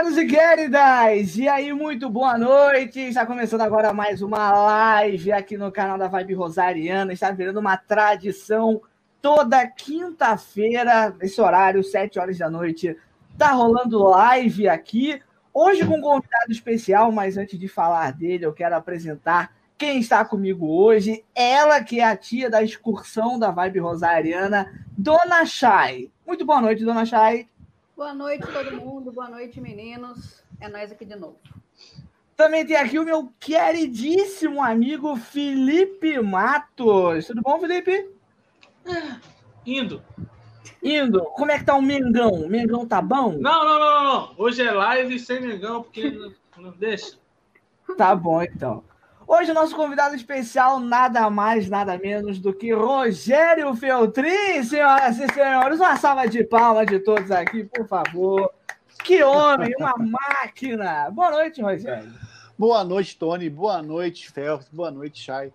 queridos e queridas! E aí, muito boa noite! Está começando agora mais uma live aqui no canal da Vibe Rosariana. Está virando uma tradição toda quinta-feira, nesse horário, 7 horas da noite. Tá rolando live aqui. Hoje com um convidado especial, mas antes de falar dele, eu quero apresentar quem está comigo hoje. Ela que é a tia da excursão da Vibe Rosariana, Dona Chay. Muito boa noite, Dona Chay. Boa noite, todo mundo. Boa noite, meninos. É nós aqui de novo. Também tem aqui o meu queridíssimo amigo Felipe Matos. Tudo bom, Felipe? Indo. Indo. Como é que tá o Mengão? O Mengão tá bom? Não, não, não, não. Hoje é live sem Mengão, porque não deixa. Tá bom, então. Hoje, o nosso convidado especial, nada mais, nada menos do que Rogério Feltrin, senhoras e senhores. Uma salva de palmas de todos aqui, por favor. Que homem, uma máquina. Boa noite, Rogério. Boa noite, Tony. Boa noite, Felps. Boa noite, Chay.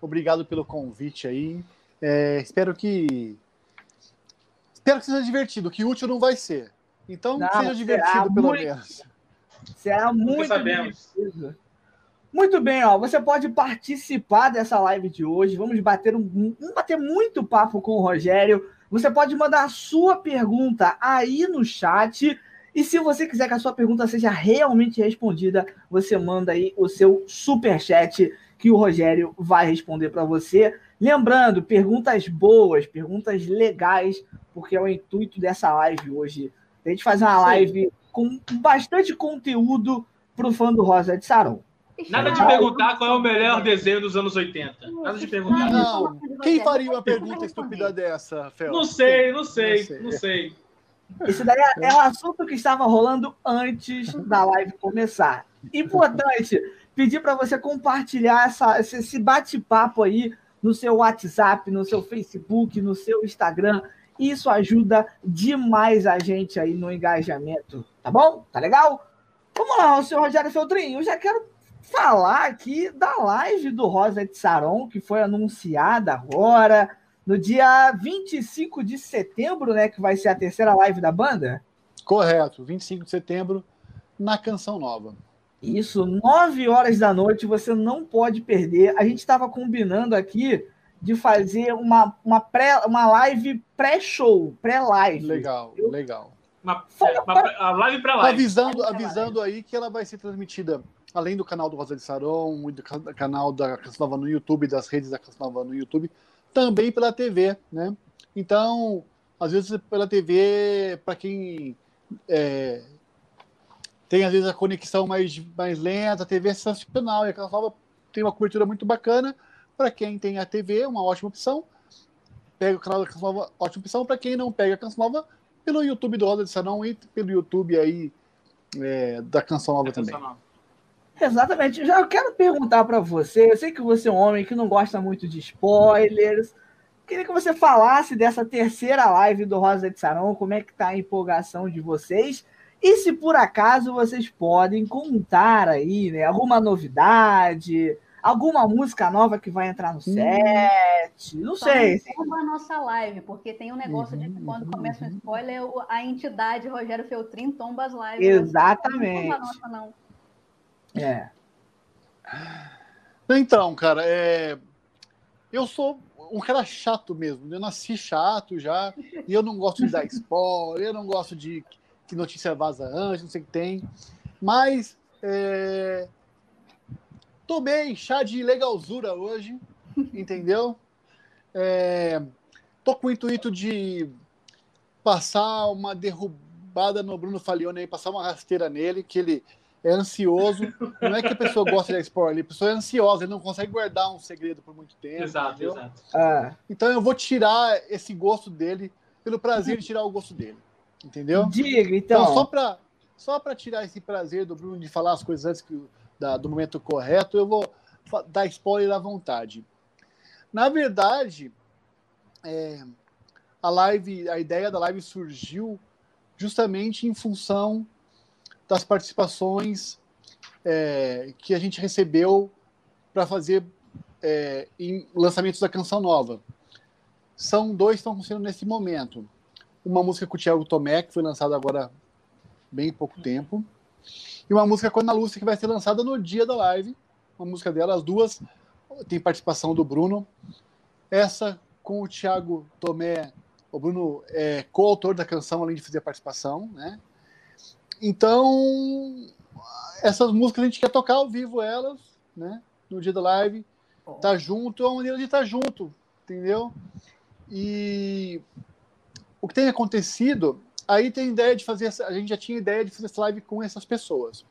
Obrigado pelo convite aí. É, espero que. Espero que seja divertido, que útil não vai ser. Então, não, seja divertido, pelo muito... menos. Será muito divertido. Muito bem, ó. Você pode participar dessa live de hoje. Vamos bater um, vamos bater muito papo com o Rogério. Você pode mandar a sua pergunta aí no chat. E se você quiser que a sua pergunta seja realmente respondida, você manda aí o seu super chat que o Rogério vai responder para você. Lembrando, perguntas boas, perguntas legais, porque é o intuito dessa live hoje. A gente fazer uma live com bastante conteúdo para o fã do Rosa de Saron. Nada de perguntar qual é o melhor desenho dos anos 80. Nada de perguntar. Não. Quem faria uma pergunta estúpida dessa, Fel? Não sei, não sei, não sei. Isso daí é, é um assunto que estava rolando antes da live começar. Importante pedir para você compartilhar essa, esse bate-papo aí no seu WhatsApp, no seu Facebook, no seu Instagram. Isso ajuda demais a gente aí no engajamento, tá bom? Tá legal? Vamos lá, o senhor Rogério Feltrinho. Eu já quero falar aqui da live do Rosa de Saron, que foi anunciada agora, no dia 25 de setembro, né? Que vai ser a terceira live da banda? Correto, 25 de setembro, na Canção Nova. Isso, 9 horas da noite, você não pode perder. A gente estava combinando aqui de fazer uma, uma, pré, uma live pré-show, pré-live. Legal, Eu... legal. Uma, uma, a live para live. Avisando, avisando aí que ela vai ser transmitida além do canal do Rosa de Saron, do canal da Canção Nova no YouTube, das redes da Canção Nova no YouTube, também pela TV, né? Então, às vezes pela TV, para quem é, tem às vezes a conexão mais, mais lenta, a TV é sensacional, e a Canção Nova tem uma cobertura muito bacana. Para quem tem a TV, uma ótima opção. Pega o canal da Canção Nova, ótima opção. Para quem não pega a Canção Nova, pelo YouTube do Rosa de Saron e pelo YouTube aí é, da Canção Nova também. Canção Nova. Exatamente. Já quero perguntar para você. Eu sei que você é um homem que não gosta muito de spoilers. Queria que você falasse dessa terceira live do Rosa de Sarão, como é que tá a empolgação de vocês. E se por acaso vocês podem contar aí, né, alguma novidade, alguma música nova que vai entrar no set, não Só sei. Não a nossa live, porque tem um negócio de que quando começa um spoiler, a entidade Rogério Feltrin tomba as lives. Exatamente. Não, nossa, não. É. Então, cara, é... eu sou um cara chato mesmo. Eu nasci chato já, e eu não gosto de dar spoiler, eu não gosto de que notícia vaza antes, não sei o que tem. Mas é... tomei chá de legalzura hoje, entendeu? É... Tô com o intuito de passar uma derrubada no Bruno Falione aí, passar uma rasteira nele, que ele é ansioso. Não é que a pessoa gosta de spoiler, a pessoa é ansiosa, ele não consegue guardar um segredo por muito tempo. Exato, entendeu? exato. Ah. Então eu vou tirar esse gosto dele pelo prazer de tirar o gosto dele. Entendeu? Diga, então. então só para só para tirar esse prazer do Bruno de falar as coisas antes que, da, do momento correto, eu vou dar spoiler à vontade. Na verdade, é, a live, a ideia da live surgiu justamente em função das participações é, que a gente recebeu para fazer é, em lançamentos da Canção Nova. São dois que estão acontecendo nesse momento. Uma música com o Thiago Tomé, que foi lançada agora bem pouco tempo, E uma música com a Ana Lúcia que vai ser lançada no dia da live. Uma música dela, as duas. Tem participação do Bruno. Essa com o Thiago Tomé. O Bruno é coautor da canção, além de fazer a participação, né? Então, essas músicas a gente quer tocar ao vivo elas, né? No dia da live. Tá junto, é uma maneira de estar tá junto, entendeu? E o que tem acontecido, aí tem ideia de fazer, a gente já tinha ideia de fazer essa live com essas pessoas.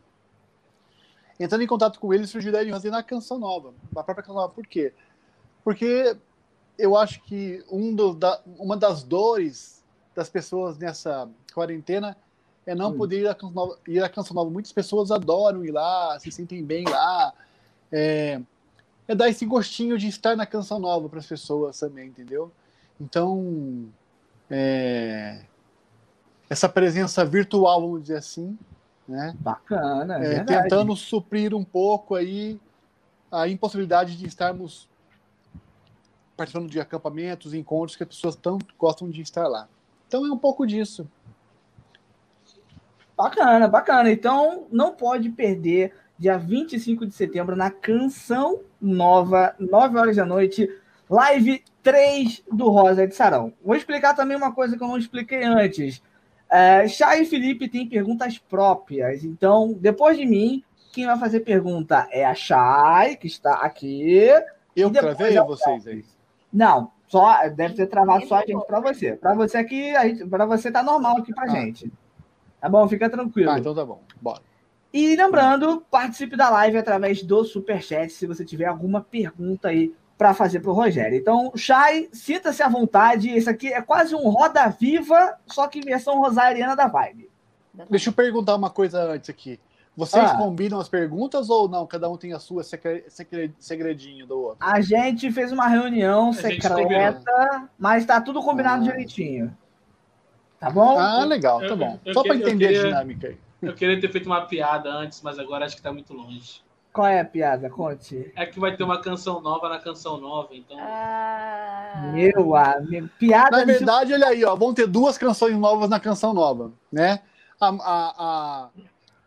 Entrando em contato com eles, surgiu a ideia de fazer na canção nova, a própria canção nova. Por quê? Porque eu acho que um do, da, uma das dores das pessoas nessa quarentena é não Sim. poder ir à, canção nova, ir canção nova. Muitas pessoas adoram ir lá, se sentem bem lá. É, é dar esse gostinho de estar na canção nova para as pessoas também, entendeu? Então, é, essa presença virtual, vamos dizer assim, né? Bacana, é, tentando suprir um pouco aí a impossibilidade de estarmos participando de acampamentos, encontros que as pessoas tanto gostam de estar lá. Então é um pouco disso. Bacana, bacana. Então não pode perder dia 25 de setembro na Canção Nova, 9 horas da noite, live 3 do Rosa de Sarão. Vou explicar também uma coisa que eu não expliquei antes. É, Chay e Felipe têm perguntas próprias, então depois de mim, quem vai fazer pergunta é a Chay, que está aqui. Eu travei ou vocês aí? Não, só deve ter travado só a gente para você. Para você aqui, para você tá normal aqui para ah. gente. Tá bom, fica tranquilo. Ah, então tá bom. Bora. E lembrando, participe da live através do Superchat se você tiver alguma pergunta aí para fazer para o Rogério. Então, Chay, sinta-se à vontade. Esse aqui é quase um Roda Viva, só que versão rosariana da vibe. Deixa eu perguntar uma coisa antes aqui. Vocês ah. combinam as perguntas ou não? Cada um tem a sua segredinho do outro? A gente fez uma reunião secreta, mas tá tudo combinado ah. direitinho. Tá bom? Ah, legal, tá bom. Eu, eu, Só para entender queria, a dinâmica aí. Eu queria ter feito uma piada antes, mas agora acho que tá muito longe. Qual é a piada? Conte. É que vai ter uma canção nova na canção nova, então. Ah... Meu amigo, piada. Na verdade, de... olha aí, ó, vão ter duas canções novas na canção nova, né? A, a,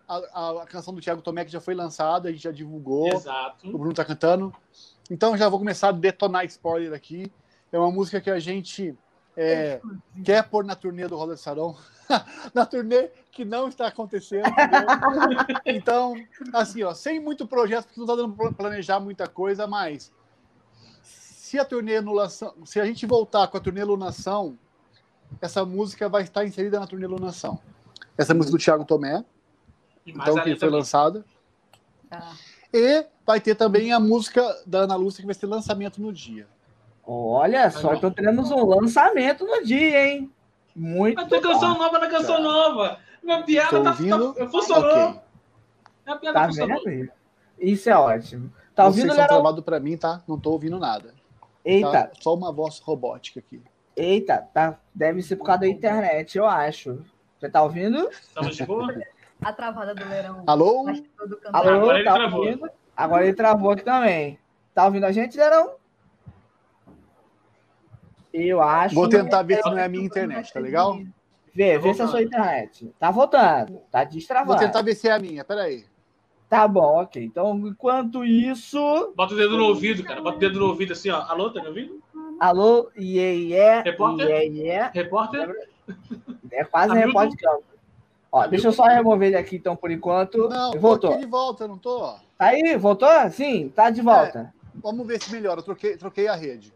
a, a, a canção do Thiago Tomé que já foi lançada, a gente já divulgou. Exato. O Bruno tá cantando. Então já vou começar a detonar spoiler aqui. É uma música que a gente é, quer pôr na turnê do de Sarão. na turnê que não está acontecendo. então, assim, ó, sem muito projeto, porque não está dando para planejar muita coisa, mas se a turnê Lunação, se a gente voltar com a turnê Lunação, essa música vai estar inserida na turnê Lunação. Essa música do Thiago Tomé, então que foi também. lançada. Ah. E vai ter também a música da Ana Lúcia que vai ser lançamento no dia. Olha só, então teremos um lançamento no dia, hein? Muito. Vai ter canção nova na canção tá. nova. Uma piada tá, tá, funcionou. Okay. A piada tá funcionou. Vendo? Isso é ótimo. Tá ouvindo, Vocês estão travado para mim, tá? Não tô ouvindo nada. Eita. Tá só uma voz robótica aqui. Eita, tá. Deve ser por causa da internet, eu acho. Você tá ouvindo? Estamos de boa? A travada do Leirão. Alô? Alô, Agora ele tá travou. ouvindo? Agora ele travou aqui também. Tá ouvindo a gente, Leirão? Eu acho. Vou tentar ver se não é a minha internet, tá legal? Vê, vê se é a sua internet. Tá voltando, tá destravando. Vou tentar ver se é a minha, peraí. Tá bom, ok. Então, enquanto isso. Bota o dedo no ouvido, cara. Bota o dedo no ouvido assim, ó. Alô, tá me ouvindo? Alô, iê, iê. Repórter? Iê, iê. Repórter? É quase tá repórter campo. Ó, deixa eu só remover ele aqui, então, por enquanto. Não, voltou. de volta, não tô. Tá aí, voltou? Sim, tá de volta. É, vamos ver se melhora. Eu troquei, troquei a rede.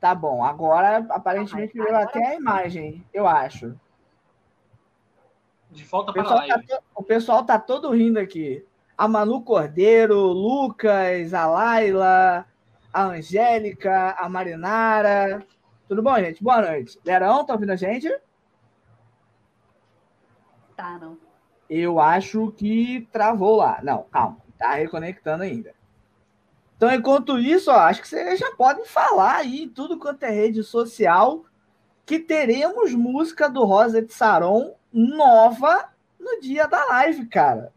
Tá bom, agora aparentemente melhorou até a imagem, eu acho. De volta para a live. Tá, o pessoal tá todo rindo aqui. A Manu Cordeiro, Lucas, a Laila, a Angélica, a Marinara. Tudo bom, gente? Boa noite. Lerão, tá ouvindo a gente? Tá, não. Eu acho que travou lá. Não, calma. Tá reconectando ainda. Então, enquanto isso, ó, acho que vocês já podem falar aí tudo quanto é rede social que teremos música do Rosa de Saron nova no dia da live, cara.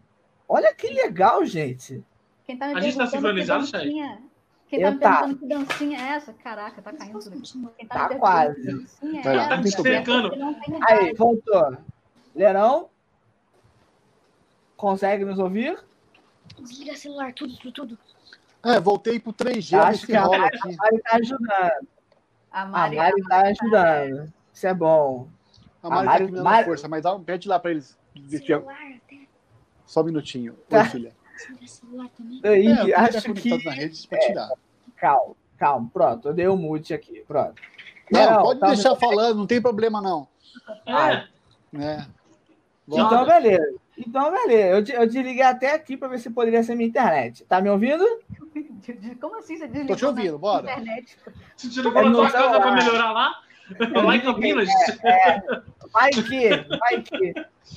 Olha que legal, gente. Quem tá me a gente tá sincronizado, Chay? Quem tá me tá. perguntando que dancinha é essa? Caraca, tá caindo tudo Quem tá, tá quase. Que é essa? Tá me Aí, voltou. Lerão? Consegue nos ouvir? Desliga celular, tudo, tudo, tudo. É, voltei pro 3G, Acho que a Mari, aqui. a Mari tá ajudando. A A Mari, Mari tá ajudando. Isso é bom. A Mari, a Mari- tá aqui me dando Mari- força, mas dá um, pede lá pra eles. Celular. Só um minutinho. Tá. Oi, filha. Aí, É, acho que. rede tirar. Calma, calma. Pronto, eu dei o mute aqui. Pronto. Não, Carol, pode tá deixar falando, não tem problema não. É, Né? Então, beleza. Então, beleza. Eu, eu desliguei até aqui para ver se poderia ser minha internet. Tá me ouvindo? Como assim você desligou Tô te ouvindo, bora. internet? Você tirou na tua casa pra melhorar lá? Lá em Campinas? Vai que, vai que.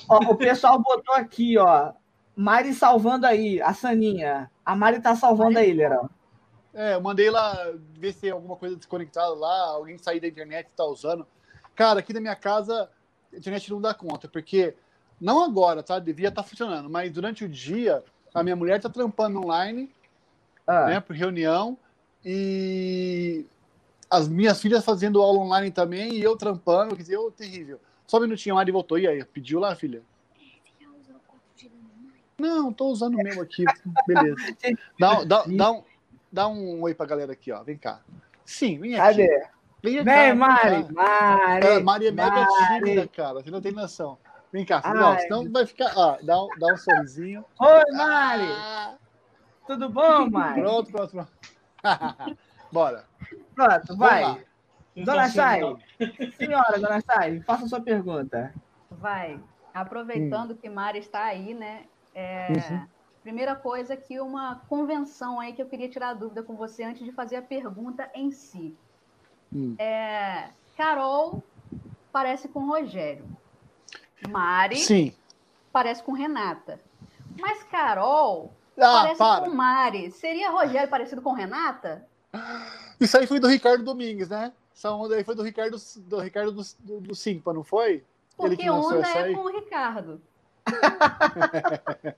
Ó, o pessoal botou aqui, ó. Mari salvando aí, a Saninha. A Mari tá salvando aí, Lerão. É, eu mandei lá ver se tem alguma coisa desconectada lá, alguém sair da internet e tá usando. Cara, aqui na minha casa, a internet não dá conta, porque não agora, tá? Devia estar funcionando, mas durante o dia, a minha mulher tá trampando online, Ah, né, por reunião, e as minhas filhas fazendo aula online também, e eu trampando, quer dizer, eu, terrível. Só um minutinho, a Mari voltou, e aí? Pediu lá, filha? Você quer usar o 4G da mamãe? Não, tô usando o meu aqui, beleza. Dá, dá, dá, um, dá um oi pra galera aqui, ó, vem cá. Sim, vem aqui. cadê? Vem, cá, Vem, vem Mari. Mari. Cara, Mari é mega Mari. tímida, cara. Você não tem noção. Vem cá. Ai. Não, senão vai ficar. Ó, dá um, dá um sorrisinho. Oi, Mari. Ah, Tudo bom, Mari? pronto, pronto, pronto. Bora. Pronto, vai. Dona Chay. Senhora, Dona Chay, faça a sua pergunta. Vai. Aproveitando que Mari está aí, né? é, Uhum. Primeira coisa que uma convenção aí que eu queria tirar a dúvida com você antes de fazer a pergunta em si. Hum. É, Carol parece com Rogério. Mari Sim. parece com Renata. Mas Carol Ah, parece para. com Mari. Seria Rogério parecido com Renata? Isso aí foi do Ricardo Domingues, né? Essa onda aí foi do Ricardo do Ricardo do, do, do Simpa, não foi? Ele Porque que lançou onda é com o Ricardo.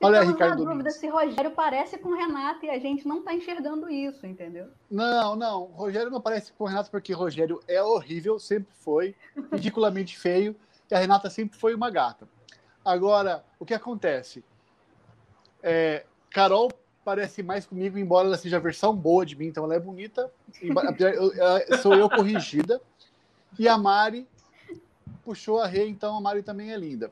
Olha Ricardo na dúvida se Rogério parece com Renata e a gente não está enxergando isso, entendeu? Não, não. Rogério não parece com o Renato porque Rogério é horrível, sempre foi, ridiculamente feio, e a Renata sempre foi uma gata. Agora, o que acontece? É, Carol parece mais comigo, embora ela seja a versão boa de mim, então ela é bonita, sou eu corrigida, e a Mari puxou a Rê, então a Mari também é linda.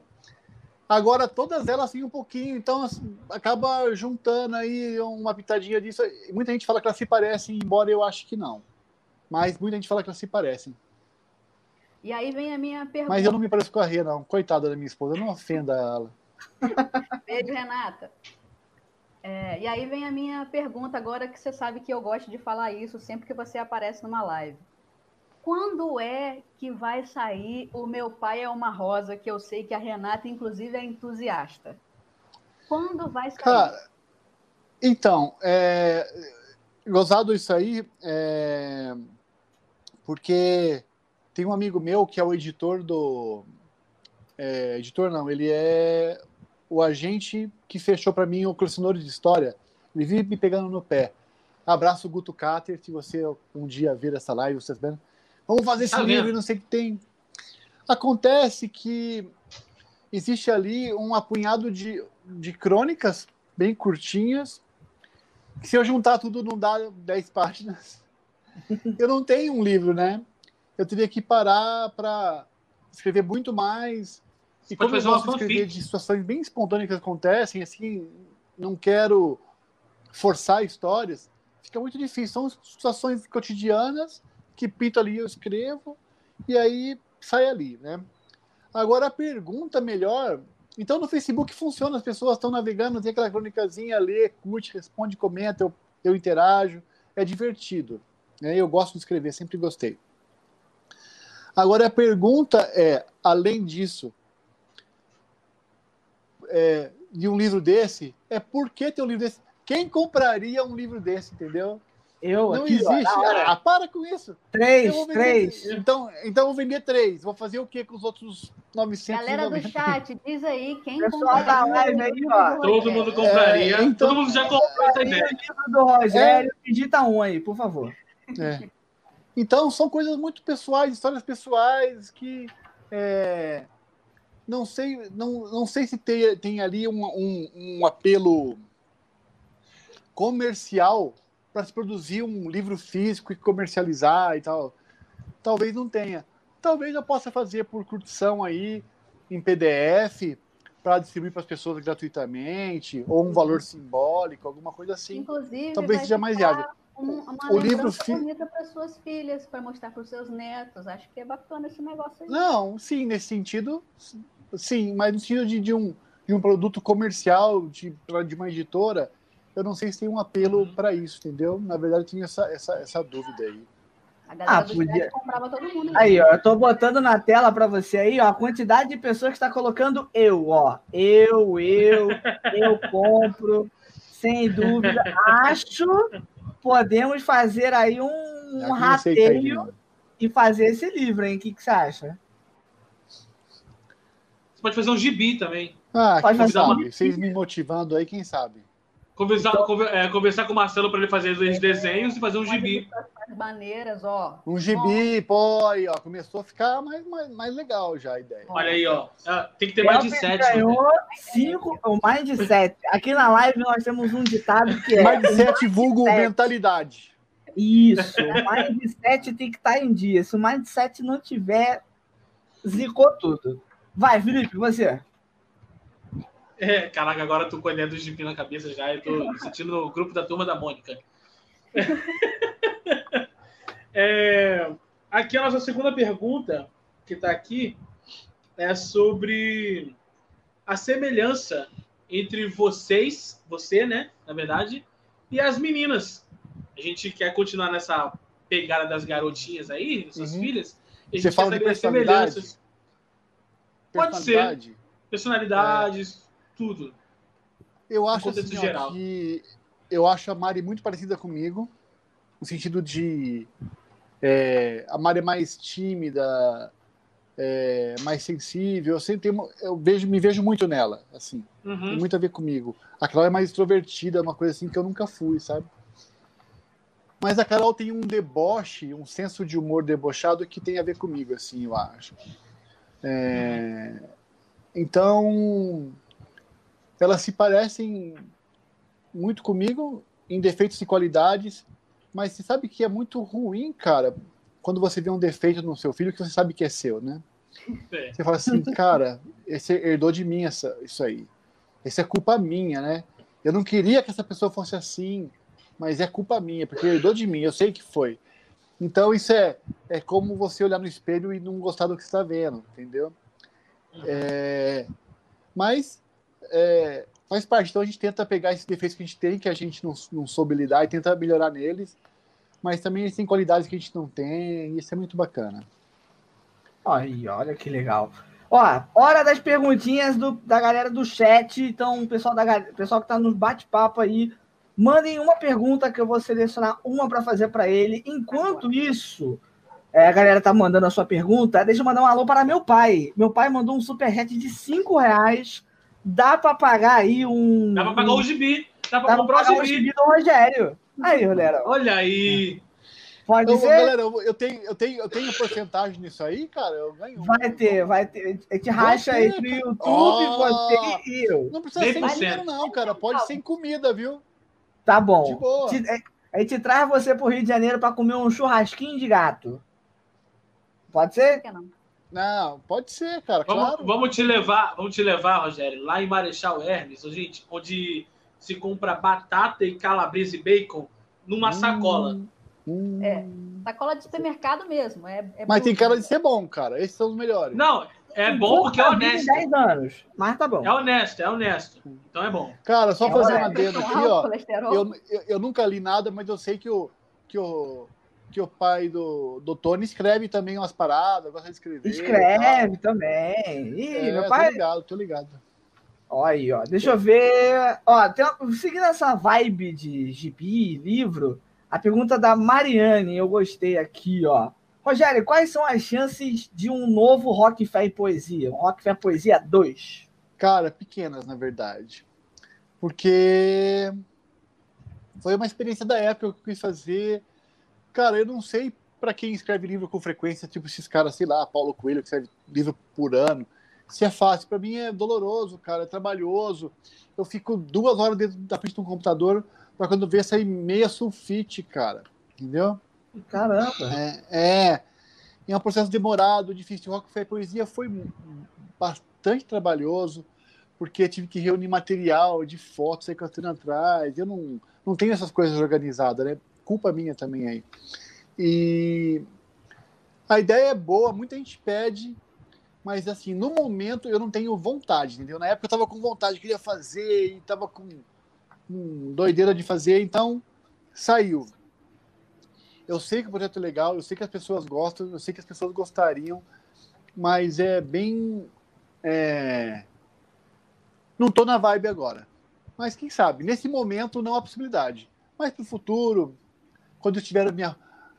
Agora, todas elas têm um pouquinho, então assim, acaba juntando aí uma pitadinha disso. Muita gente fala que elas se parecem, embora eu ache que não. Mas muita gente fala que elas se parecem. E aí vem a minha pergunta. Mas eu não me pareço com a Rê, não. Coitada da minha esposa, não ofenda ela. Beijo, Renata. É, e aí vem a minha pergunta agora que você sabe que eu gosto de falar isso sempre que você aparece numa live. Quando é que vai sair o Meu Pai é uma Rosa, que eu sei que a Renata, inclusive, é entusiasta? Quando vai sair? Cara, então, é, gozado isso aí, é, porque tem um amigo meu que é o editor do. é, editor não, ele é o agente que fechou para mim o colecionador de história. Ele vive me pegando no pé. Abraço, Guto Cater, se você um dia ver essa live, vocês vendo. Vamos fazer esse Tá livro e não sei o que tem. Acontece que existe ali um apunhado de, de crônicas bem curtinhas, que se eu juntar tudo não dá 10 páginas. Eu não tenho um livro, né? Eu teria que parar para escrever muito mais. E Pode como eu gosto de escrever de situações bem espontâneas que acontecem, assim, não quero forçar histórias, fica muito difícil. São situações cotidianas que pinto ali, eu escrevo, e aí sai ali, né? Agora a pergunta melhor. Então no Facebook funciona, as pessoas estão navegando, tem aquela crônicazinha, lê, curte, responde, comenta, eu, eu interajo, é divertido. Né? Eu gosto de escrever, sempre gostei. Agora a pergunta é, além disso, é, de um livro desse, é por que ter um livro desse? Quem compraria um livro desse, entendeu? Eu Não aqui, ó, existe. hora. Ah, para com isso. Três, vender- três. Então, então eu vou vender três. Vou fazer o que com os outros 990? Galera do chat, diz aí quem Pessoal da live aí, ó. Todo mundo compraria. É, então- Todo mundo já comprou essa Aí ideia. livro do Rogério, digita um aí, por favor. É. Então, são coisas muito pessoais, histórias pessoais que é, não sei, não, não sei se tem, tem ali um, um, um apelo comercial para se produzir um livro físico e comercializar e tal. Talvez não tenha. Talvez eu possa fazer por curtição aí em PDF para distribuir para as pessoas gratuitamente ou um valor simbólico, alguma coisa assim. Inclusive, Talvez seja mais viável. um- uma O livro fi- bonita para suas filhas, para mostrar para os seus netos. Acho que é bacana esse negócio aí. Não, sim, nesse sentido, sim, mas no sentido de, de um, de um produto comercial, de, de uma editora, eu não sei se tem um apelo para isso, entendeu? Na verdade, eu tinha essa, essa, essa dúvida aí. A galera Ah, podia- comprava todo mundo. Aí, ó, eu tô botando na tela pra você aí, ó, a quantidade de pessoas que está colocando eu, ó. Eu, eu, eu compro, sem dúvida. Acho podemos fazer aí um, um rateio novo. e fazer esse livro, hein? O que, que você acha? Você pode fazer um gibi também. Ah, Pode quem uma- sabe? Vocês me motivando aí, quem sabe? Conversar, conver- é, conversar com o Marcelo para ele fazer os desenhos e fazer um gibi. As maneiras, ó. Um gibi, pô, aí, ó, começou a ficar mais, mais, mais legal já a ideia. Olha aí, ó. Ah, Tem que ter mais de sete. né? ganhou cinco, ou mais de sete. Aqui na live nós temos um ditado que é Mais de sete vulgo sete. mentalidade. Isso, mais de sete tem que estar em dia. Se o mais de sete não tiver, zicou tudo. Vai, Felipe, você. É, caraca, agora eu tô com a ideia do gibi na cabeça já. Eu tô sentindo no grupo da turma da Mônica. É, aqui a nossa segunda pergunta, que está aqui, é sobre a semelhança entre vocês, você, né, na verdade, e as meninas. A gente quer continuar nessa pegada das garotinhas aí, suas Uhum. filhas. E a Você fala de personalidade? semelhanças, Pode ser. Personalidade. personalidades, tudo. Eu acho assim, ó, que eu acho a Mari muito parecida comigo, no sentido de é, a Mari é mais tímida, é, mais sensível. Eu sempre tenho, eu vejo, me vejo muito nela, assim, tem Uhum. muito a ver comigo. A Carol é mais extrovertida, uma coisa assim que eu nunca fui, sabe? Mas a Carol tem um deboche, um senso de humor debochado que tem a ver comigo, assim, eu acho. É, Então, elas se parecem muito comigo em defeitos e qualidades, mas você sabe que é muito ruim, cara, quando você vê um defeito no seu filho que você sabe que é seu, né? É. Você fala assim, cara, esse herdou de mim essa, isso aí. Essa é culpa minha, né? Eu não queria que essa pessoa fosse assim, mas é culpa minha, porque herdou de mim, eu sei que foi. Então isso é, é como você olhar no espelho e não gostar do que está vendo, entendeu? É, mas é, faz parte. Então a gente tenta pegar esses defeitos que a gente tem, que a gente não, não soube lidar, e tenta melhorar neles. Mas também eles têm qualidades que a gente não tem, e isso é muito bacana. Aí, olha que legal. Ó, hora das perguntinhas do- da galera do chat. Então, pessoal, da, pessoal que tá no bate-papo aí, mandem uma pergunta que eu vou selecionar uma para fazer para ele. Enquanto isso, é, a galera tá mandando a sua pergunta. Deixa eu mandar um alô para meu pai. Meu pai mandou um superchat de 5 reais. Dá para pagar aí um. Dá pra pagar o gibi. Dá pra Dá pra comprar pagar o o gibi. do Rogério. Aí, galera. Olha aí. Pode Então, ser? galera, eu, tenho, eu, tenho, eu tenho porcentagem nisso aí, cara? Eu ganho. um. Vai ter, vai ter. A gente racha Você, entre o YouTube, Ó. você e eu. Não precisa ser em 100%. dinheiro, não, cara. Pode ser em comida, viu? Tá De bom. boa. Te- é, A gente traz você pro Rio de Janeiro para comer um churrasquinho de gato. Pode ser? Por que não? Não, pode ser, cara, Vamos, claro. vamos te levar, vamos te levar, Rogério, lá em Marechal Hermes, gente, onde se compra batata e calabresa e bacon numa sacola. Hum. É. Sacola de supermercado mesmo. É, é Mas tem bruto. cara de ser bom, cara. Esses são os melhores. Não, é bom porque é honesto. 10 anos, mas tá bom. É honesto, é honesto. Então é bom. Cara, só É uma adendo Pressão aqui, ó. Eu, eu, eu nunca li nada, mas eu sei que o, que o, que o pai do, do Tony escreve também umas paradas, gosta de escrever. Escreve também. Ih, É, meu tô pai. ligado, tô ligado. Ó, aí, ó. Deixa eu ver. Ó, tem uma... seguindo essa vibe de gibi, livro, a pergunta da Mariane, eu gostei aqui, ó. Rogério, quais são as chances de um novo Rock Fé e Poesia? Um Rock Fé Poesia 2? Cara, pequenas, na verdade. Porque foi uma experiência da época que eu quis fazer. Cara, eu não sei para quem escreve livro com frequência, tipo esses caras, sei lá, Paulo Coelho, que escreve livro por ano. se é fácil. Para mim é doloroso, cara, é trabalhoso. Eu fico duas horas dentro da frente de um computador para quando ver sair meia sulfite, cara. Entendeu? Caramba. É, é, é um processo demorado, difícil. O Rock Fair Poesia foi bastante trabalhoso, porque tive que reunir material de fotos aí que eu tenho atrás. Eu não, não tenho essas coisas organizadas, né? Culpa minha também aí. E a ideia é boa, muita gente pede, mas assim, no momento eu não tenho vontade, entendeu? Na época eu tava com vontade, queria fazer e tava com, com doideira de fazer, então saiu. Eu sei que o projeto é legal, eu sei que as pessoas gostam, eu sei que as pessoas gostariam, mas é bem. É... Não tô na vibe agora. Mas quem sabe? Nesse momento não há possibilidade. Mas pro futuro, quando eu estiver minha,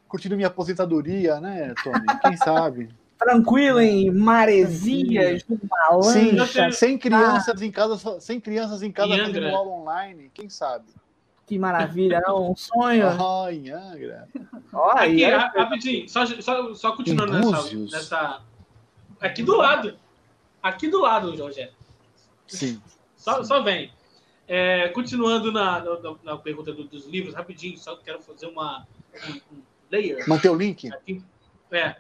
curtindo minha aposentadoria, né, Tony? Quem sabe? Tranquilo em Maresias, numa lancha. Sim, sem crianças em casa, sem crianças em casa fazendo aula online, quem sabe? Que maravilha, não? Um sonho. Oh, em Angra. Oh, aqui, é... rapidinho, só, só, só continuando nessa, nessa. Aqui do lado. Aqui do lado, Jorge. Sim. Só, só vem. É, continuando na, na, na pergunta do, dos livros, rapidinho, só quero fazer uma, um, um layer. Manter o link? Aqui. É,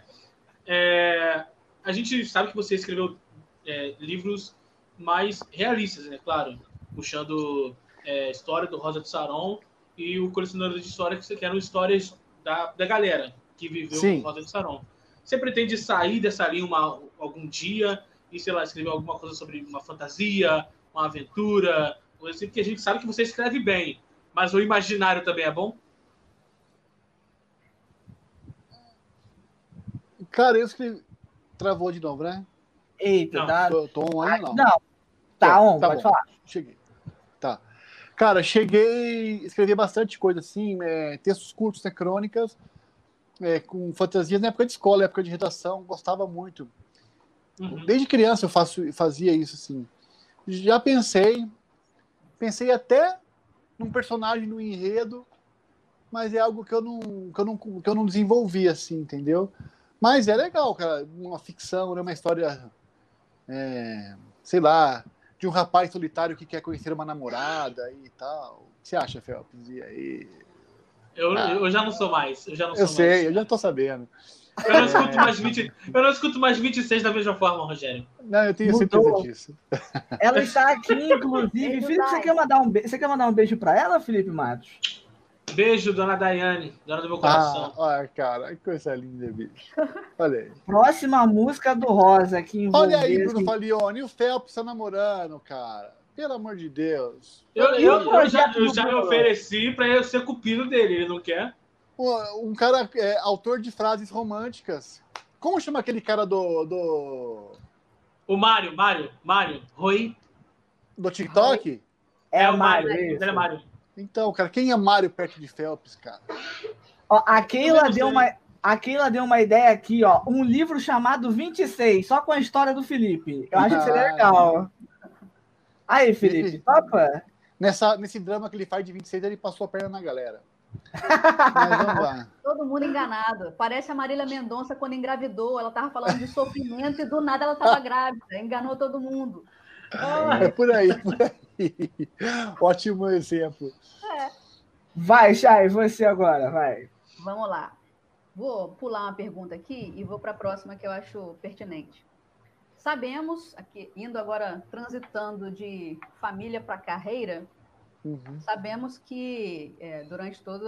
é, a gente sabe que você escreveu é, livros mais realistas, né? Claro, puxando é, história do Rosa de Saron e o colecionador de história, que eram histórias da, da galera que viveu Sim. Rosa de Saron. Você pretende sair dessa linha uma, algum dia e, sei lá, escrever alguma coisa sobre uma fantasia, uma aventura, assim, porque a gente sabe que você escreve bem, mas o imaginário também é bom? Cara, eu escrevi. Travou de novo, né? Eita, Não, tá. Tô, tô on ainda não. Não. Tá on, Tá pode bom. falar. Cheguei. Tá. Cara, cheguei, escrevi bastante coisa assim, é, textos curtos, né, crônicas, é, com fantasias na época de escola, época de redação, gostava muito. Uhum. Desde criança eu faço, fazia isso assim. Já pensei, pensei até num personagem no enredo, mas é algo que eu não, que eu não, que eu não desenvolvi assim, entendeu? Mas é legal, cara, uma ficção, né, uma história, é, sei lá, de um rapaz solitário que quer conhecer uma namorada e tal. O que você acha, Felps? E aí? Eu, Ah. eu já não sou mais. Eu já não Eu sou sei, mais. eu já tô sabendo. Eu não escuto mais 20. Eu não escuto mais 26 da mesma forma, Rogério. Não, eu tenho Mudou. certeza disso. Ela está aqui, inclusive. Beijo, Felipe, você quer, mandar um be... você quer mandar um beijo pra ela, Felipe Matos? Beijo, dona Daiane, dona do meu Ah, coração. olha, cara, que coisa linda, bicho. Olha aí. Próxima música do Rosa, que Olha aí, Bruno Falione, e o Felps tá namorando, cara. Pelo amor de Deus. eu, eu, eu já, eu já me ofereci pra eu ser cupido dele. Ele não quer? Um cara, é, autor de frases românticas. Como chama aquele cara do, do, O Mário, Mário, Mário, Rui. do TikTok? É, o o Mário. Mário. Ele é Mário. Então, cara, quem é Mário perto de Phelps, cara? Ó, a Keila deu uma. A Keila deu uma ideia aqui, ó. Um livro chamado 26, só com a história do Felipe. Eu acho que seria Ah. legal. Aí, Felipe, topa? Nessa, nesse drama que ele faz de 26, ele passou a perna na galera. Mas vamos lá. Todo mundo enganado. Parece a Marília Mendonça quando engravidou. Ela tava falando de sofrimento e do nada ela tava grávida. Enganou todo mundo. É por aí, por aí. Ótimo exemplo. Vai, Chay, você agora, vai. Vamos lá. Vou pular uma pergunta aqui e vou para a próxima que eu acho pertinente. Sabemos, aqui, indo agora transitando de família para carreira, Uhum. sabemos que é, durante todo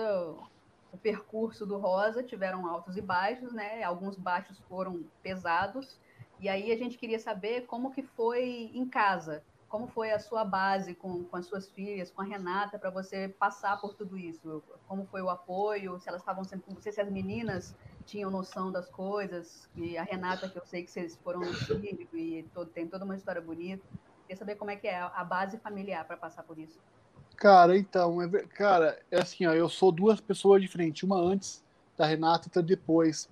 o percurso do Rosa tiveram altos e baixos, né? Alguns baixos foram pesados. E aí a gente queria saber como que foi em casa, como foi a sua base com, com as suas filhas, com a Renata, para você passar por tudo isso. Como foi o apoio, se elas estavam sempre com você, se as meninas tinham noção das coisas, e a Renata, que eu sei que vocês foram no Chile e todo, tem toda uma história bonita. Queria saber como é que é a base familiar para passar por isso. Cara, então, é cara, é assim, ó, eu sou duas pessoas diferentes, uma antes da Renata e outra depois.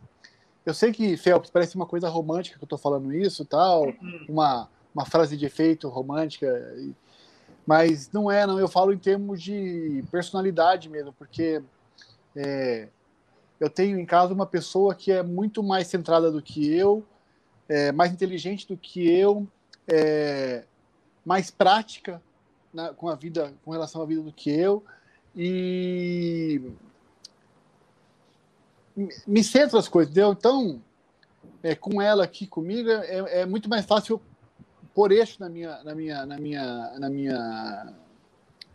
Eu sei que, Phelps, parece uma coisa romântica que eu tô falando isso tal, uma, uma frase de efeito romântica, mas não é, não. Eu falo em termos de personalidade mesmo, porque é, eu tenho em casa uma pessoa que é muito mais centrada do que eu, é, mais inteligente do que eu, é, mais prática na, com a vida, com relação à vida do que eu e me- centra as coisas, entendeu? Então, é, com ela aqui comigo é, é muito mais fácil pôr eixo na minha, na minha, na minha, na minha,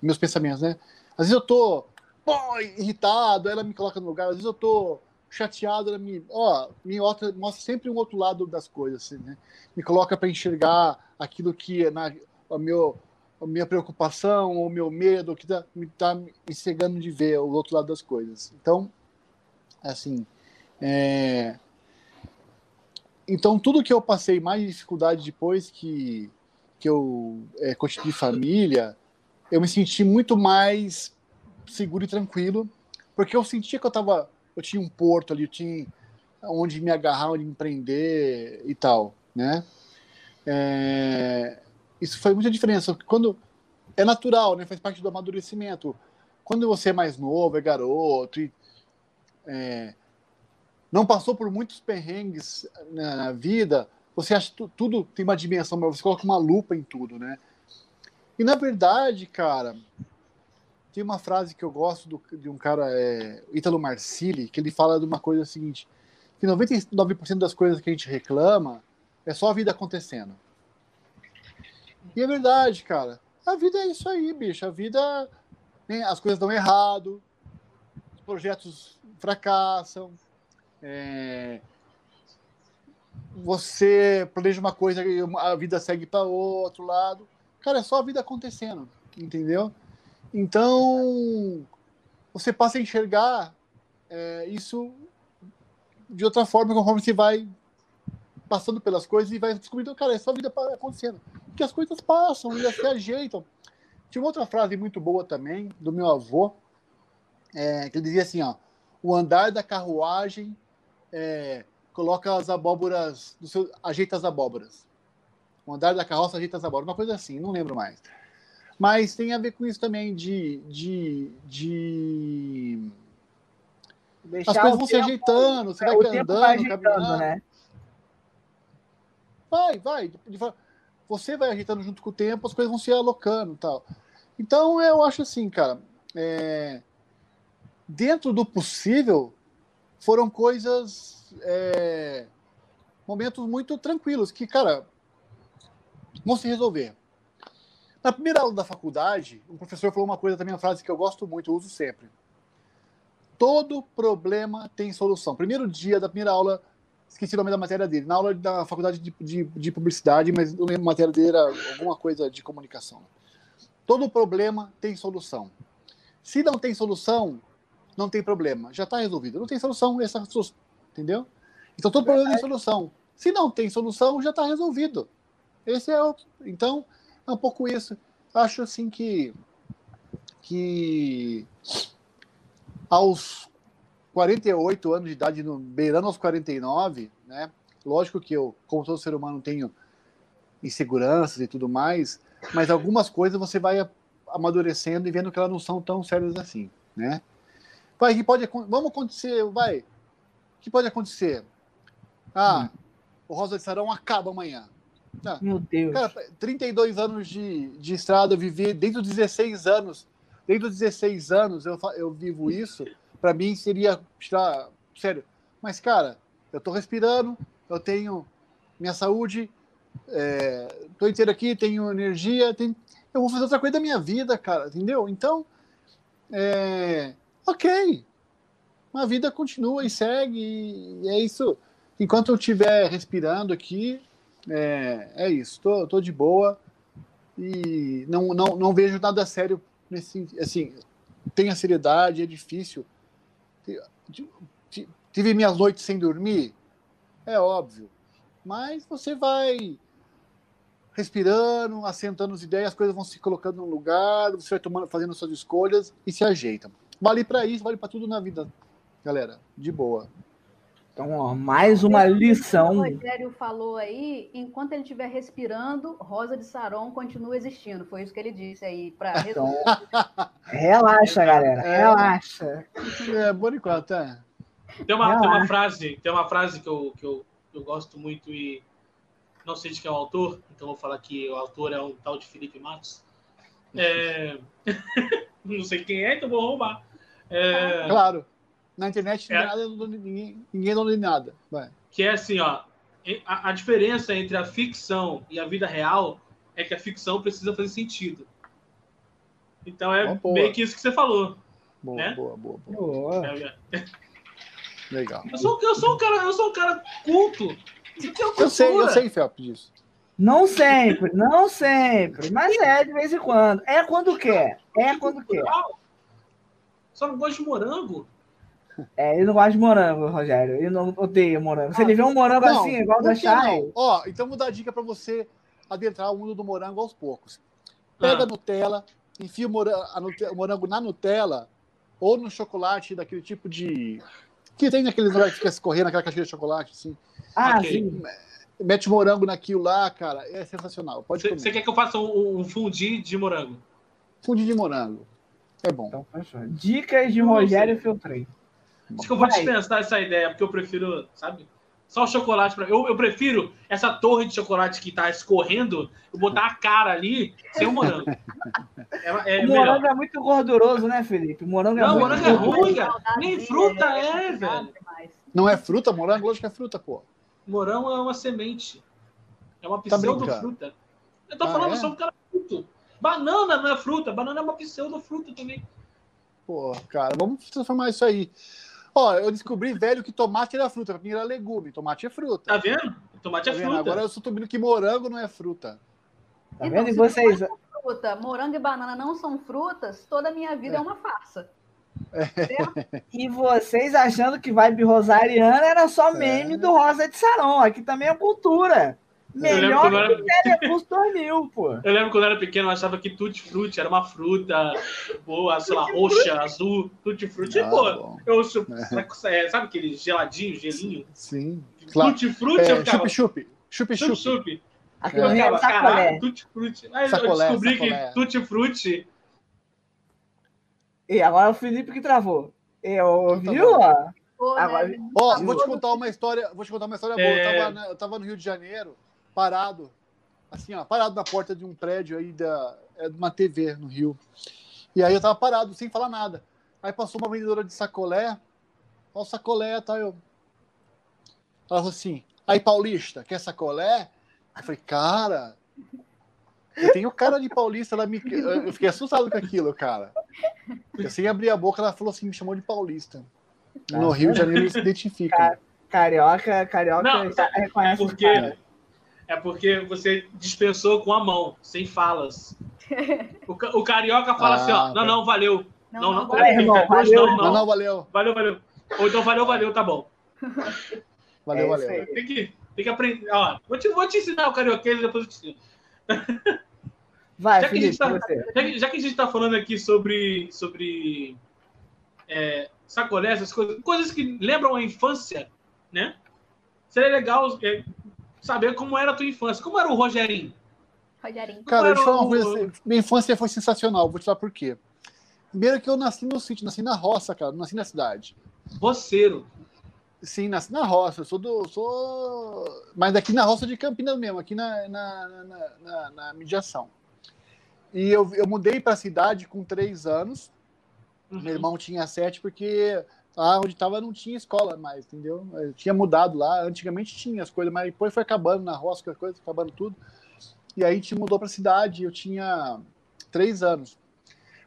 meus pensamentos, né? Às vezes eu tô pô, irritado, ela me coloca no lugar. Às vezes eu tô chateado, ela me, ó, me mostra, mostra sempre um outro lado das coisas, assim, né? Me coloca para enxergar aquilo que é na, o meu, minha preocupação, o meu medo, que tá, me tá me cegando de ver o outro lado das coisas. Então, assim, é... então tudo que eu passei mais dificuldade depois que que eu é, família, eu me senti muito mais seguro e tranquilo, porque eu sentia que eu tava, eu tinha um porto ali, eu tinha onde me agarrar, onde me prender e tal, né? É, isso foi muita diferença, quando é natural, né? Faz parte do amadurecimento. Quando você é mais novo, é garoto e é, não passou por muitos perrengues na, na vida, você acha que tu- tudo tem uma dimensão, mas você coloca uma lupa em tudo, né? E na verdade, cara, tem uma frase que eu gosto do- de um cara, é, Ítalo Marcilli, que ele fala de uma coisa seguinte, que 99% das coisas que a gente reclama é só a vida acontecendo. E é verdade, cara. A vida é isso aí, bicho. A vida, né, as coisas dão errado, os projetos fracassam, é, você planeja uma coisa e a vida segue para outro lado. Cara, é só a vida acontecendo, entendeu? Então, você passa a enxergar é, isso de outra forma, conforme você vai passando pelas coisas e vai descobrindo, cara, é só a vida acontecendo. Porque as coisas passam, elas se ajeitam. Tinha uma outra frase muito boa também, do meu avô, é, que ele dizia assim, ó, o andar da carruagem é, coloca as abóboras, do seu, ajeita as abóboras. O andar da carroça ajeita as abóboras, uma coisa assim, não lembro mais. Mas tem a ver com isso também de. de, de... Deixar As coisas vão se tempo- ajeitando, você é, vai andando, vai ajeitando, caminhando. né? Vai, vai. Você vai ajeitando junto com o tempo, as coisas vão se alocando tal. Então, eu acho assim, cara, é, dentro do possível, foram coisas, é, momentos muito tranquilos, que, cara, vão se resolver. Na primeira aula da faculdade, um professor falou uma coisa também, uma frase que eu gosto muito, eu uso sempre. Todo problema tem solução. Primeiro dia da primeira aula, esqueci o nome da matéria dele, na aula da faculdade de, de, de publicidade, mas não lembro a matéria dele, era alguma coisa de comunicação. Todo problema tem solução. Se não tem solução, não tem problema. Já está resolvido. Não tem solução, essa é solução. Entendeu? Então todo problema tem solução. Se não tem solução, já está resolvido. Esse é o. Então, é um pouco isso. Acho assim que. que aos 48 anos de idade, no, beirando aos 49, né? Lógico que eu, como todo ser humano, tenho inseguranças e tudo mais, mas algumas coisas você vai amadurecendo e vendo que elas não são tão sérias assim, né? Vai, que pode vamos acontecer, vai. O que pode acontecer? Ah, o Rosa de Sarão acaba amanhã. Ah, Meu Deus. Cara, 32 anos de, de estrada, eu vivi desde os 16 anos. Desde os 16 anos eu, eu vivo isso. Para mim seria tirar. Sério. Mas, cara, eu tô respirando, eu tenho minha saúde, é, tô inteiro aqui, tenho energia, tenho- eu vou fazer outra coisa da minha vida, cara, entendeu? Então, é, ok. A vida continua e segue, e é isso. Enquanto eu estiver respirando aqui, é, é isso, tô, tô de boa e não, não, não vejo nada sério nesse assim, tem a seriedade, é difícil. Ti- ti- Tive minhas noites sem dormir, é óbvio, mas você vai respirando, assentando as ideias, as coisas vão se colocando no lugar, você vai tomando, fazendo suas escolhas e se ajeitam. Vale para isso, vale para tudo na vida, galera, de boa. Então, ó, mais uma O lição. Rogério falou aí, enquanto ele estiver respirando, Rosa de Saron continua existindo. Foi isso que ele disse aí. Pra Então, relaxa, galera. É. Relaxa. É, por enquanto, é. Tem uma, tem uma frase, tem uma frase que eu, que eu, eu gosto muito e não sei de quem é o autor, então vou falar que o autor é um tal de Felipe Matos. É, não sei quem é, então vou roubar. É, Claro. Na internet É. nada, ninguém, ninguém não lê nada. Vai. que é assim, ó, a, a diferença entre a ficção e a vida real é que a ficção precisa fazer sentido. Então é boa. meio que isso que você falou. Boa, Né? boa, boa, boa. Boa. É, é. Legal. Eu sou, eu sou um cara, eu sou um cara culto. É Eu sei, eu sei, Felps, disso. Não sempre, não sempre, mas é de vez em quando. É quando quer, é quando quer. Só não gosto de morango. É, ele não gosta de morango, Rogério. Ele não odeia morango. Se ele vê um morango Não, assim, igual por da não? Ó, então vou dar dica pra você adentrar o mundo do morango aos poucos. Pega Ah. a Nutella, enfia o morango, a Nute- o morango na Nutella ou no chocolate daquele tipo de. Que tem naqueles lugares que fica escorrendo aquela caixinha de chocolate, assim. Ah, Ok. sim. Mete morango naquilo lá, cara, é sensacional. Pode Você quer que eu faça um, um fundi de morango? Fundi de morango. É bom. Então. Dicas de Rogério Filtrei. Acho que eu vou dispensar essa ideia, porque eu prefiro, sabe? Só o chocolate. Pra... Eu, eu prefiro essa torre de chocolate que tá escorrendo, eu botar a cara ali sem o morango. É, é o melhor. morango é muito gorduroso, né, Felipe? O morango é Não, muito morango é ruim, cara. Nem fruta é, velho. Demais. Não é fruta, morango? Lógico que é fruta, pô. Morango é uma semente. É uma Tá pseudo-fruta. Eu tô Ah, falando, é? sou um cara fruto. Banana não é fruta, banana é uma pseudo-fruta também. Pô, cara, vamos transformar isso aí. Ó, eu descobri, velho, que tomate era fruta. Pra mim era legume. Tomate é fruta. Tá vendo? Tomate Tá é vendo? fruta. Agora eu estou descobrindo que morango não é fruta. Tá Então, vendo? E vocês? Fruta, morango e banana não são frutas, toda a minha vida é, uma farsa. E vocês achando que vibe rosariana era só É. meme do Rosa de Saron. Aqui também é cultura. Melhor quando eu que o Telecurso 2000, pô. Eu lembro quando eu era pequeno, eu achava que tutti-frutti era uma fruta boa, sei lá, roxa, azul, tutti-frutti. Ah, pô, bom. eu sou, é, sabe aquele geladinho, gelinho? Sim. Claro. Tutti-frutti, eu É, ficava... chup-chup. Chup-chup. Chup-chup. Aqui Eu é ficava, caralho, sacolé. tutti-frutti. Aí eu Sacolé, descobri sacolé. que tutti-frutti... E agora é o Felipe que travou. Eu, Tá viu? ó? Pô, Agora-? Ó, Viu? vou te contar uma história, vou te contar uma história boa. É. Eu, tava, na- eu tava no Rio de Janeiro, parado, assim, ó, parado na porta de um prédio aí da é, de uma TV no Rio. E aí eu tava parado, sem falar nada. Aí passou uma vendedora de sacolé, ó, o sacolé, tá eu. Ela falou assim: "Aí Paulista, quer sacolé?" Eu falei: "Cara, eu tenho cara de paulista, ela me eu fiquei assustado com aquilo, cara. Eu sem abrir a boca, ela falou assim, me chamou de paulista. No Tá Rio de? Janeiro eles se identificam. Cara, Carioca, carioca Não, reconhece os porque-. É porque você dispensou com a mão, sem falas. O, ca- o carioca fala Ah, assim, ó, não, tá. não, valeu. Não, Não, não, irmão, Depois valeu. não, Não, não. valeu. Valeu, valeu. Ou então valeu, valeu, tá bom. Valeu, É valeu. Tem que, tem que aprender. Ó, vou te, vou te ensinar o carioquês e depois eu te ensino. Vai, Já que a Felipe, gente tá-. Já que, já que a gente tá falando aqui sobre, sobre é, sacolé, essas coisas, coisas que lembram a infância, né? Seria legal é, saber como era a tua infância. Como era o Rogerinho? Rogerinho. Cara, deixa eu falar uma Era coisa. assim, Minha infância foi sensacional, vou te falar por quê. Primeiro que eu nasci no sítio, nasci na roça, cara, nasci na cidade. Roceiro. Sim, nasci na roça, eu sou do. Sou... Mas daqui na roça de Campinas mesmo, aqui na, na, na, na- na mediação. E eu, eu mudei para a cidade com três anos. Uhum. Meu irmão tinha sete, porque lá onde estava não tinha escola mais, entendeu? Eu tinha mudado lá. Antigamente tinha as coisas, mas depois foi acabando na roça, as coisas, acabando tudo. E aí a gente mudou para a cidade. Eu tinha três anos.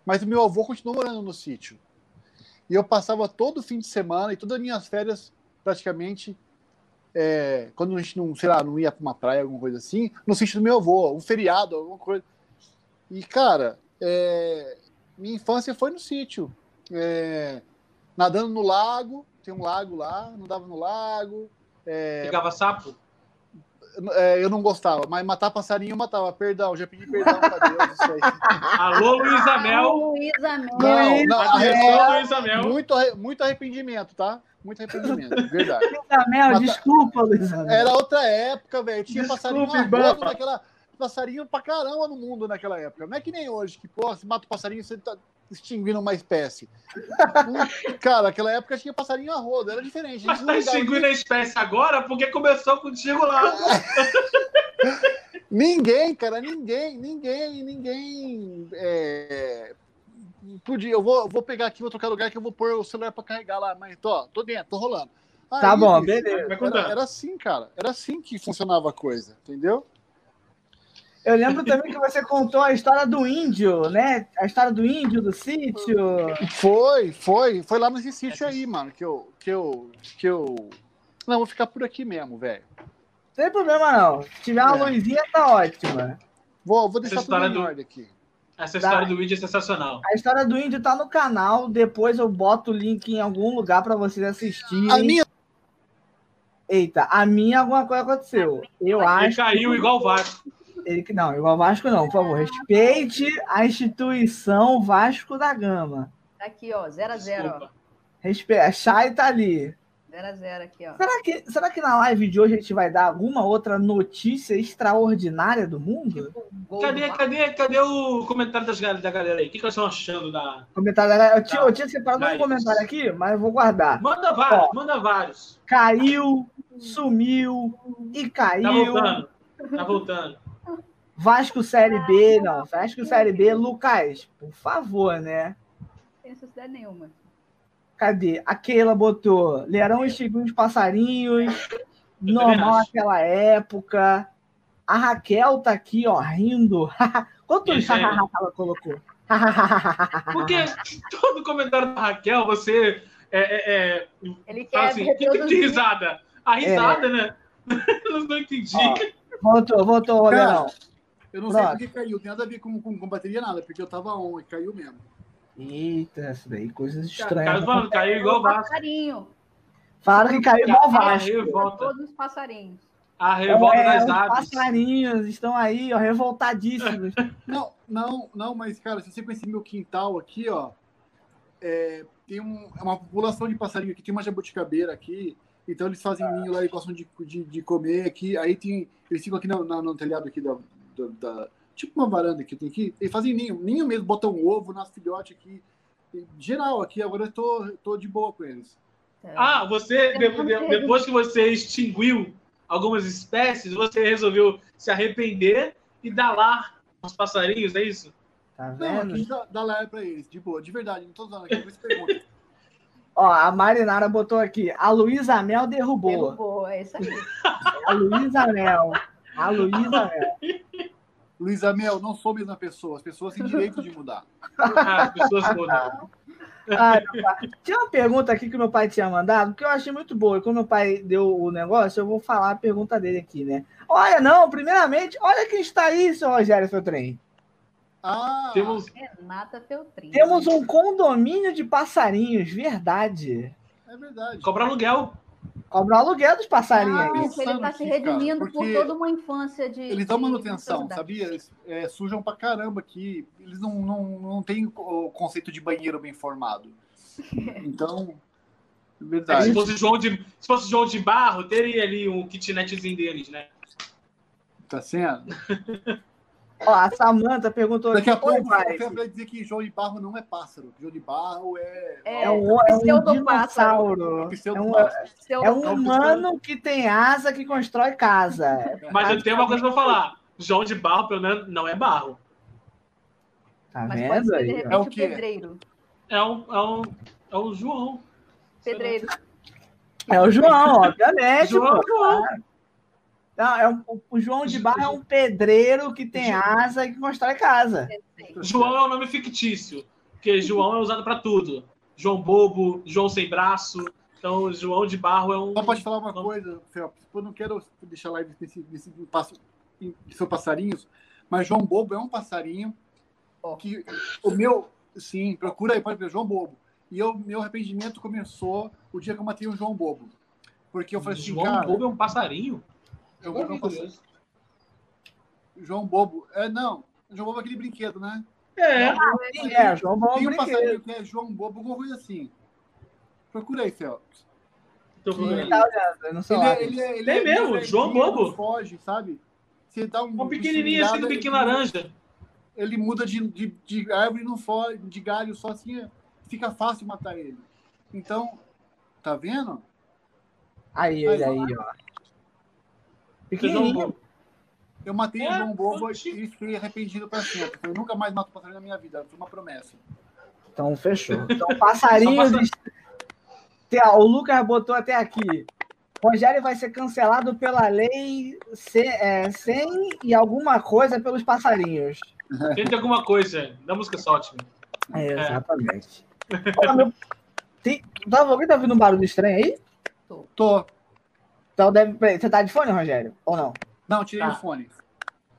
Mas o meu avô continuou morando no sítio. E eu passava todo fim de semana e todas as minhas férias, praticamente, é, quando a gente não, sei lá, não ia para uma praia, alguma coisa assim, no sítio do meu avô, um feriado, alguma coisa. E, cara, é, minha infância foi no sítio. É, nadando no lago, tem um lago lá, nadava no lago. É, Pegava sapo? é, eu não gostava, mas matar passarinho eu matava. Perdão, já pedi perdão pra Deus. Alô, Luísa Mel. Luísa Mel. Não, não, Atenção, arre- Luísa Mel. muito, muito arrependimento, tá? Muito arrependimento, verdade. Luísa Mel, Mata- desculpa, Luísa Mel. Era outra época, velho. Tinha Desculpe, passarinho naquela. Passarinho pra caramba no mundo naquela época. Não é que nem hoje, que, pô, se mata o passarinho, você tá extinguindo uma espécie. Cara, naquela época tinha passarinho a rodo, era diferente. A Mas gente tá extinguindo a espécie agora porque começou contigo lá. ninguém, cara, ninguém, ninguém, ninguém. é, Podia, eu vou, vou pegar aqui, vou trocar lugar que eu vou pôr o celular pra carregar lá, mas tô, tô dentro, tô rolando. Tá Aí, bom, bicho, beleza. Era, era assim, cara. Era assim que funcionava a coisa, entendeu? Eu lembro também que você contou a história do índio, né? A história do índio, do sítio. Foi, foi. Foi lá nesse sítio aí, mano, que eu. Que eu, que eu... Não, vou ficar por aqui mesmo, velho. Não tem problema, não. Se tiver uma É. luzinha, tá ótima. Vou, vou deixar Essa tudo em do- ordem aqui. Essa história do vídeo é sensacional. A história do índio tá no canal. Depois eu boto o link em algum lugar pra vocês assistirem. A minha. Eita, a minha alguma coisa aconteceu. Eu Ele acho. caiu igual o Vasco. Ele que não, igual Vasco não, por favor. Respeite a instituição Vasco da Gama. Tá aqui, ó, 0 a 0 ó. Desculpa. Respe... A Chay tá ali. 0 a 0 aqui, ó. Será que, será que na live de hoje a gente vai dar alguma outra notícia extraordinária do mundo? Gol Cadê, cadê, cadê o comentário das, da galera aí? O que, que eles estão achando da. Comentário da galera. Eu tinha, Tá. eu tinha separado um Vai. comentário aqui, mas eu vou guardar. Manda vários, manda vários. Caiu, sumiu e Tá caiu. voltando. Tá voltando. Vasco Série B, não. Vasco Série B, Lucas, por favor, né? Não tem necessidade nenhuma. Cadê? A Keila botou Learão extinguiu os passarinhos. também Normal aquela época. A Raquel tá aqui, ó, rindo. Quantos Isso aí. ela colocou? Porque todo comentário da Raquel, você é, é, é, Ele quer assim, que tipo de risada? A risada, né? Eu não entendi. Ó, voltou, voltou, Learão. Eu não sei Pronto. porque caiu. Tem nada a ver com, com, com bateria, nada, porque eu tava on e caiu mesmo. Eita, isso daí, coisas Cara, estranhas. falando, caiu igual o Vasco. passarinho. Falaram que caiu igual A Vasco. Todos os passarinhos. a revolta É, das os aves. passarinhos estão aí, ó, revoltadíssimos. Não, não, não, mas, cara, se você conhecer meu quintal aqui, ó, é, tem um- é uma população de passarinho aqui, tem uma jabuticabeira aqui, então eles fazem ninho lá e gostam de, de, de comer aqui. Aí tem. Eles ficam aqui no, na- no telhado aqui da, da- da- Tipo uma varanda que tem aqui. Eles fazem ninho, ninho mesmo, botam um ovo, nas filhotes aqui. Geral aqui, agora eu tô, tô de boa com eles. Ah, você, de- de- depois que você extinguiu algumas espécies, você resolveu se arrepender e dar lar aos passarinhos, é isso? Tá Não, vendo? aqui dá, dá lá pra eles, de boa, de verdade, não tô usando aqui, por pergunta. Ó, a Marinara botou aqui. A Luísa Mel derrubou. Derrubou, é isso aí. A Luísa Mel. A Luísa Mel. Luiz Amel, não sou a mesma pessoa, as pessoas têm direito de mudar. Ah, as pessoas mudam. Ai, meu pai. Tinha uma pergunta aqui que meu pai tinha mandado, que eu achei muito boa. E quando meu pai deu o negócio, eu vou falar a pergunta dele aqui, né? Olha, não, primeiramente, olha quem está aí, seu Rogério Feltrin. Ah, Temos, Renata Feltrin. Temos um condomínio de passarinhos, verdade. é verdade. cobra aluguel. Cobra o aluguel dos passarinhos. Não, ele está se aqui, cara, redimindo por toda uma infância de. Eles dão manutenção, sabia? Eles é, sujam pra caramba aqui. Eles não, não, não têm o conceito de banheiro bem formado. Então, é Se verdade. fosse, João de, se fosse João de Barro, teria ali um kitnetzinho deles, né? Tá sendo? Ó, a Samanta perguntou Daqui a aqui, pouco "Oi, pai, eu vai dizer que João de Barro não é pássaro. João de Barro é. É, é um, é um dinossauro. É um, Pseudopássaro. Seu- é um humano que tem asa que constrói casa. Mas eu tenho uma coisa pra falar. João de Barro, pelo menos, não é barro. Tá Mas vendo ser, aí? É o o quê? pedreiro. É um, é um, é um João. Pedreiro. É o João, obviamente. João, pô. João. Não, é um- o João de Barro é um pedreiro que tem asa e que constrói casa. João é um nome fictício, porque João é usado pra tudo. João Bobo, João Sem Braço. Então, João de Barro é um. Só pode falar uma coisa, Felps. Eu não quero deixar live nesse, nesse passo, são passarinhos, mas João Bobo é um passarinho que o meu, sim, procura aí, pode ver, João Bobo. E eu, meu arrependimento começou o dia que eu matei um João Bobo. Porque eu falei assim, João cara, Bobo é um passarinho? Eu vou um passarinho. João Bobo, é, não, João Bobo é aquele brinquedo, né? É. É, João Bom Tem um passarinho que é João Bobo, alguma coisa assim. Procura aí, Felps. Tô procurando. Tá olhando, não sou Ele, lá. é- ele, é- ele Tem é mesmo, João Bobo. Foge, sabe? Você dá um. Um pequenininho assim, do biquinho laranja. Ele muda de, de, de árvore e não foge, de galho só assim, é- fica fácil matar ele. Então, tá vendo? Aí, ele aí, ó. Pequenininho. Eu matei É, o João Bobo e fiquei arrependido pra sempre. Eu nunca mais mato passarinho na minha vida. Foi uma promessa. Então, fechou. Então, passarinhos. Só passa- Tem- ó, O Lucas botou até aqui. Rogério vai ser cancelado pela lei é, 100 e alguma coisa pelos passarinhos. Tenta alguma coisa. Da música Solte. É, exatamente. Ó, meu- tem- tá, alguém tá ouvindo um barulho estranho aí? Tô. Então deve. Você tá de fone, Rogério? Ou não? Não, tirei Tá. o fone.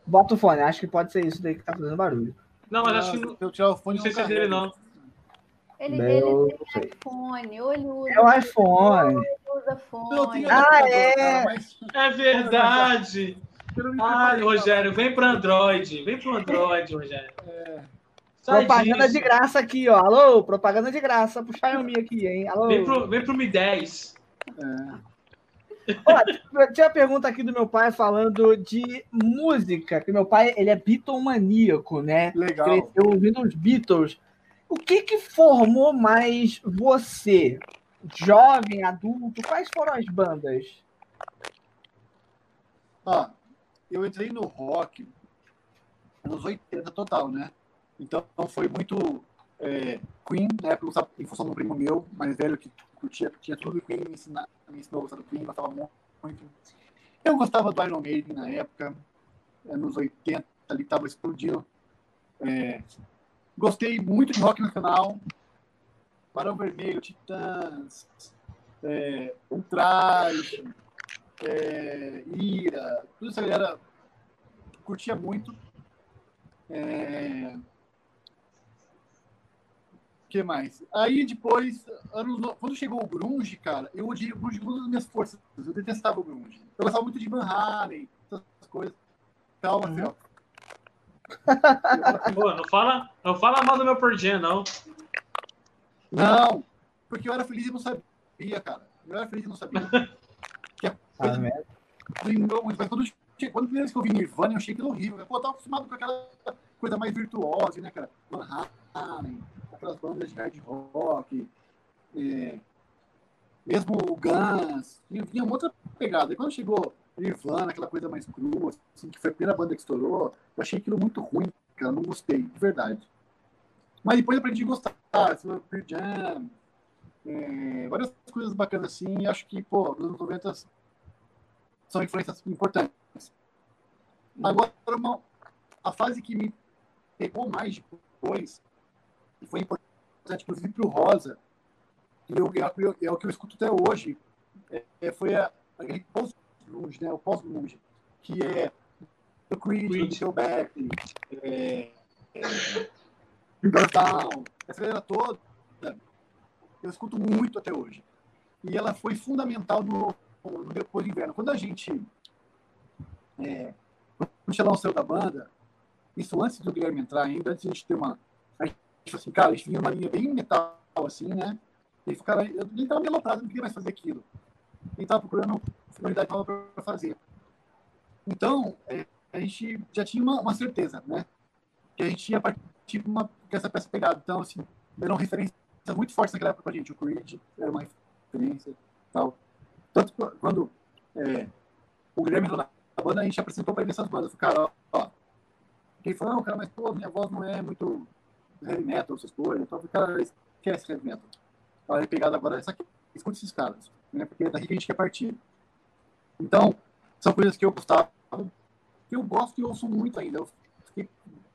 Bota o fone, acho que pode ser isso daí que tá fazendo barulho. Não, mas acho que se eu tirar o fone, não sei se é dele, não. Ele, Meu, ele tem iPhone, ou ele usa, É o iPhone. usa fone. Ah, é? cara, mas É verdade. Ai, Rogério, vem pro Android. Vem pro Android, Rogério. É. Sai Propaganda disso. de graça aqui, ó. Alô, propaganda de graça pro Xiaomi aqui, hein? Alô. Vem pro, vem pro Mi 10. É. Ó, tinha a pergunta aqui do meu pai falando de música, que meu pai, ele é bitomaníaco, né? Legal. Cresceu ouvindo os Beatles. O que que formou mais você? Jovem, adulto? Quais foram as bandas? Ó, eu entrei no rock nos 80 total, né? Então foi muito é, Queen, né? Em função do primo meu, mais velho, que curtia, tinha tudo Queen, me, ensina, me ensinou a gostar do Queen, gostava mu- muito. Eu gostava do Iron Maiden na época, nos 80, ali tava explodindo. É, gostei muito de rock nacional, Barão Vermelho, Titãs, é, Ultraje, é, Ira, tudo isso a galera curtia muito. É... que mais? Aí depois, anos, no- quando chegou o Grunge, cara, eu odiei o Grunge com todas as minhas forças. Eu detestava o Grunge. Eu gostava muito de Van Halen, essas coisas. Calma, Uhum. Fel. Pô, não fala, não fala mal do meu Jam, não. Não, porque eu era feliz e não sabia, cara. Eu era feliz e não sabia. Que a Ah, coisa muito, mas quando, eu quando a primeira vez que eu vi Nirvana, eu achei aquilo horrível. Pô, eu tava acostumado com aquela coisa mais virtuosa, né, cara? Van Halen, aquelas bandas de hard rock, é, mesmo o Guns, tinha uma outra pegada. E quando chegou Nirvana, aquela coisa mais crua, assim, que foi a primeira banda que estourou, eu achei aquilo muito ruim, cara, não gostei, de verdade. Mas depois eu aprendi a gostar, assim, Pearl Jam, é, várias coisas bacanas assim, e acho que, pô, nos anos 90 são influências importantes. Agora, uma, a fase que me pegou mais depois, e foi importante, inclusive, para o Rosa, e eu, eu- é o que eu escuto até hoje, é, é- foi a, aquele post-grunge, né, o pós-grunge, que é o Creed, o Creed. Nickelback, é, é, Down, essa galera toda, eu escuto muito até hoje. E ela foi fundamental no, no depois do inverno. Quando a gente é, quando gente lançou da banda, isso antes do Guilherme entrar ainda, antes de a gente ter uma. Falou assim, cara, gente vinha uma linha bem metal, assim, né? E cara, eu nem tava meio não queria mais fazer aquilo. Ele tava procurando finalidade nova para fazer. Então, é, a gente já tinha uma, uma certeza, né? Que a gente ia partir uma, essa peça pegada. Então, assim, eram referências muito fortes naquela época pra gente. O Creed era uma referência tal. Tanto quando é, o entrou na banda, a gente apresentou pra ele essas bandas. Eu falei, cara, ó, ó. Ele falou, cara, mas pô, minha voz não é muito heavy metal, essas coisas. Então, cara, esquece heavy metal. Olha, a pegada agora é essa aqui. Escuta esses caras. Né? Porque é daqui que a gente quer partir. Então, são coisas que eu gostava, que eu gosto e ouço muito ainda. Eu fiquei,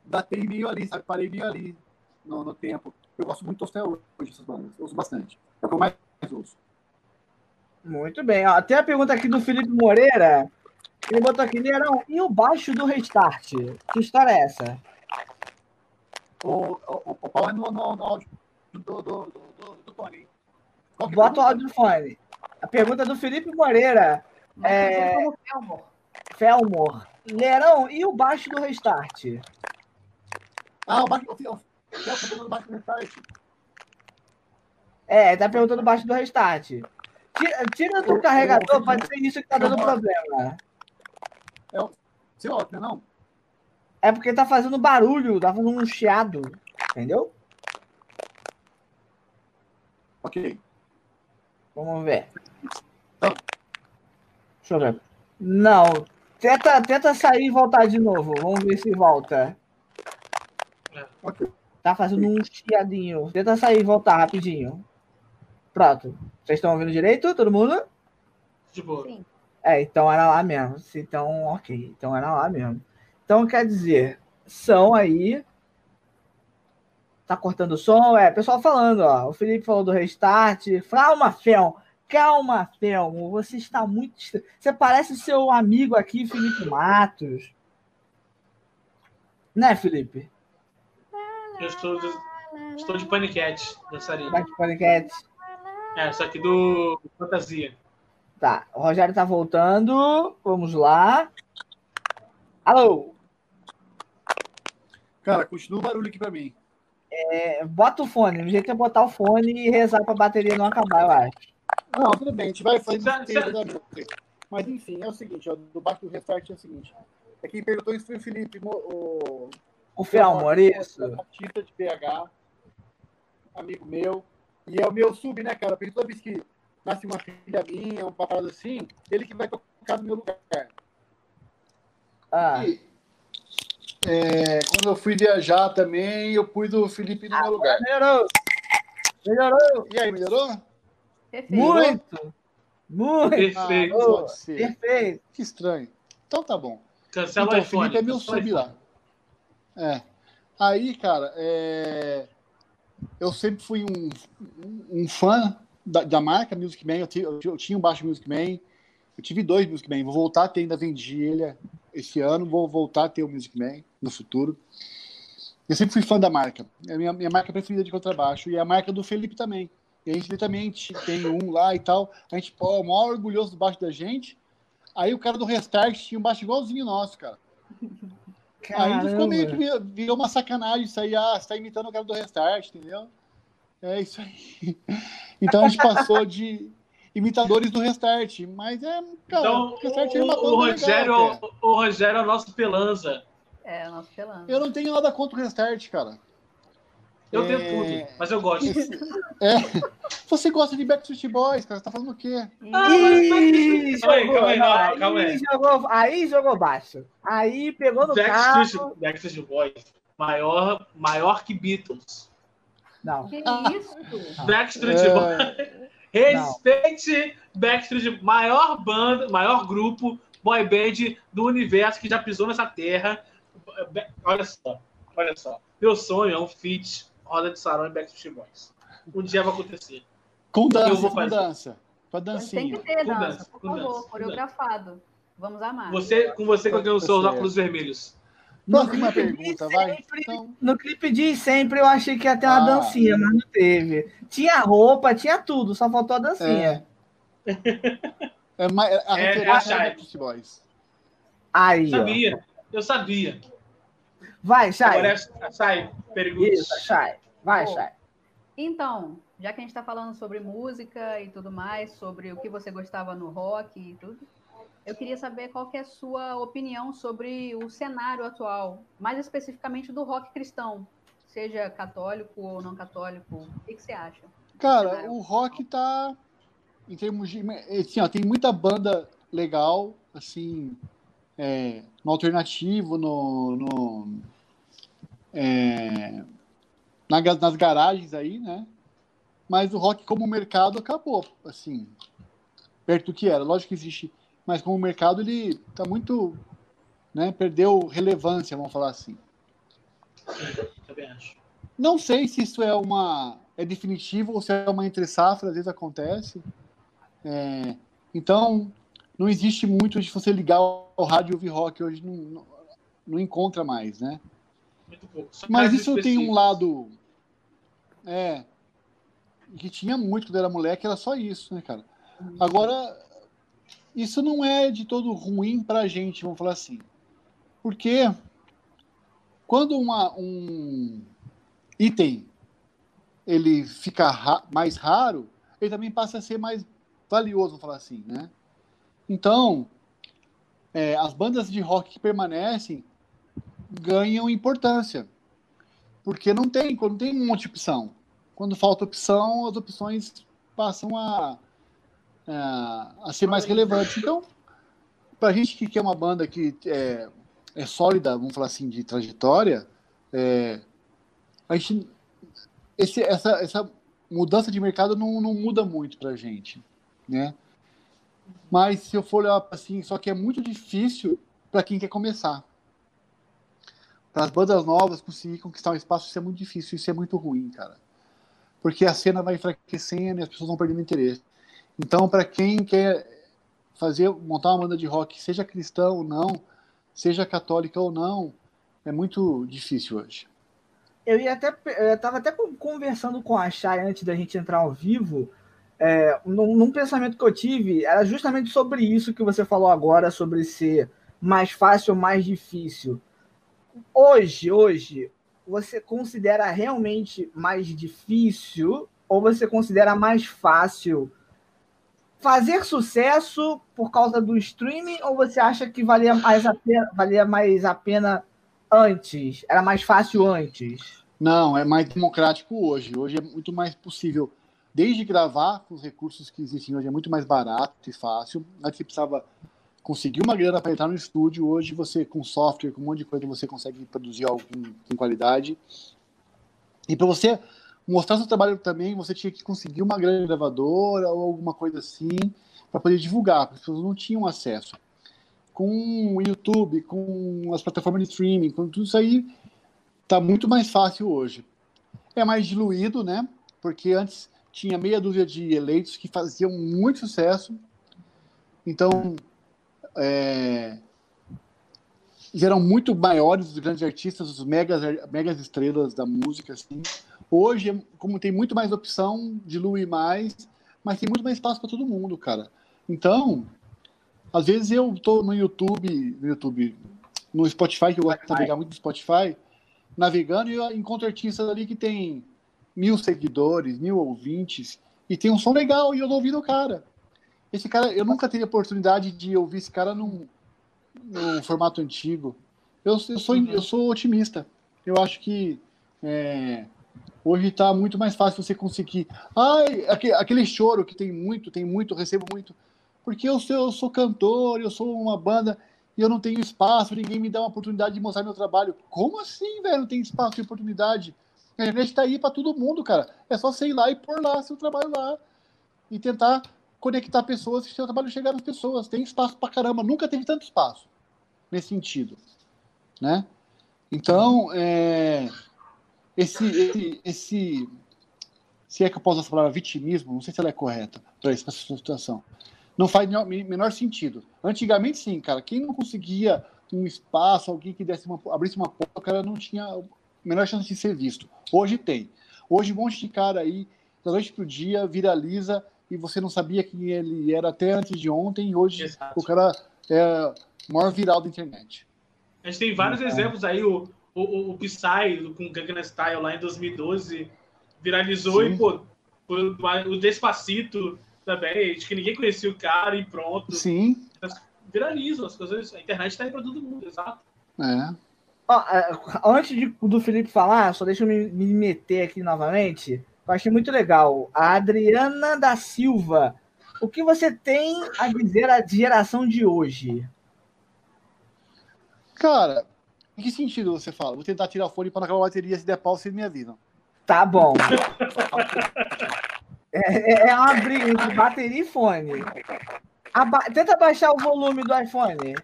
datei meio ali, sabe? Parei meio ali no, no tempo. Eu gosto muito até hoje essas bandas. Ouço bastante. É o que eu mais ouço. Muito bem. Ó, tem a pergunta aqui do Felipe Moreira. Ele botou aqui, Leirão, e o baixo do restart? Que história é essa? O, o, o pau é no, no, no áudio do, do, do, do, do Tony. Qual que é a Bota o pergunta? áudio no fone. A pergunta do Felipe Moreira. É... Felmor. Felmor. Leirão, e o baixo do restart? Ah, o baixo. O Fiel. O Fiel tá baixo site. É, tá perguntando baixo do restart. Tira, tira do carregador, pode ser isso que tá dando problema. É o seu ótimo, não? É porque tá fazendo barulho, tá fazendo um chiado. Entendeu? Ok. Vamos ver. Tá. Deixa eu ver. Não. Tenta, tenta sair e voltar de novo. Vamos ver se volta. Ok. Tá fazendo um chiadinho. Tenta sair e voltar rapidinho. Pronto. Vocês estão ouvindo direito? Todo mundo? De boa. Sim. É, então era lá mesmo. Então, ok. Então era lá mesmo. Então quer dizer, são aí. Tá cortando o som? É, pessoal falando, ó. O Felipe falou do restart. Calma, Fel. Calma, Felmo. Você está muito. Você parece seu amigo aqui, Felipe Matos. Né, Felipe? Eu estou de, estou de paniquete, dançarina. Bate podcast. É, só que do fantasia. Tá, o Rogério tá voltando. Vamos lá. Alô, Cara, continua o barulho aqui pra mim. é, bota o fone. O jeito é botar o fone e rezar pra bateria não acabar, eu acho. Não, tudo bem, a gente vai fazer Mas enfim, é o seguinte, ó, do baixo do restart é o seguinte. É quem perguntou isso foi o Felipe, o O Felmo, era isso. Artista de PH, amigo meu. E é o meu sub, né, cara? Porque toda vez que nasce uma filha minha, uma parada assim, ele que vai tocar no meu lugar. Ah, E, é, quando eu fui viajar também, eu pus o Felipe no meu lugar. melhorou. Melhorou. E aí, melhorou? Perfeito. Muito. Muito. Perfeito. Ah, pode ser. Perfeito. Que estranho. Então tá bom. Cancela então, o iPhone. Felipe é meu sub lá. É. Aí, cara, é, eu sempre fui um, um- um fã da, da marca Music Man. Eu, eu, eu tinha um baixo Music Man. Eu tive dois Music Man. Vou voltar a ter, ainda vendi ele esse ano. Vou voltar a ter o Music Man no futuro. Eu sempre fui fã da marca. É a minha, minha marca preferida de contrabaixo. E é a marca do Felipe também. E a gente também tem um lá e tal. A gente, pô, o maior orgulhoso do baixo da gente. Aí o cara do Restart tinha um baixo igualzinho nosso, cara. Aí ficou meio que Caramba. virou- virou uma sacanagem isso aí, ah, você tá imitando o cara do Restart, entendeu? É isso aí. Então a gente passou de imitadores do Restart, mas é, cara, Então, o Restart o, é uma o banda Rogério, legal, até. o Rogério é o nosso pelanza. É, nosso pelando. Eu não tenho nada contra o Restart, cara. Eu É. tenho tudo, mas eu gosto. É. Você gosta de Backstreet Boys, cara, você tá fazendo o quê? Ah, mas- aí, jogou, calma aí, não, não, calma aí. jogou, aí jogou baixo. Aí pegou no carro. Backstreet, Backstreet Boys, maior, maior que Beatles. Não. Que isso? Backstreet É. Boys. Respeite Backstreet maior banda, maior grupo boy band do universo que já pisou nessa terra. Olha só, olha só. Meu sonho é um feat roda de sarão e Backstreet Boys. Um dia vai acontecer. Com Eu dança, vou com fazer. dança. Com a Tem dancinha. que ter Com dança, dança, por favor, dança, coreografado. Vamos amar. Você, com você que eu sou os Certo. óculos vermelhos. Próxima clipe pergunta, sempre- Então, No clipe de sempre eu achei que ia ter uma Ah. dancinha, mas não teve. Tinha roupa, tinha tudo, só faltou a dancinha. é, ma- a É, referência é a é Boys. Aí, ó. Sabia. Eu sabia. Vai, Chay. Agora é, sai, perguntas. Isso, Chay. Vai. Chay. Então, já que a gente está falando sobre música e tudo mais, sobre o que você gostava no rock e tudo, eu queria saber qual que é a sua opinião sobre o cenário atual, mais especificamente do rock cristão, seja católico ou não católico. O que, que você acha? Cara, o rock tá em termos de, assim, ó, tem muita banda legal, assim, é, no alternativo, no, no é, na nas garagens aí, né? Mas o rock como mercado acabou, assim, perto do que era. Lógico que existe, mas como mercado ele tá muito, né? Perdeu relevância, vamos falar assim. Também acho. Não sei se isso é uma é definitivo ou se é uma entre safra, às vezes acontece. É, então, não existe muito de você ligar o rádio e ouvir rock hoje, não, não, não encontra mais, né? Muito pouco. Só Mas isso tem um lado. É. Que tinha muito quando era moleque, era só isso, né, cara? Agora, isso não é de todo ruim pra gente, vamos falar assim. Porque quando uma, um item ele fica ra- mais raro, ele também passa a ser mais valioso, vamos falar assim, né? Então, é, as bandas de rock que permanecem ganham importância. Porque não tem, quando tem um monte de opção. Quando falta opção, as opções passam a, a, a ser mais relevantes. Então, pra gente que quer uma banda que é, é sólida, vamos falar assim, de trajetória, é, a gente, esse, essa, essa mudança de mercado não, não muda muito pra gente, né? Mas se eu for olhar assim, só que é muito difícil para quem quer começar. Para as bandas novas conseguir conquistar um espaço, isso é muito difícil, isso é muito ruim, cara. Porque a cena vai enfraquecendo e as pessoas vão perdendo interesse. Então, para quem quer fazer, montar uma banda de rock, seja cristão ou não, seja católica ou não, é muito difícil hoje. Eu ia até, eu estava até conversando com a Chay antes da gente entrar ao vivo, é, num, num, pensamento que eu tive, era justamente sobre isso que você falou agora, sobre ser mais fácil ou mais difícil. Hoje, hoje, você considera realmente mais difícil ou você considera mais fácil fazer sucesso por causa do streaming ou você acha que valia mais a pena, valia mais a pena antes? Era mais fácil antes? Não, é mais democrático hoje. Hoje é muito mais possível. Desde gravar com os recursos que existem hoje é muito mais barato e fácil. Antes você precisava conseguir uma grana para entrar no estúdio. Hoje você, com software, com um monte de coisa, você consegue produzir algo com, com qualidade. E para você mostrar seu trabalho também, você tinha que conseguir uma grande gravadora ou alguma coisa assim para poder divulgar, porque as pessoas não tinham acesso. Com o YouTube, com as plataformas de streaming, com tudo isso aí, está muito mais fácil hoje. É mais diluído, né? Porque antes tinha meia dúzia de eleitos que faziam muito sucesso. Então, é, eram muito maiores os grandes artistas, os megas, megas estrelas da música, assim. Hoje, como tem muito mais opção, dilui mais, mas tem muito mais espaço para todo mundo, cara. Então, às vezes eu tô no YouTube, no YouTube, no Spotify, que eu gosto de navegar muito no Spotify, navegando e eu encontro artistas ali que tem mil seguidores, mil ouvintes, e tem um som legal, e eu tô ouvindo o cara. Esse cara, eu nunca teria oportunidade de ouvir esse cara num, num formato antigo. Eu, eu, sou, eu sou otimista. Eu acho que é, Hoje está muito mais fácil você conseguir. Ai, aquele choro que tem muito, tem muito, recebo muito. Porque eu sou, eu sou cantor, eu sou uma banda e eu não tenho espaço, ninguém me dá uma oportunidade de mostrar meu trabalho. Como assim, velho? Não tem espaço e oportunidade? A internet está aí para todo mundo, cara. É só você ir lá e pôr lá seu trabalho lá. E tentar conectar pessoas e seu trabalho chegar nas pessoas. Tem espaço para caramba. Nunca teve tanto espaço nesse sentido. Né? Então, é esse, esse, esse, se é que eu posso falar vitimismo, não sei se ela é correta para essa situação, não faz menor sentido. Antigamente, sim, cara, quem não conseguia um espaço, alguém que desse uma, abrisse uma porta, o cara não tinha a menor chance de ser visto. Hoje tem. Hoje um monte de cara aí, da noite pro dia, viraliza e você não sabia quem ele era até antes de ontem, e hoje Exato. o cara é o maior viral da internet. A gente tem vários então, exemplos aí, o, o, o, o Psy com Gangnam Style lá em 2012 viralizou Sim. e, pô, o Despacito também, acho que ninguém conhecia o cara e pronto. Sim. Viralizam as coisas, a internet tá aí pra todo mundo, exato. É. antes de, do Felipe falar, só deixa eu me, me meter aqui novamente. Eu achei muito legal. A Adriana da Silva. O que você tem a dizer à geração de hoje? Cara, em que sentido você fala? Vou tentar tirar o fone para não acabar a bateria, se der pau, vocês me avisam. Tá bom. é, é, é uma briga entre bateria e fone. Aba Tenta baixar o volume do iPhone.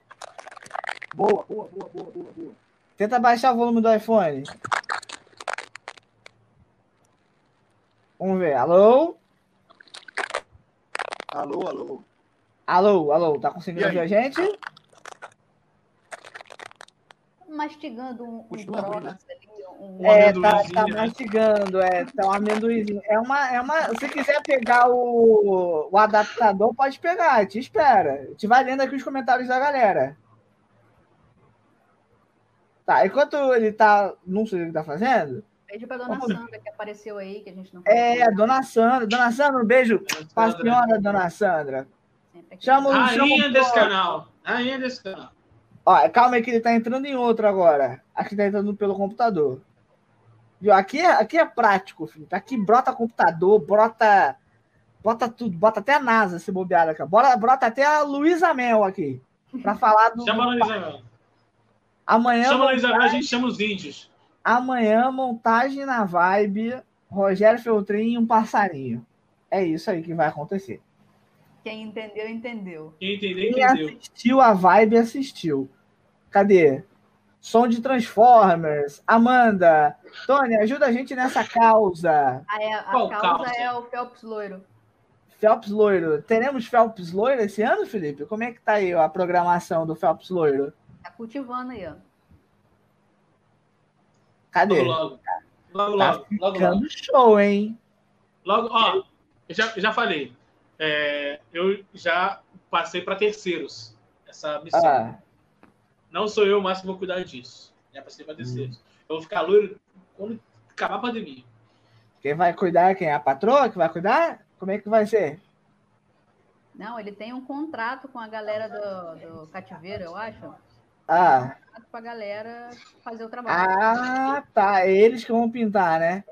Boa, boa, boa, boa, boa, boa. Tenta baixar o volume do iPhone. Vamos ver. Alô? Alô, alô. Alô, alô. Tá conseguindo ouvir a gente? Mastigando um, um né? um é, tá, tá, mastigando, é, tá um amendoizinho. É uma, é uma, se quiser pegar o, o adaptador, pode pegar, te espera. Te vai lendo aqui os comentários da galera. Tá, enquanto ele tá, não sei o que ele tá fazendo. Beijo pra dona. Sandra, que apareceu aí, que a gente não É, dona Sandra. Dona Sandra, um beijo pra senhora, dona Sandra. Chama, Rainha chama desse canal. Rainha desse canal. Ó, calma aí que ele tá entrando em outro agora. Aqui tá entrando pelo computador. Viu? Aqui é, aqui é prático, filho. Aqui brota computador, brota. Bota tudo, bota até a NASA se bobear aqui. Bora, brota até a Luísa Mel aqui. para falar do. Chama a Ana Isabel. Amanhã, Chama a montagem, Isabel, a gente chama os índios. amanhã, montagem na vibe, Rogério Feltrin e um passarinho. É isso aí que vai acontecer. Quem entendeu, entendeu. Quem entendeu, Quem entendeu. assistiu a vibe, assistiu. Cadê? Som de Transformers. Amanda, Tony, ajuda a gente nessa causa. Ah, é, a Qual causa, causa? é o Phelps loiro. Phelps Loiro. Teremos Phelps Loiro esse ano, Felipe? Como é que tá aí a programação do Phelps Loiro? Tá cultivando aí, ó. Cadê? Logo, logo. Logo, Tá logo, logo, logo. ficando show, hein? Logo, ó, eu já, já falei. É, eu já passei para terceiros essa missão. Ah, Não sou eu mais que vou cuidar disso. Já passei para terceiros. Eu vou ficar loiro quando acabar a pandemia. quem vai cuidar? Quem? A patroa que vai cuidar? Como é que vai ser? Não, ele tem um contrato com a galera do, do cativeiro, eu acho. Ah, Contrato pra galera fazer o trabalho. ah, tá. Eles que vão pintar, né?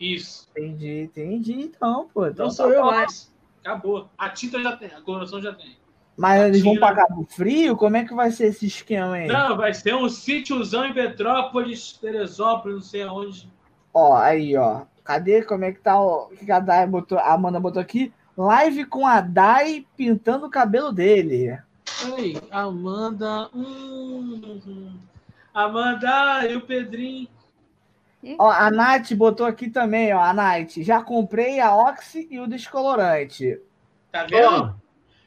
Isso. Entendi, entendi. Então, pô. Então Não tá sou eu bom. mais. Acabou. A tinta já tem, a coloração já tem. Mas eles vão pagar pro frio? Como é que vai ser esse esquema aí? Não, vai ser um sítiozão em Petrópolis, Teresópolis, não sei aonde. Ó, aí, ó. Cadê? Como é que tá o o que a Dai botou? A Amanda botou aqui. Live com a Dai pintando o cabelo dele. Ei, Amanda. Hum, Amanda e o Pedrinho. Ó, a Nath botou aqui também, ó. A Nath. Já comprei a Oxy e o descolorante. Tá vendo?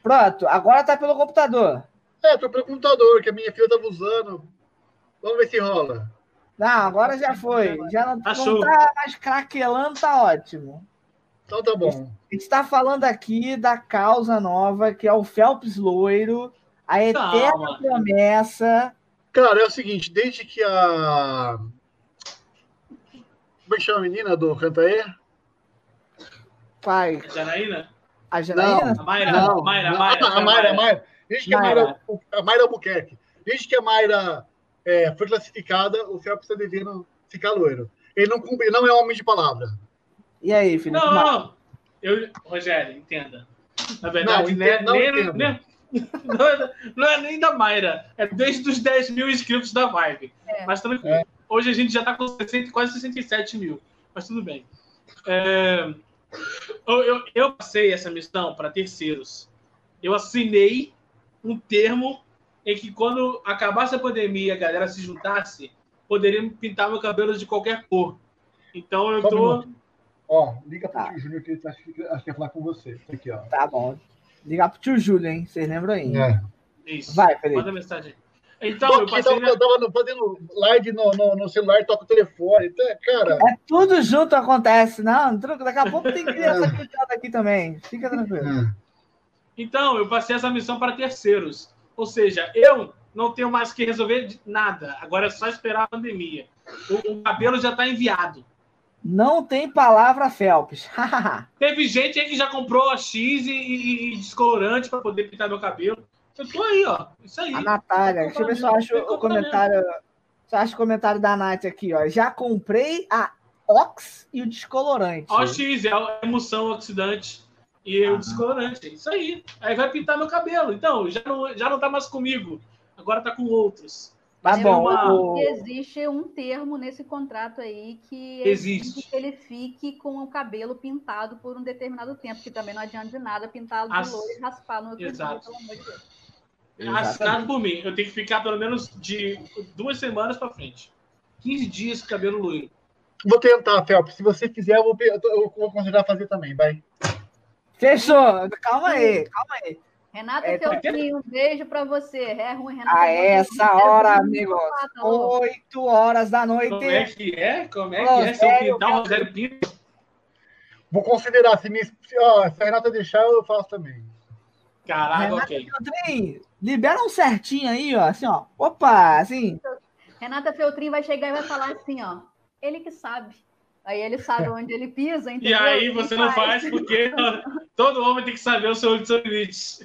Pronto, agora tá pelo computador. é, tô pelo computador, que a minha filha tava usando. Vamos ver se rola. Não, agora já foi. Já não, Tá não tá mais craquelando, tá ótimo. Então tá bom. A gente tá falando aqui da causa nova, que é o Phelps Loiro, a eterna Calma. promessa. Cara, é o seguinte, desde que a. Como é que chama a menina do Cantaê? Pai, Janaína? A Janaína? A Mayra? Não, a Mayra, a não, Mayra. a Mayra, a Mayra. Desde que a Mayra. Mayra, a Mayra Albuquerque, desde que a Mayra é, foi classificada, o Phelps está devendo ficar loiro. Ele não, cumpre, ele não é homem de palavra. E aí, Felipe? Não, não, não. Eu, Rogério, entenda. Na verdade, Não, né, não nem, né, não, é, não é nem da Mayra. É desde os 10 mil inscritos da Vibe. É. Mas tranquilo. É. Hoje a gente já tá com 60, quase 67 mil. Mas tudo bem. É, eu, eu, eu passei essa missão para terceiros. Eu assinei um termo em que quando acabasse a pandemia e a galera se juntasse, poderiam pintar meu cabelo de qualquer cor. Então eu Só um tô. minuto. Ó, liga pro Tá. tio Júnior que ele tá- acho que quer falar com você. Aqui, ó. Tá bom. Ligar pro tio Júlio, hein? Vocês lembram aí? É. Isso. Vai, Felipe. Manda mensagem. Então, Tô eu passei. tava, na- tava no- fazendo live no, no, no celular, toca o telefone. Então, Cara, É tudo junto acontece. Não. Daqui a pouco tem criança gritando aqui também. Fica tranquilo. é. Então, eu passei essa missão para terceiros. Ou seja, eu não tenho mais que resolver de nada. Agora é só esperar a pandemia. O, o cabelo já está enviado. Não tem palavra Phelps. Teve gente aí que já comprou a X e, e- e descolorante para poder pintar meu cabelo. Eu tô aí, ó. Isso aí. a Natália. Deixa eu ver se eu acho o comentário. Eu acho o comentário da Nath aqui, ó. Já comprei a Ox e o descolorante. Ó, X é a emulsão oxidante e Ah. o descolorante. Isso aí. Aí vai pintar meu cabelo. Então, já não, já não tá mais comigo. Agora tá com outros. Tá é bom. uma- o- existe um termo nesse contrato aí que Existe. que ele fique com o cabelo pintado por um determinado tempo, que também não adianta de nada pintá-lo de As- loiro e raspar no outro Exato. dia, pelo amor de Deus. Assinado por mim. Eu tenho que ficar pelo menos de duas semanas para frente. 15 dias com cabelo loiro. Vou tentar, Phelps. Se você fizer, eu vou, eu vou considerar fazer também, vai. Fechou. Calma aí, calma aí. Renata É, tá Feltrinho, um beijo pra você. É ruim, Renata. A essa hora, amigos. Tá louco. 8 horas da Como é noite. que é? Como é que é? Se eu Rogério pintar o Rogério Pinto. Vou considerar. Se, me, se, ó, se a Renata deixar, eu faço também. Caraca, Renata ok. Feltrin, libera um certinho aí, ó. Assim, ó. Opa, assim. Renata Feltrin vai chegar e vai falar assim, ó. Ele que sabe. Aí ele sabe onde ele pisa, E entendeu? aí Ele você não faz porque todo homem tem que saber o seu, limite.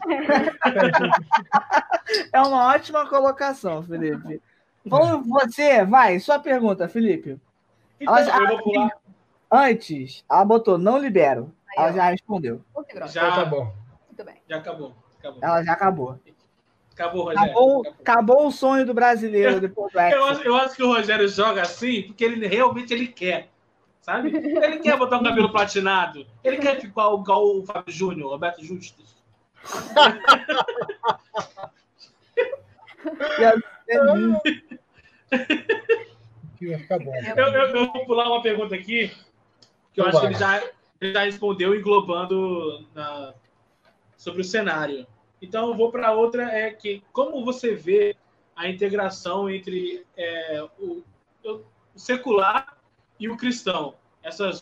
É uma ótima colocação, Felipe. Vamos, você, vai, sua pergunta, Felipe. Então, Ela já- eu vou pular. Antes, ela botou não libero. Aí, Ela ó. já respondeu. Já, Então tá bom. Muito bem. já acabou. acabou. Ela já acabou. Acabou, Rogério. Acabou, acabou o sonho do brasileiro depois do Eu acho, eu acho que o Rogério joga assim porque ele realmente ele quer. Sabe? Ele quer botar um cabelo platinado. Ele quer ficar igual o Fábio Júnior, Roberto Justus. Eu, eu- eu vou pular uma pergunta aqui, que eu Então acho que ele já, ele já respondeu englobando na- sobre o cenário. Então eu vou para outra, é que como você vê a integração entre é, o, o secular e o cristão? Essas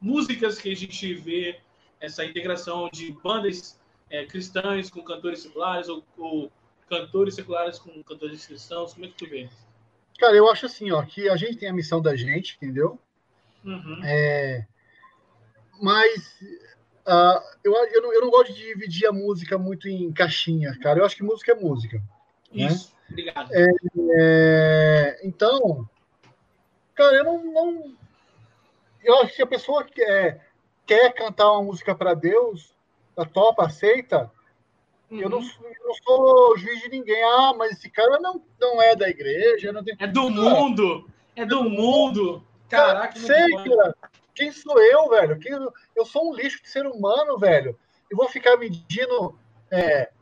músicas que a gente vê, essa integração de bandas é, cristãs com cantores seculares ou, ou cantores seculares com cantores cristãos, como é que tu vê? Cara, eu acho assim, ó, que a gente tem a missão da gente, entendeu? Uhum. É, mas ah, eu, eu, não, eu não gosto de dividir a música muito em caixinhas, cara. Eu acho que música é música. Isso, obrigado. É, então, cara, eu não, não- Eu acho que a pessoa quer, quer cantar uma música para Deus, a topa, aceita. Eu, não, Uhum. sou- eu não sou juiz de ninguém. Ah, mas esse cara não, não é da igreja. Não tem... É do mundo! É do mundo! Caraca, sei, não pode. cara. Quem sou eu, velho? Quem, eu sou um lixo de ser humano, velho. Eu vou ficar medindo é,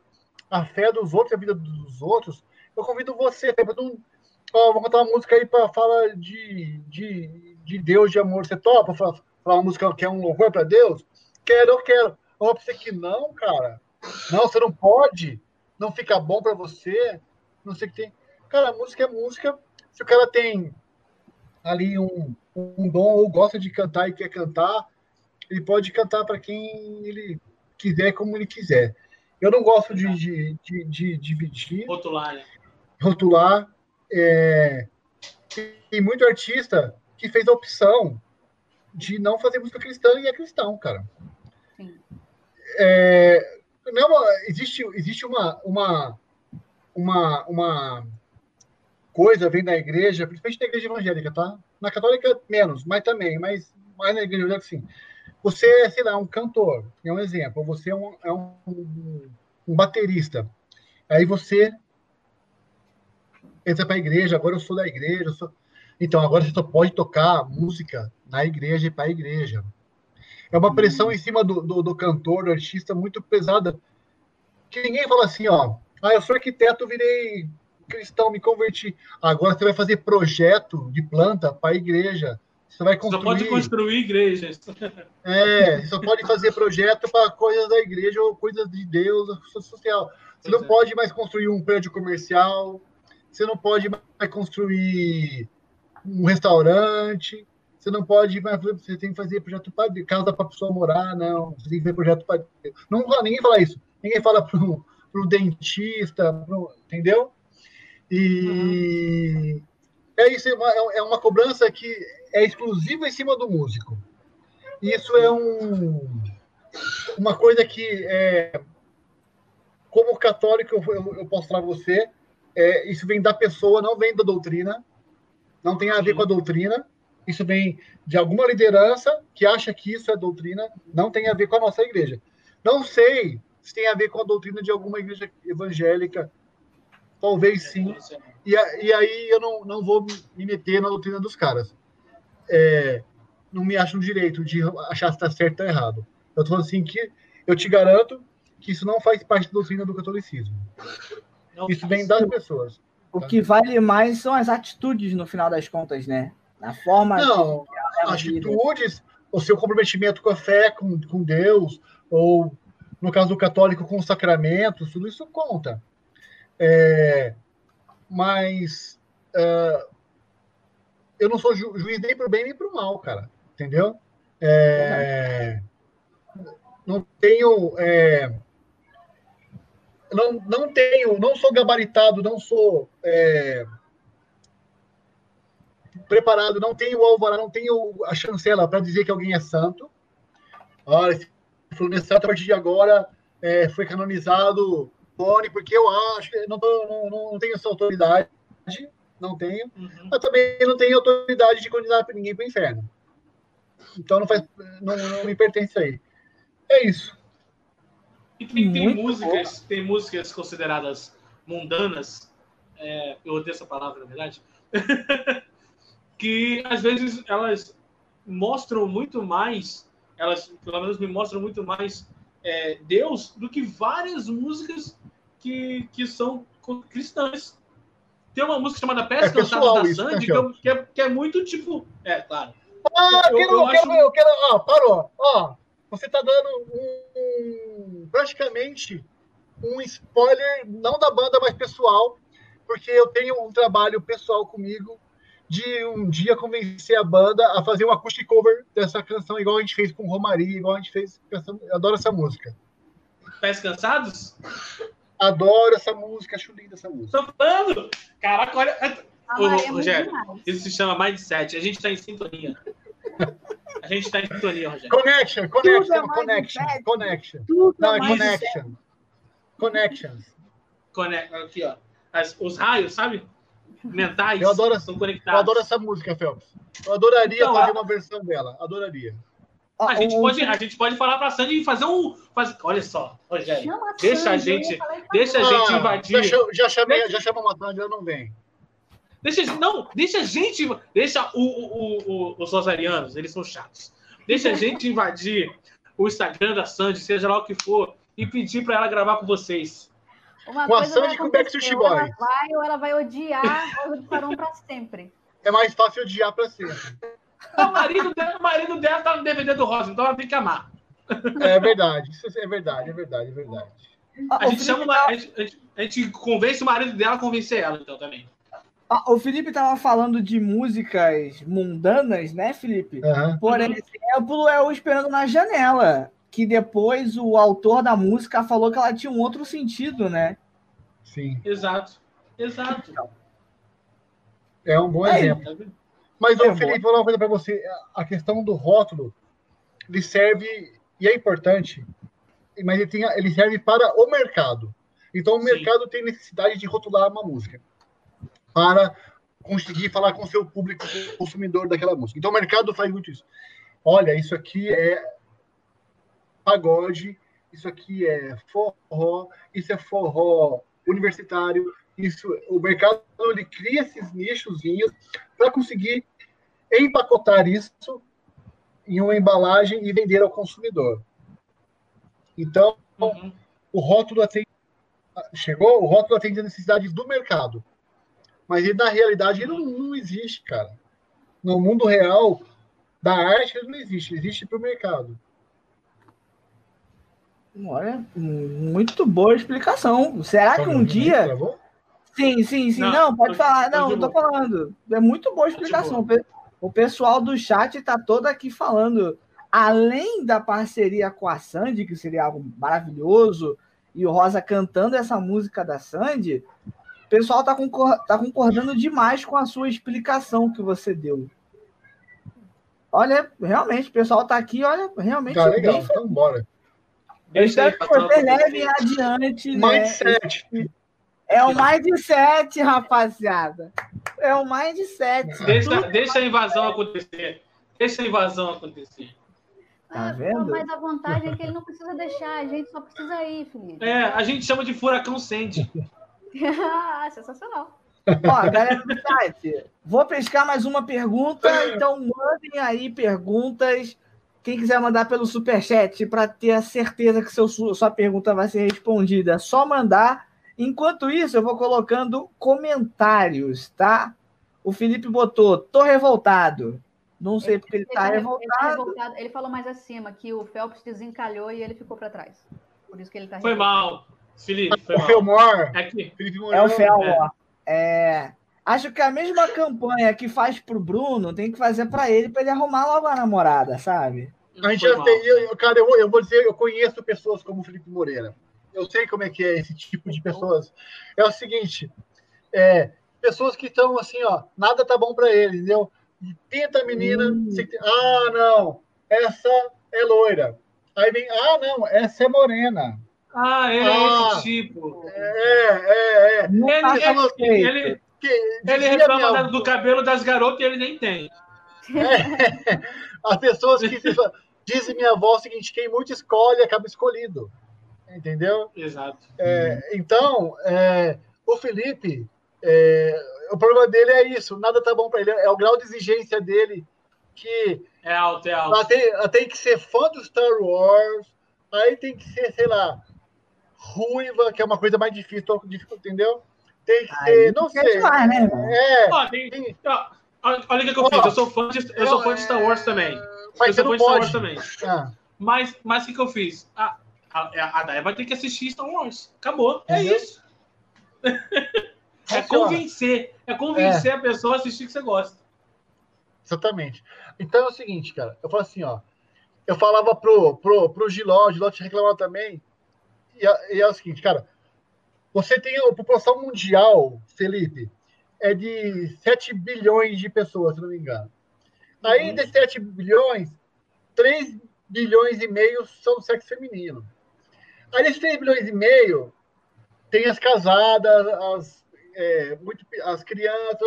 a fé dos outros, a vida dos outros. Eu convido você. não- Ó, vou cantar uma música aí para falar de, de, de Deus, de amor. Você topa falar, uma música que é um louvor para Deus? Quero, eu quero. Pra você que não, cara. Não, você não pode. Não fica bom para você. Não sei o que tem. Cara, música é música. Se o cara tem ali um, um dom ou gosta de cantar e quer cantar, ele pode cantar para quem ele quiser, como ele quiser. Eu não gosto de, de, de, de dividir, Rotular, né? rotular. É... Tem muito artista que fez a opção de não fazer música cristã e é cristão, cara. Sim. É... Não, é existe, existe uma, uma, uma, uma coisa, vem da igreja, principalmente da igreja evangélica, tá? Na católica, menos, mas também, mas mais na igreja evangélica, sim. Você é, sei lá, um cantor, é um exemplo, você é um, é um, um baterista. Aí você entra para a igreja, agora eu sou da igreja. sou- Então, agora você só pode tocar música na igreja e para a igreja. É uma pressão em cima do, do, do cantor, do artista, muito pesada. Que ninguém fala assim, ó. Ah, eu sou arquiteto, virei cristão, me converti. Agora você vai fazer projeto de planta para a igreja. Você vai Só construir. pode construir igrejas. É, você só pode fazer projeto para coisas da igreja ou coisas de Deus, social. Você não é. pode mais construir um prédio comercial, você não pode mais construir um restaurante, você não pode mais. Você tem que fazer projeto para casa para a pessoa morar, não. Você tem que fazer projeto para. Não, ninguém fala isso. Ninguém fala para o dentista, pro, entendeu? E é isso, é uma, é uma cobrança que é exclusiva em cima do músico. Isso é um, uma coisa que, é, como católico, eu, eu, eu posso falar você, é, isso vem da pessoa, não vem da doutrina, não tem a ver com a doutrina, isso vem de alguma liderança que acha que isso é doutrina, não tem a ver com a nossa igreja. Não sei se tem a ver com a doutrina de alguma igreja evangélica, talvez sim, e, a- e aí eu não, não vou me meter na doutrina dos caras. É, não me acho no direito de achar se está certo ou errado. Eu tô falando assim que eu te garanto que isso não faz parte da doutrina do catolicismo. Não Isso vem das pessoas. O que vale mais são as atitudes, no final das contas, né? A forma. Não, vida. atitudes, o seu comprometimento com a fé, com, com Deus, ou no caso do católico, com os sacramentos, tudo isso conta. É, mas é, eu não sou ju- juiz nem para o bem nem para o mal, cara. Entendeu? É, não tenho. é, não, não tenho, não sou gabaritado, não sou é, preparado, não tenho o alvará, não tenho a chancela para dizer que alguém é santo. Olha, esse santo a partir de agora é, foi canonizado Tony, porque eu acho que não, tô- não, não, tenho essa autoridade, não tenho, Uhum. mas também não tenho autoridade de condenar ninguém para o inferno. Então não faz, não, não me pertence aí. É isso. E tem, tem músicas, tem músicas consideradas mundanas, é, eu odeio essa palavra, na verdade, que às vezes elas mostram muito mais, elas pelo menos me mostram muito mais é, Deus do que várias músicas que, que são cristãs. Tem uma música chamada Peça É da né, Sandy, que, é- que é, que é muito tipo. É, claro. Ah, Eu- quero, eu eu quero, acho- eu quero, ó, parou, ó, você tá dando um, praticamente um spoiler, não da banda, mas pessoal, porque eu tenho um trabalho pessoal comigo de um dia convencer a banda a fazer um acoustic cover dessa canção, igual a gente fez com Romaria, igual a gente fez, adoro essa música. Pés Cansados? Adoro essa música, acho linda essa música. Tô falando! Caraca, olha. Amaremos Ô, Rogério, demais. Isso se chama Mindset. A gente tá em sintonia. A gente tá em sintonia, Rogério. Connection, Tudo connection, é connection, connection. Tudo Não, é é mais connection. Connections. Cone- Aqui, ó. As- os raios, sabe? Mentais. Eu adoro- São Eu conectados. adoro essa música, Phelps. Eu adoraria Então, fazer a- uma versão dela. Adoraria. Ó, A gente, o- pode, a gente pode falar pra Sandy e fazer um. Faz... Olha só, Rogério. Chama Deixa a Sandy, eu gente- Deixa a gente Ah, invadir. Já, já chamei, já chamamos a Sandy, ela não vem. Deixa, não, deixa a gente. Deixa o, o, o- os rosarianos, eles são chatos. Deixa a gente invadir o Instagram da Sandy, seja lá o que for, e pedir pra ela gravar com vocês. Uma Com a coisa Sandy vai e com o acontecer, Backstreet ou ela vai ou ela vai odiar Rosa de Saron pra sempre. É mais fácil odiar pra sempre. O marido, dela, o marido dela tá no DVD do Rosa, então ela tem que amar. É verdade. Isso é verdade, é verdade, é verdade. ó, A o gente, chama uma- tava- a, gente, a gente- a convence o marido dela a convencer ela, então, também. ó, o Felipe tava falando de músicas mundanas, né, Felipe? Aham. Por Uhum. exemplo, é o Esperando na Janela, que depois o autor da música falou que ela tinha um outro sentido, né? Sim. Exato. Exato. É um bom É, exemplo. Mas, É ô, Felipe, vou falar uma coisa pra você. A questão do rótulo, ele serve, e é importante, mas ele, tem, ele serve para o mercado. Então, o Sim. mercado tem necessidade de rotular uma música para conseguir falar com o seu público consumidor daquela música. Então, o mercado faz muito isso. Olha, isso aqui é pagode, isso aqui é forró, isso é forró universitário, isso, o mercado ele cria esses nichozinhos para conseguir empacotar isso em uma embalagem e vender ao consumidor. Então, Uhum. o rótulo atende, chegou, o rótulo atende as necessidades do mercado. Mas ele, na realidade ele não, não existe, cara. No mundo real da arte ele não existe, existe para o mercado. Olha, muito boa explicação. Será que um dia. Sim, sim, sim. Não, Não, pode tô- falar. Não, eu tô falando. É muito boa explicação. O pe- O pessoal do chat tá todo aqui falando. Além da parceria com a Sandy, que seria algo maravilhoso, e o Rosa cantando essa música da Sandy, o pessoal tá, concor- tá concordando demais com a sua explicação que você deu. Olha, realmente, o pessoal tá aqui, olha, realmente Tá legal, bem então bora. Eu Deixa aí, espero que passando vocês por- levem adiante, né? Mindset. É o mindset, rapaziada. É o mindset. Deixa, Tudo- deixa a invasão acontecer. Deixa a invasão acontecer. Tá Ah, vendo? Mas a vantagem é que ele não precisa deixar, a gente só precisa ir, Felipe. É, a gente chama de furacão Sandy. Ah, Sensacional. Ó, galera do chat, vou pescar mais uma pergunta, então mandem aí perguntas. Quem quiser mandar pelo superchat para ter a certeza que seu, sua pergunta vai ser respondida, é só mandar. Enquanto isso, eu vou colocando comentários, tá? O Felipe botou, tô revoltado. Não sei porque ele tá Ele tá revoltado. revoltado. Ele falou mais acima que o Phelps desencalhou e ele ficou pra trás. Por isso que ele tá Foi revoltado. mal. Felipe, foi O mal. Felmor, É que Felipe É o Felmor. É. Acho que a mesma campanha que faz pro Bruno tem que fazer pra ele, pra ele arrumar logo a namorada, sabe? A gente já tem, eu, cara, eu, vou- eu vou dizer, eu conheço pessoas como o Felipe Moreira. Eu sei como é que é esse tipo de pessoas. É o seguinte, é, pessoas que estão assim, ó, nada tá bom para ele, entendeu? E Tenta a menina, Hum. tem- ah, não, essa é loira. Aí vem, ah, não, essa é morena. Ah, ele é Ah. esse tipo. É, é, é. Ele, tá ele, ele, Que, ele reclama minha do cabelo das garotas e ele nem tem. As pessoas que dizem minha avó o seguinte, quem muito escolhe acaba escolhido. Entendeu? Exato. É, então, é, o Felipe, é, o problema dele é isso, nada tá bom para ele, é o grau de exigência dele, que É alto, é ela alto. tem, ela tem que ser fã do Star Wars, aí tem que ser, sei lá, ruiva, que é uma coisa mais difícil, entendeu? Tem que Aí ser, não sei. demais, né? É, Ó, tem- ó, olha o que, eu fiz. Eu sou fã de, eu sou fã de Star Wars também. Eu mas você sou fã de Star pode. Wars também. Ah, Mas, mas o que, que eu fiz? A, a, a Daya vai ter que assistir Star Wars. Acabou. É Entendeu? isso. É ó, convencer. É convencer a pessoa a assistir que você gosta. Exatamente. Então é o seguinte, cara. Eu falo assim, ó. Eu falava pro, pro, pro Giló, o Giló te reclamava também. E é, e é o seguinte, cara. Você tem a população mundial, Felipe, é de 7 bilhões de pessoas, se não me engano. Aí, desses 7 bilhões, 3 bilhões e meio são do sexo feminino. Aí, desses 3 bilhões e meio, tem as casadas, as, é, muito, as crianças,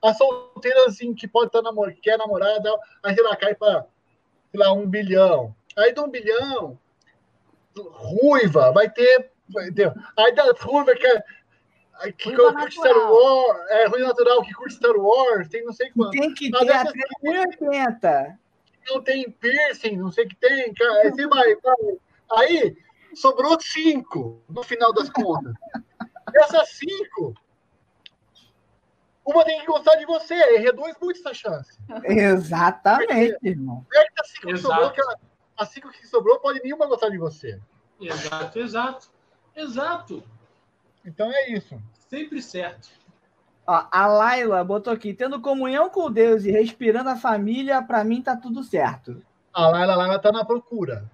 as solteiras, assim, que pode estar namor que quer namorada, aí, sei lá, cai para, sei lá, um bilhão. Aí, de um bilhão, ruiva, vai ter, ter aí da ruiva que, é- que curte Star natural. Wars, é, ruiva natural que curte Star Wars, tem não sei quanto. Tem que Mas ter até 1,80. não tem piercing, não sei o que tem, cara. Aí você vai, vai. Aí sobrou cinco no final das contas. Essas cinco, uma tem que gostar de você, aí reduz muito essa chance. Exatamente, irmão. É que as cinco que sobrou, que ela- as cinco que sobrou, pode nenhuma gostar de você. Exato, exato. Exato. Então é isso. Sempre certo. Ó, a Laila botou aqui, tendo comunhão com Deus e respirando a família, pra mim tá tudo certo. A Laila, Laila tá na procura.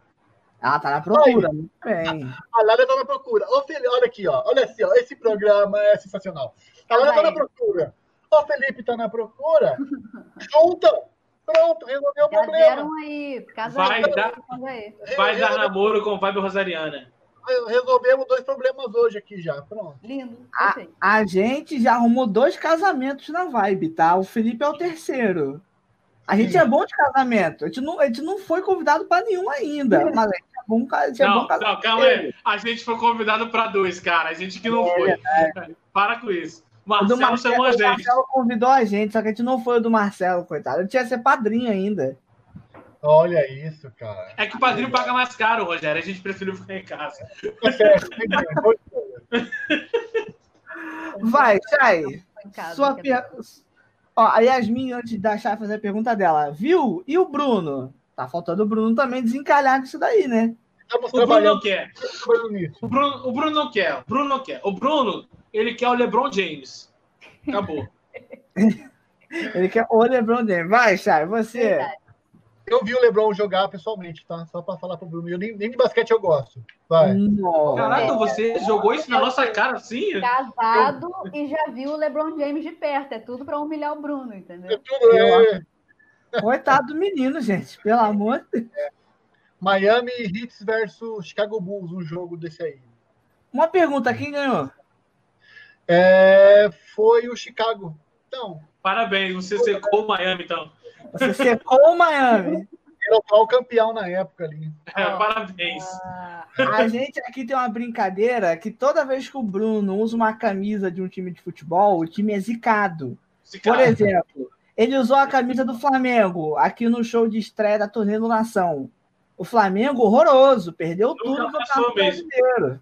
Ela tá na procura, muito bem. A Laila tá na procura. Ô, Felipe, olha aqui, ó. Olha assim, ó. Esse programa é sensacional. A Laila tá na procura. O Felipe tá na procura. Junta. Pronto, resolveu o problema. deram aí. Casa Vai aí, dar- aí. Vai dar namoro com Vibe Rosariana. Resolvemos dois problemas hoje aqui já. Pronto. Lindo. Perfeito. A gente já arrumou dois casamentos na vibe, tá? O Felipe é o terceiro. A gente Sim. é bom de casamento. A gente não, a gente não foi convidado pra nenhum ainda, mas a gente é bom, a gente é bom Não, casamento. não, calma aí. A gente foi convidado para dois, cara. A gente que não foi. Para com isso. O do Marcelo chamou a o gente. Marcelo convidou a gente, só que a gente não foi o do Marcelo, coitado. Eu tinha que ser padrinho ainda. Olha isso, cara. É que o padrinho paga mais caro, Rogério. A gente preferiu ficar em casa. Vai, Chay. Sua per... Ó, a Yasmin, antes da Chay fazer a pergunta dela, viu? E o Bruno? Tá faltando o Bruno também desencalhar com isso daí, né? Estamos O Bruno não quer. O Bruno, o Bruno não quer. O Bruno não quer. O Bruno, ele quer o LeBron James. Acabou. Ele quer o LeBron James. Vai, Chay, você. Verdade. Eu vi o Lebron jogar pessoalmente, tá? Só pra falar pro Bruno. Eu nem, nem de basquete eu gosto. Vai. Caraca, você jogou isso na nossa cara assim? Casado e já viu o LeBron James de perto. É tudo pra humilhar o Bruno, É entendeu? tudo, é, Coitado do menino, gente. Pelo amor de Deus. Miami Heat versus Chicago Bulls, um jogo desse aí. Uma pergunta, quem ganhou? É, foi o Chicago. Então, Parabéns, você secou o Miami, então. Você secou o Miami. era o atual campeão na época ali. É, parabéns. Ah, A gente aqui tem uma brincadeira que toda vez que o Bruno usa uma camisa de um time de futebol, o time é zicado. Esse Por exemplo, ele usou a camisa do Flamengo aqui no show de estreia da Turnê do Nação. O Flamengo, horroroso, perdeu Nunca tudo no Campeonato. Brasileiro.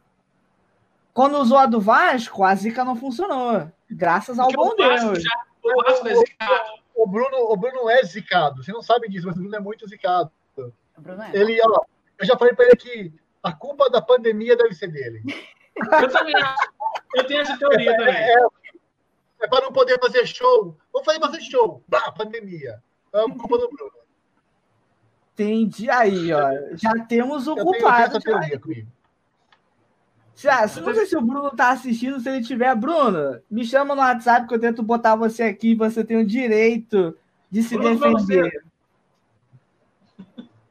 Quando usou a do Vasco, a zica não funcionou. Graças ao Porque bom Deus. já- o Vasco é zicado. O Bruno, o Bruno é zicado. Você não sabe disso, mas o Bruno é muito zicado. o Bruno é. Ele, ó, eu já falei pra ele que a culpa da pandemia deve ser dele. Eu também acho. Eu tenho essa teoria também. É, é para não poder fazer show. Vou fazer fazer show. Bah, pandemia. É a culpa do Bruno. Entendi aí, ó. Já temos o Eu tenho, eu tenho culpado. essa teoria comigo. Já, se não sei se o Bruno tá assistindo, se ele tiver, Bruno, me chama no WhatsApp que eu tento botar você aqui, você tem o direito de se Bruno, defender.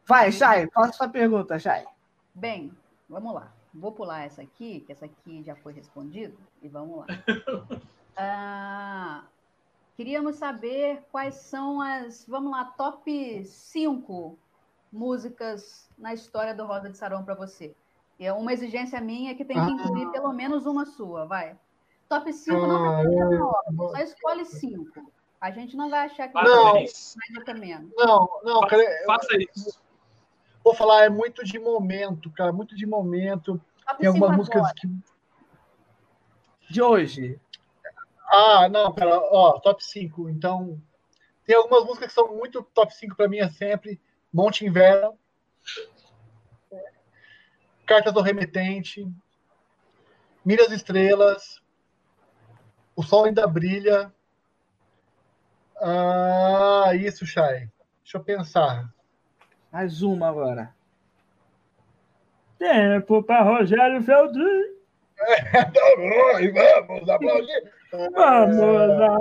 Vai, Chay, faça sua pergunta, Chay. Bem, vamos lá. Vou pular essa aqui, que essa aqui já foi respondida, e vamos lá. Ah, queríamos saber quais são as, vamos lá, top 5 músicas na história do Rosa de Sarão para você. E é uma exigência minha que tem que incluir pelo menos uma sua, vai. Top 5 não Ah, ser eu- na ordem, só escolhe 5. A gente não vai achar que Não. Mais ou menos. Não, não, cara, eu Faça isso. vou falar, é muito de momento, cara, muito de momento. Top Tem algumas 5 músicas agora. que. De hoje. Ah, não, cara, ó, top 5. Então, tem algumas músicas que são muito top 5 pra mim, é sempre. Monte Inverno. Cartas do Remetente. Milhas Estrelas. O Sol Ainda Brilha. Ah, isso, Chay. Deixa eu pensar. Mais uma agora. Tempo para Rogério Feltrin. Vamos aplaudir. Vamos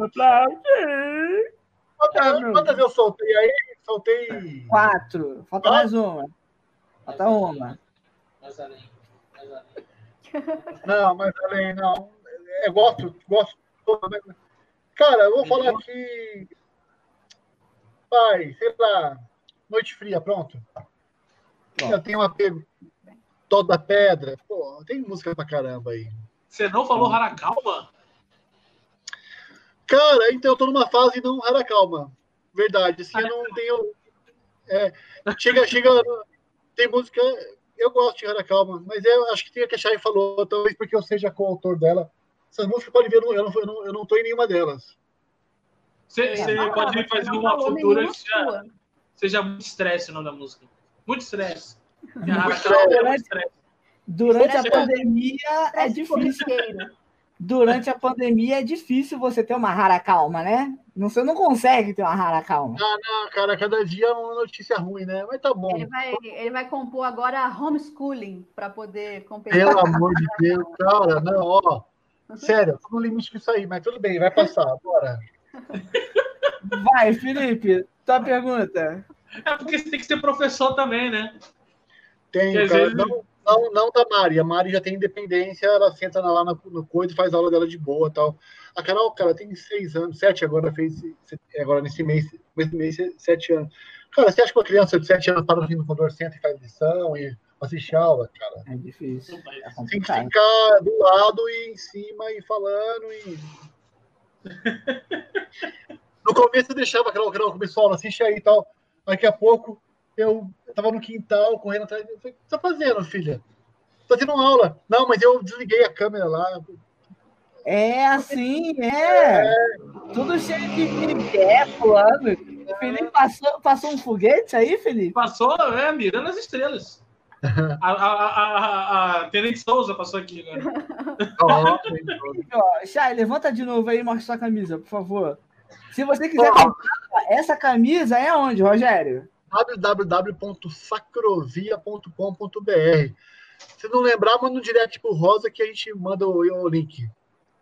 aplaudir. Quantas, quantas eu soltei aí? Soltei. Quatro. Falta Ah. mais uma. Falta uma. Mais além. Mais além. Não, mas além, não. Eu gosto, gosto. Cara, eu vou falar aqui. Pai, sei lá. Noite Fria, pronto. Pronto. Eu tenho um apego. Toda Pedra. Pô, tem música pra caramba aí. Você não falou Haracalma? Cara, então eu tô numa fase não rara calma. Verdade. Assim, eu não tenho. é, chega, chega. Tem música. Eu gosto de Rara Calma, mas eu acho que tem a que a Chay falou, talvez porque eu seja coautor dela. Essas músicas pode ver, eu não, eu não, eu não, não tô em nenhuma delas. Você, É, você fala, pode você fazer não uma futura que seja, seja muito estresse o nome da música. Muito estresse. E a Muito Haracalma é estresse. muito estresse. Durante a pandemia é difícil. Durante a pandemia é difícil você ter uma rara calma, né? Não, você não consegue ter uma rara calma. Ah, cara, cada dia é uma notícia ruim, né? Mas tá bom. Ele vai, ele vai compor agora homeschooling para poder competir. Pelo amor de Deus, cara, não, ó. Sério, tô no limite com isso aí, mas tudo bem, vai passar, bora. Vai, Felipe, tua pergunta. É porque você tem que ser professor também, né? Tem, cara. vezes- Não, não, não da Mari. A Mari já tem independência, ela senta lá no, no coisa e faz a aula dela de boa tal. A Carol, cara, tem seis anos, sete agora, fez agora nesse mês, nesse mês, sete anos. Cara, você acha que uma criança de sete anos para no computador, senta e faz lição e assiste aula, cara? É difícil. É. Tem que ficar do lado e em cima e falando e. No começo eu deixava a Carol, Carol, começou a assiste aí e tal. Daqui a pouco eu tava no quintal, correndo atrás. Eu falei, o que você tá fazendo, filha? Tô tendo aula. Não, mas eu desliguei a câmera lá. É assim, é. Tudo cheio de migué, plano. Felipe passou, passou um foguete aí, Felipe? Passou, é, mirando as estrelas. A, a, a, a, a Tenente Souza passou aqui agora. Ó, Ó, Chay, levanta de novo aí e mostra sua camisa, por favor. Se você quiser comprar essa camisa, é onde, Rogério? www.sacrovia.com.br. Se não lembrar, manda um direct pro Rosa que a gente manda o, o link.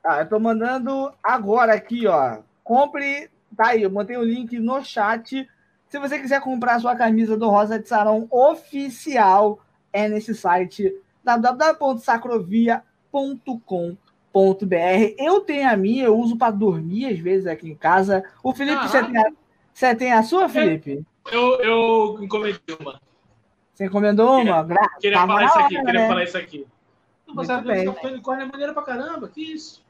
Ah, eu tô mandando agora aqui, ó. Compre. Tá aí, eu botei o link no chat. Se você quiser comprar a sua camisa do Rosa de Sarão oficial, é nesse site www.sacrovia.com.br. Eu tenho a minha, eu uso para dormir às vezes aqui em casa. O Felipe, você Caraca. tem, a, você tem a sua, Felipe? Eu, eu encomendei uma. Você encomendou uma? Gra- Queria tava falar isso aqui, hora, queria né? falar isso aqui. Não, você bem. tá corre é maneira pra caramba, que isso?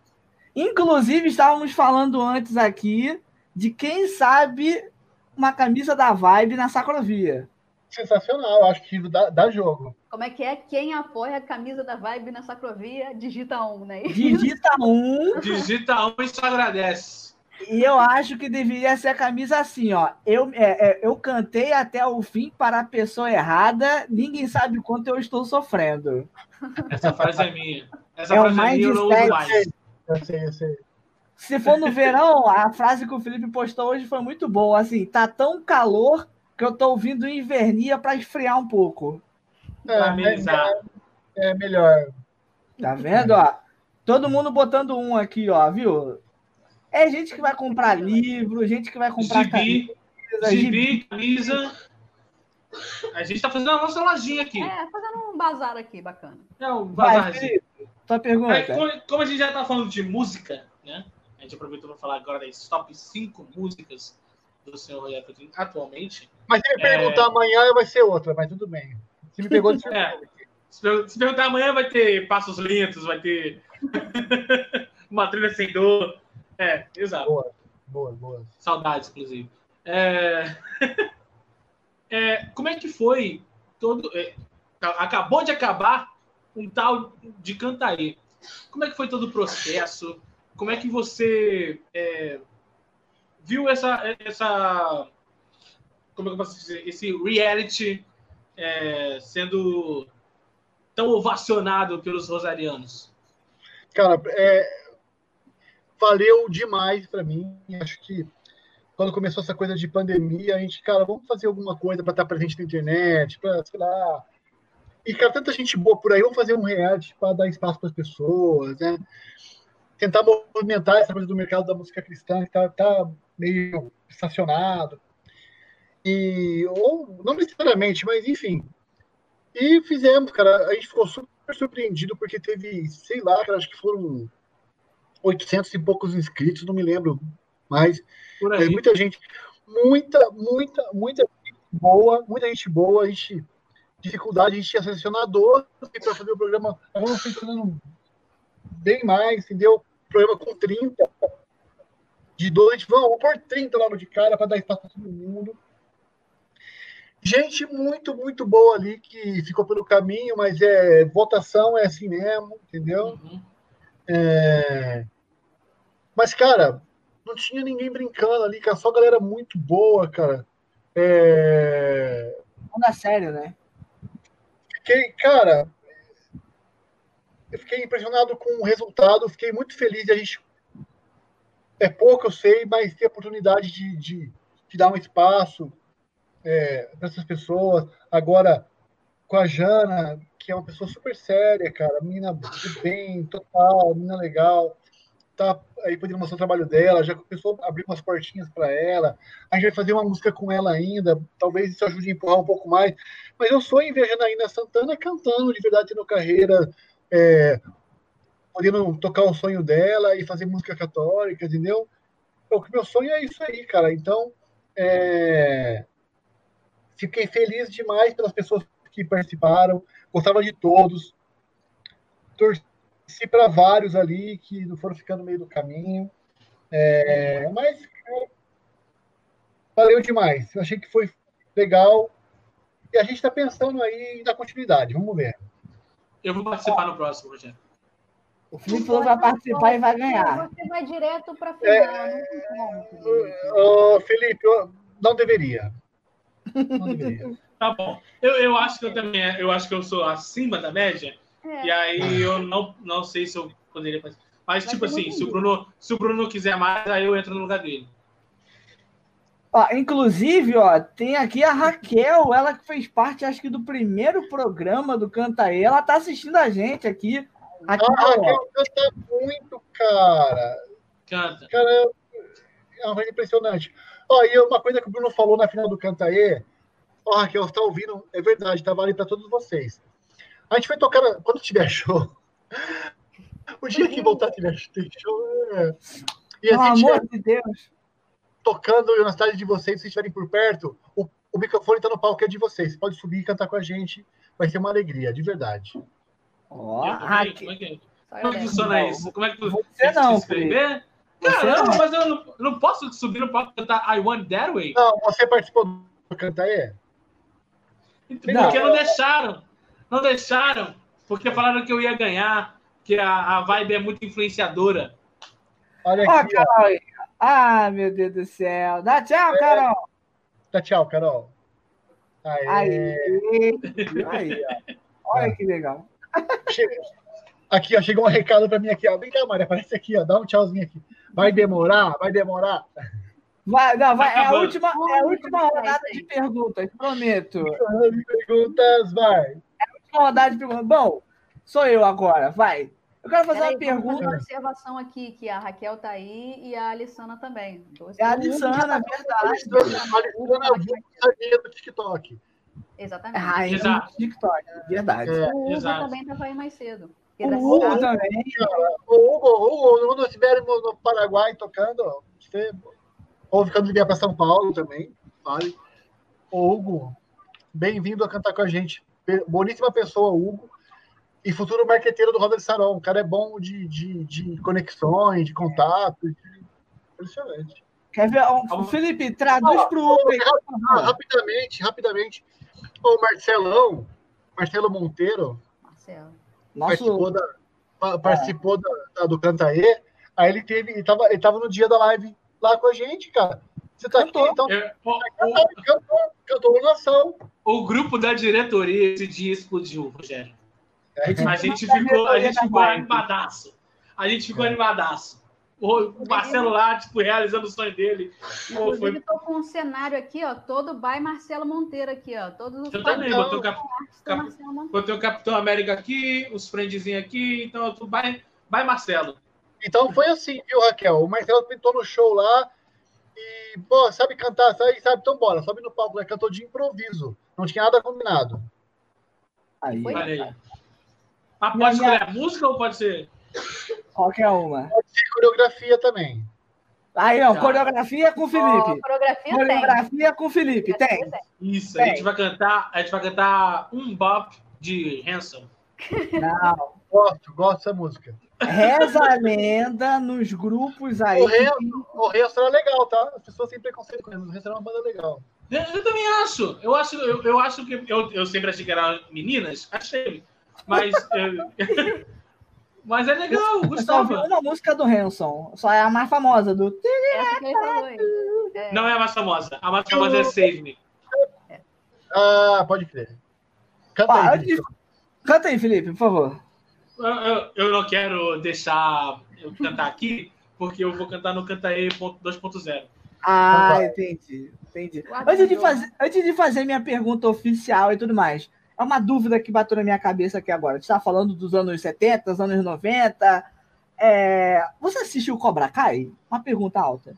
Inclusive, estávamos falando antes aqui de quem sabe uma camisa da Vibe na Sacrovia. Sensacional, acho que dá, dá jogo. Como é que é? Quem apoia a camisa da Vibe na Sacrovia, digita um, né? Digita um, Digita um e só agradece. E eu acho que deveria ser a camisa assim, ó. Eu, é, é, eu cantei até o fim para a pessoa errada, ninguém sabe quanto eu estou sofrendo. Essa frase é minha. Essa É o frase é minha, eu não uso mais. Eu sei, eu sei. Se for no verão, a frase que o Felipe postou hoje foi muito boa. Assim, tá tão calor que eu tô ouvindo invernia para esfriar um pouco. É, amenizar. é, é melhor. Tá vendo, ó? Todo mundo botando um aqui, ó, viu? É gente que vai comprar livro, gente que vai comprar Gibi, camisa, gibi. camisa. A gente tá fazendo a nossa lojinha aqui. É, fazendo um bazar aqui, bacana. É um bazarzinho. Tua Aí, pergunta. como, como a gente já tá falando de música, né? A gente aproveitou para falar agora das top 5 músicas do senhor Rogério Coutinho atualmente. Mas se me É. perguntar amanhã, vai ser outra, mas tudo bem. Se me pegou de É. surpresa. Se perguntar amanhã, vai ter Passos Lentos, vai ter uma trilha sem dor. É, exato. Boa, boa, boa. Saudades, inclusive. É... é, como é que foi todo. é, acabou de acabar um tal de Cantaí. Como é que foi todo o processo? Como é que você é, viu essa, essa. Como é que eu posso dizer? Esse reality é, sendo tão ovacionado pelos rosarianos? Cara, é, valeu demais para mim. Acho que quando começou essa coisa de pandemia, a gente, cara, vamos fazer alguma coisa para estar presente na internet, para, sei lá. E, cara, tanta gente boa por aí, vamos fazer um reality para dar espaço para as pessoas, né? Tentar movimentar essa coisa do mercado da música cristã que tá, tá meio estacionado. E, ou, não necessariamente, mas enfim. E fizemos, cara. A gente ficou super surpreendido porque teve, sei lá, cara, acho que foram 800 e poucos inscritos, não me lembro mais. Por É, muita gente, muita, muita, muita gente boa, muita gente boa. A gente, dificuldade, a gente tinha selecionador para fazer o programa. Agora funcionando bem mais, entendeu? Programa com 30. De dois, a gente, vamos, vamos pôr 30 logo de cara para dar espaço para todo mundo. Gente muito, muito boa ali que ficou pelo caminho, mas é votação é assim mesmo, entendeu? Uhum. É, Mas, cara, não tinha ninguém brincando ali, cara. Só galera muito boa, cara. É... A sério, né? Fiquei, cara, eu fiquei impressionado com o resultado. Fiquei muito feliz de a gente. É pouco, eu sei, mas ter a oportunidade de, de, de dar um espaço é, para essas pessoas. Agora, com a Jana, que é uma pessoa super séria, cara, menina do bem, total, menina legal. Tá aí podendo mostrar o trabalho dela, já começou a abrir umas portinhas para ela. A gente vai fazer uma música com ela ainda, talvez isso ajude a empurrar um pouco mais. Mas eu invejando ainda a Santana cantando de verdade, tendo carreira, é, podendo tocar o sonho dela e fazer música católica, entendeu? O meu sonho é isso aí, cara. Então, é, fiquei feliz demais pelas pessoas que participaram, gostava de todos, torci para vários ali que não foram ficando no meio do caminho, é, mas cara, valeu demais. Eu achei que foi legal e a gente está pensando aí em dar continuidade. Vamos ver. Eu vou participar no próximo, Rogério. O Felipe falou vai participar e vai ganhar. Você vai direto para final. não tem como, Felipe. Ô, Felipe, eu não deveria. Não deveria. Tá bom. Eu, eu acho que eu também eu acho que eu sou acima da média. É. E aí eu não, não sei se eu poderia fazer. Mas, Vai tipo ter assim, se o, Bruno, se o Bruno quiser mais, aí eu entro no lugar dele. Ó, inclusive, ó, tem aqui a Raquel, ela que fez parte, acho que, do primeiro programa do Cantaê. Ela tá assistindo a gente aqui. Aqui, Ah. Raquel canta muito, cara. Canta. Cara, é uma coisa impressionante. Ó, e uma coisa que o Bruno falou na final do Cantaê, ó, Raquel, você tá ouvindo? É verdade, tá vale para todos vocês. A gente vai tocar, quando tiver show. O dia que voltar tiver show. É... E Pelo a gente amor de Deus. tocando na cidade de vocês, se vocês estiverem por perto, o, o microfone tá no palco é de vocês. Você pode subir e cantar com a gente. Vai ser uma alegria, de verdade. Ó, Raquel. como é que, como é que eu funciona Não, isso? Como é que tu você não, se inscrever? Você Caramba, não. mas eu não, não posso subir no palco e cantar I Want That Way? Não, você participou do Cantaê? Porque Não. não deixaram. Não deixaram. Porque falaram que eu ia ganhar, que a, a vibe é muito influenciadora. Olha aqui, ó. Carol. Ah, meu Deus do céu. Dá tchau, Carol. Tá, tchau, Carol. Aê. Aí. Aí, ó. Olha que legal. Aqui, ó, chegou um recado pra mim aqui, ó. Vem cá, Maria, aparece aqui, ó. Dá um tchauzinho aqui. Vai demorar, vai demorar. Vai, não, vai, é, a última, é a última rodada de perguntas, prometo. Perguntas, vai. Última rodada de perguntas. Bom, sou eu agora, vai. Eu quero fazer Peraí, uma fazer pergunta. uma observação aqui, que a Raquel tá aí e a Alissana também. Dois- É a Alissana, tá verdade. participando. A Alessandra Vulgo do TikTok. Exatamente. Ah, eu Exato. no TikTok, verdade. É. o Hugo exato. também estava aí mais cedo. O Hugo também. O Hugo, o Hugo, quando estivermos no Paraguai tocando, você, ou ficando ligar para São Paulo também, vale. O Hugo, bem-vindo a cantar com a gente. Boníssima pessoa, Hugo. e futuro marqueteiro do Roda de Sarão. O cara é bom de, de, de conexões, de contato. Impressionante. Quer ver? Felipe, traduz Ó, para o Uber. Ah, rapidamente, rapidamente. O Marcelão, Marcelo Monteiro, Marcelo. participou, Nosso. da, pa- participou da, da- do Cantaê. Aí ele teve, ele tava, ele tava no dia da live lá com a gente, cara. Você tá aqui, então É, o, cantou, cantou, cantou nação. o, o grupo da diretoria esse dia explodiu, Rogério. É. A gente ficou, a gente ficou animadaço. A gente ficou animadaço. O, o Marcelo lá, tipo, realizando o sonho dele. Pô, foi, estou com um cenário aqui, ó, todo by Marcelo Monteiro aqui, ó. Todos os eu também, botei o, cap, do cap- botei o Capitão América aqui, os friendzinhos aqui, então eu tô vai, vai Marcelo. Então foi assim, viu, Raquel? O Marcelo pintou no show lá e, pô, sabe cantar, sabe, sabe, então bora, sobe no palco, né? Cantou de improviso. Não tinha nada combinado. Aí, Minha- pode escolher a música ou pode ser? qualquer uma. Pode ser coreografia também. Aí, ó, Tá. coreografia com o Felipe. coreografia tem. Coreografia com o Felipe, tem. Isso, a Tem. gente vai cantar, a gente vai cantar um bop de Hanson. Não. Gosto, gosto dessa música. Reza a lenda nos grupos aí. O resto era legal, tá? As pessoas têm preconceito com o resto era uma banda legal. Eu, eu também acho. Eu acho, eu, eu acho que eu, eu sempre achei que eram meninas, achei. Mas, mas é legal, eu Eu só ouvi gostava. uma música do Hanson. Só é a mais famosa, do. É, Não é a mais famosa. A mais famosa é Save Me. Ah, pode crer. Canta Ó, aí. Canta aí, Felipe, por favor. Eu, eu, eu não quero deixar eu cantar aqui, porque eu vou cantar no Cantaê 2.0. Ah, entendi. Entendi. Antes de, fazer, antes de fazer minha pergunta oficial e tudo mais, é uma dúvida que bateu na minha cabeça aqui agora. A gente está falando dos anos 70, dos anos 90. É, Você assistiu Cobra Kai? Uma pergunta alta.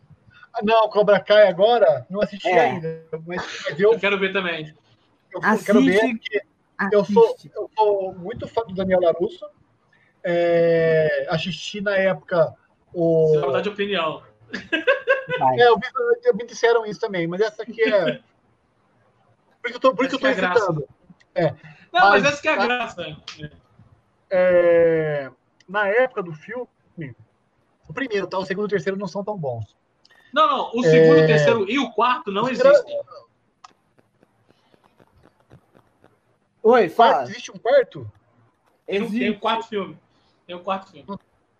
Ah, Não, Cobra Kai agora, não assisti É. ainda. Mas, eu, Eu quero ver também. eu quero ver, Assiste. eu sou, Assiste. eu sou muito fã do Daniel Larusso. É, assisti na época o. Você vai mudar de opinião. Vai. É, eu vi, eu- me disseram isso também, mas essa aqui é. Por isso que eu tô, por isso que eu tô que é citando. Não, mas Mas- essa que é a graça. É, na época do filme, o primeiro, tá? O segundo e o terceiro não são tão bons. Não, não. O segundo, É. o terceiro e o quarto não Era- existem. Oi, Quarto, fala. existe um quarto? Tem, tem Existe. o quarto filme. Tem o quarto filme.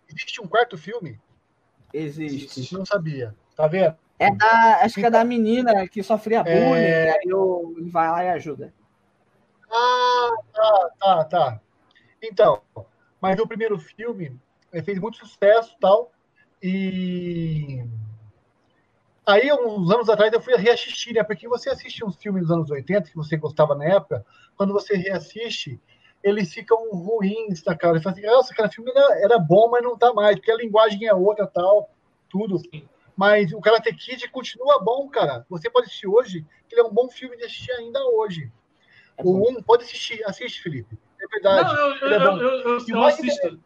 Existe um quarto filme? Existe. Não sabia. Tá vendo? É da, acho que é da menina que sofria É. bullying, aí eu- ele vai lá e ajuda. Ah, tá, tá, tá. Então, mas o primeiro filme eh, fez muito sucesso e tal. E aí, uns anos atrás, eu fui reassistir, né? Porque você assiste uns filmes dos anos 80 que você gostava na época, quando você reassiste, eles ficam ruins, tá, cara? Você fala assim, nossa, aquele filme era, era bom, mas não tá mais, porque a linguagem é outra tal, tudo. Mas o Karate Kid continua bom, cara. Você pode assistir hoje, que ele é um bom filme de assistir ainda hoje. É. O 1, pode assistir, assiste, Felipe. É verdade. Não, eu, é eu, eu, eu, E eu assisto.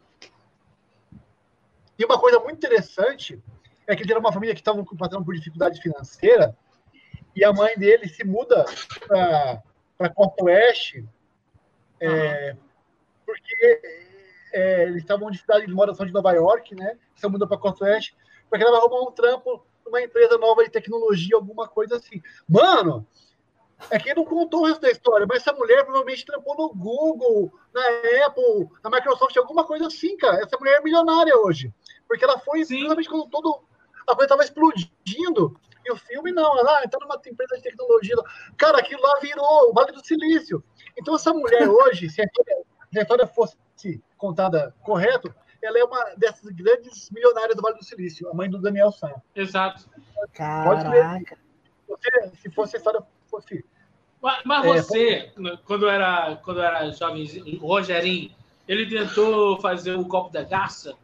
E uma coisa muito interessante é que ele era uma família que estava passando por dificuldade financeira e a mãe dele se muda para Costa Oeste é, porque é, eles estavam em cidade de moração de Nova York, né? Se muda para Costa Oeste porque ela vai arrumar um trampo numa empresa nova de tecnologia, alguma coisa assim. Mano, é que não contou o resto da história, mas essa mulher provavelmente trampou no Google, na Apple, na Microsoft, alguma coisa assim, cara. Essa mulher é milionária hoje. Porque ela foi Sim. exatamente quando todo. A coisa estava explodindo. E o filme não, ela ah, entrou numa empresa de tecnologia. Cara, aquilo lá virou o Vale do Silício. Então, essa mulher hoje, se a história, fosse contada correto, ela é uma dessas grandes milionárias do Vale do Silício, a mãe do Daniel San. Exato. Caraca. Você, se fosse a história fosse. Mas, mas É, você, quando era, quando era jovem, o Rogerinho, ele tentou fazer o copo da garça?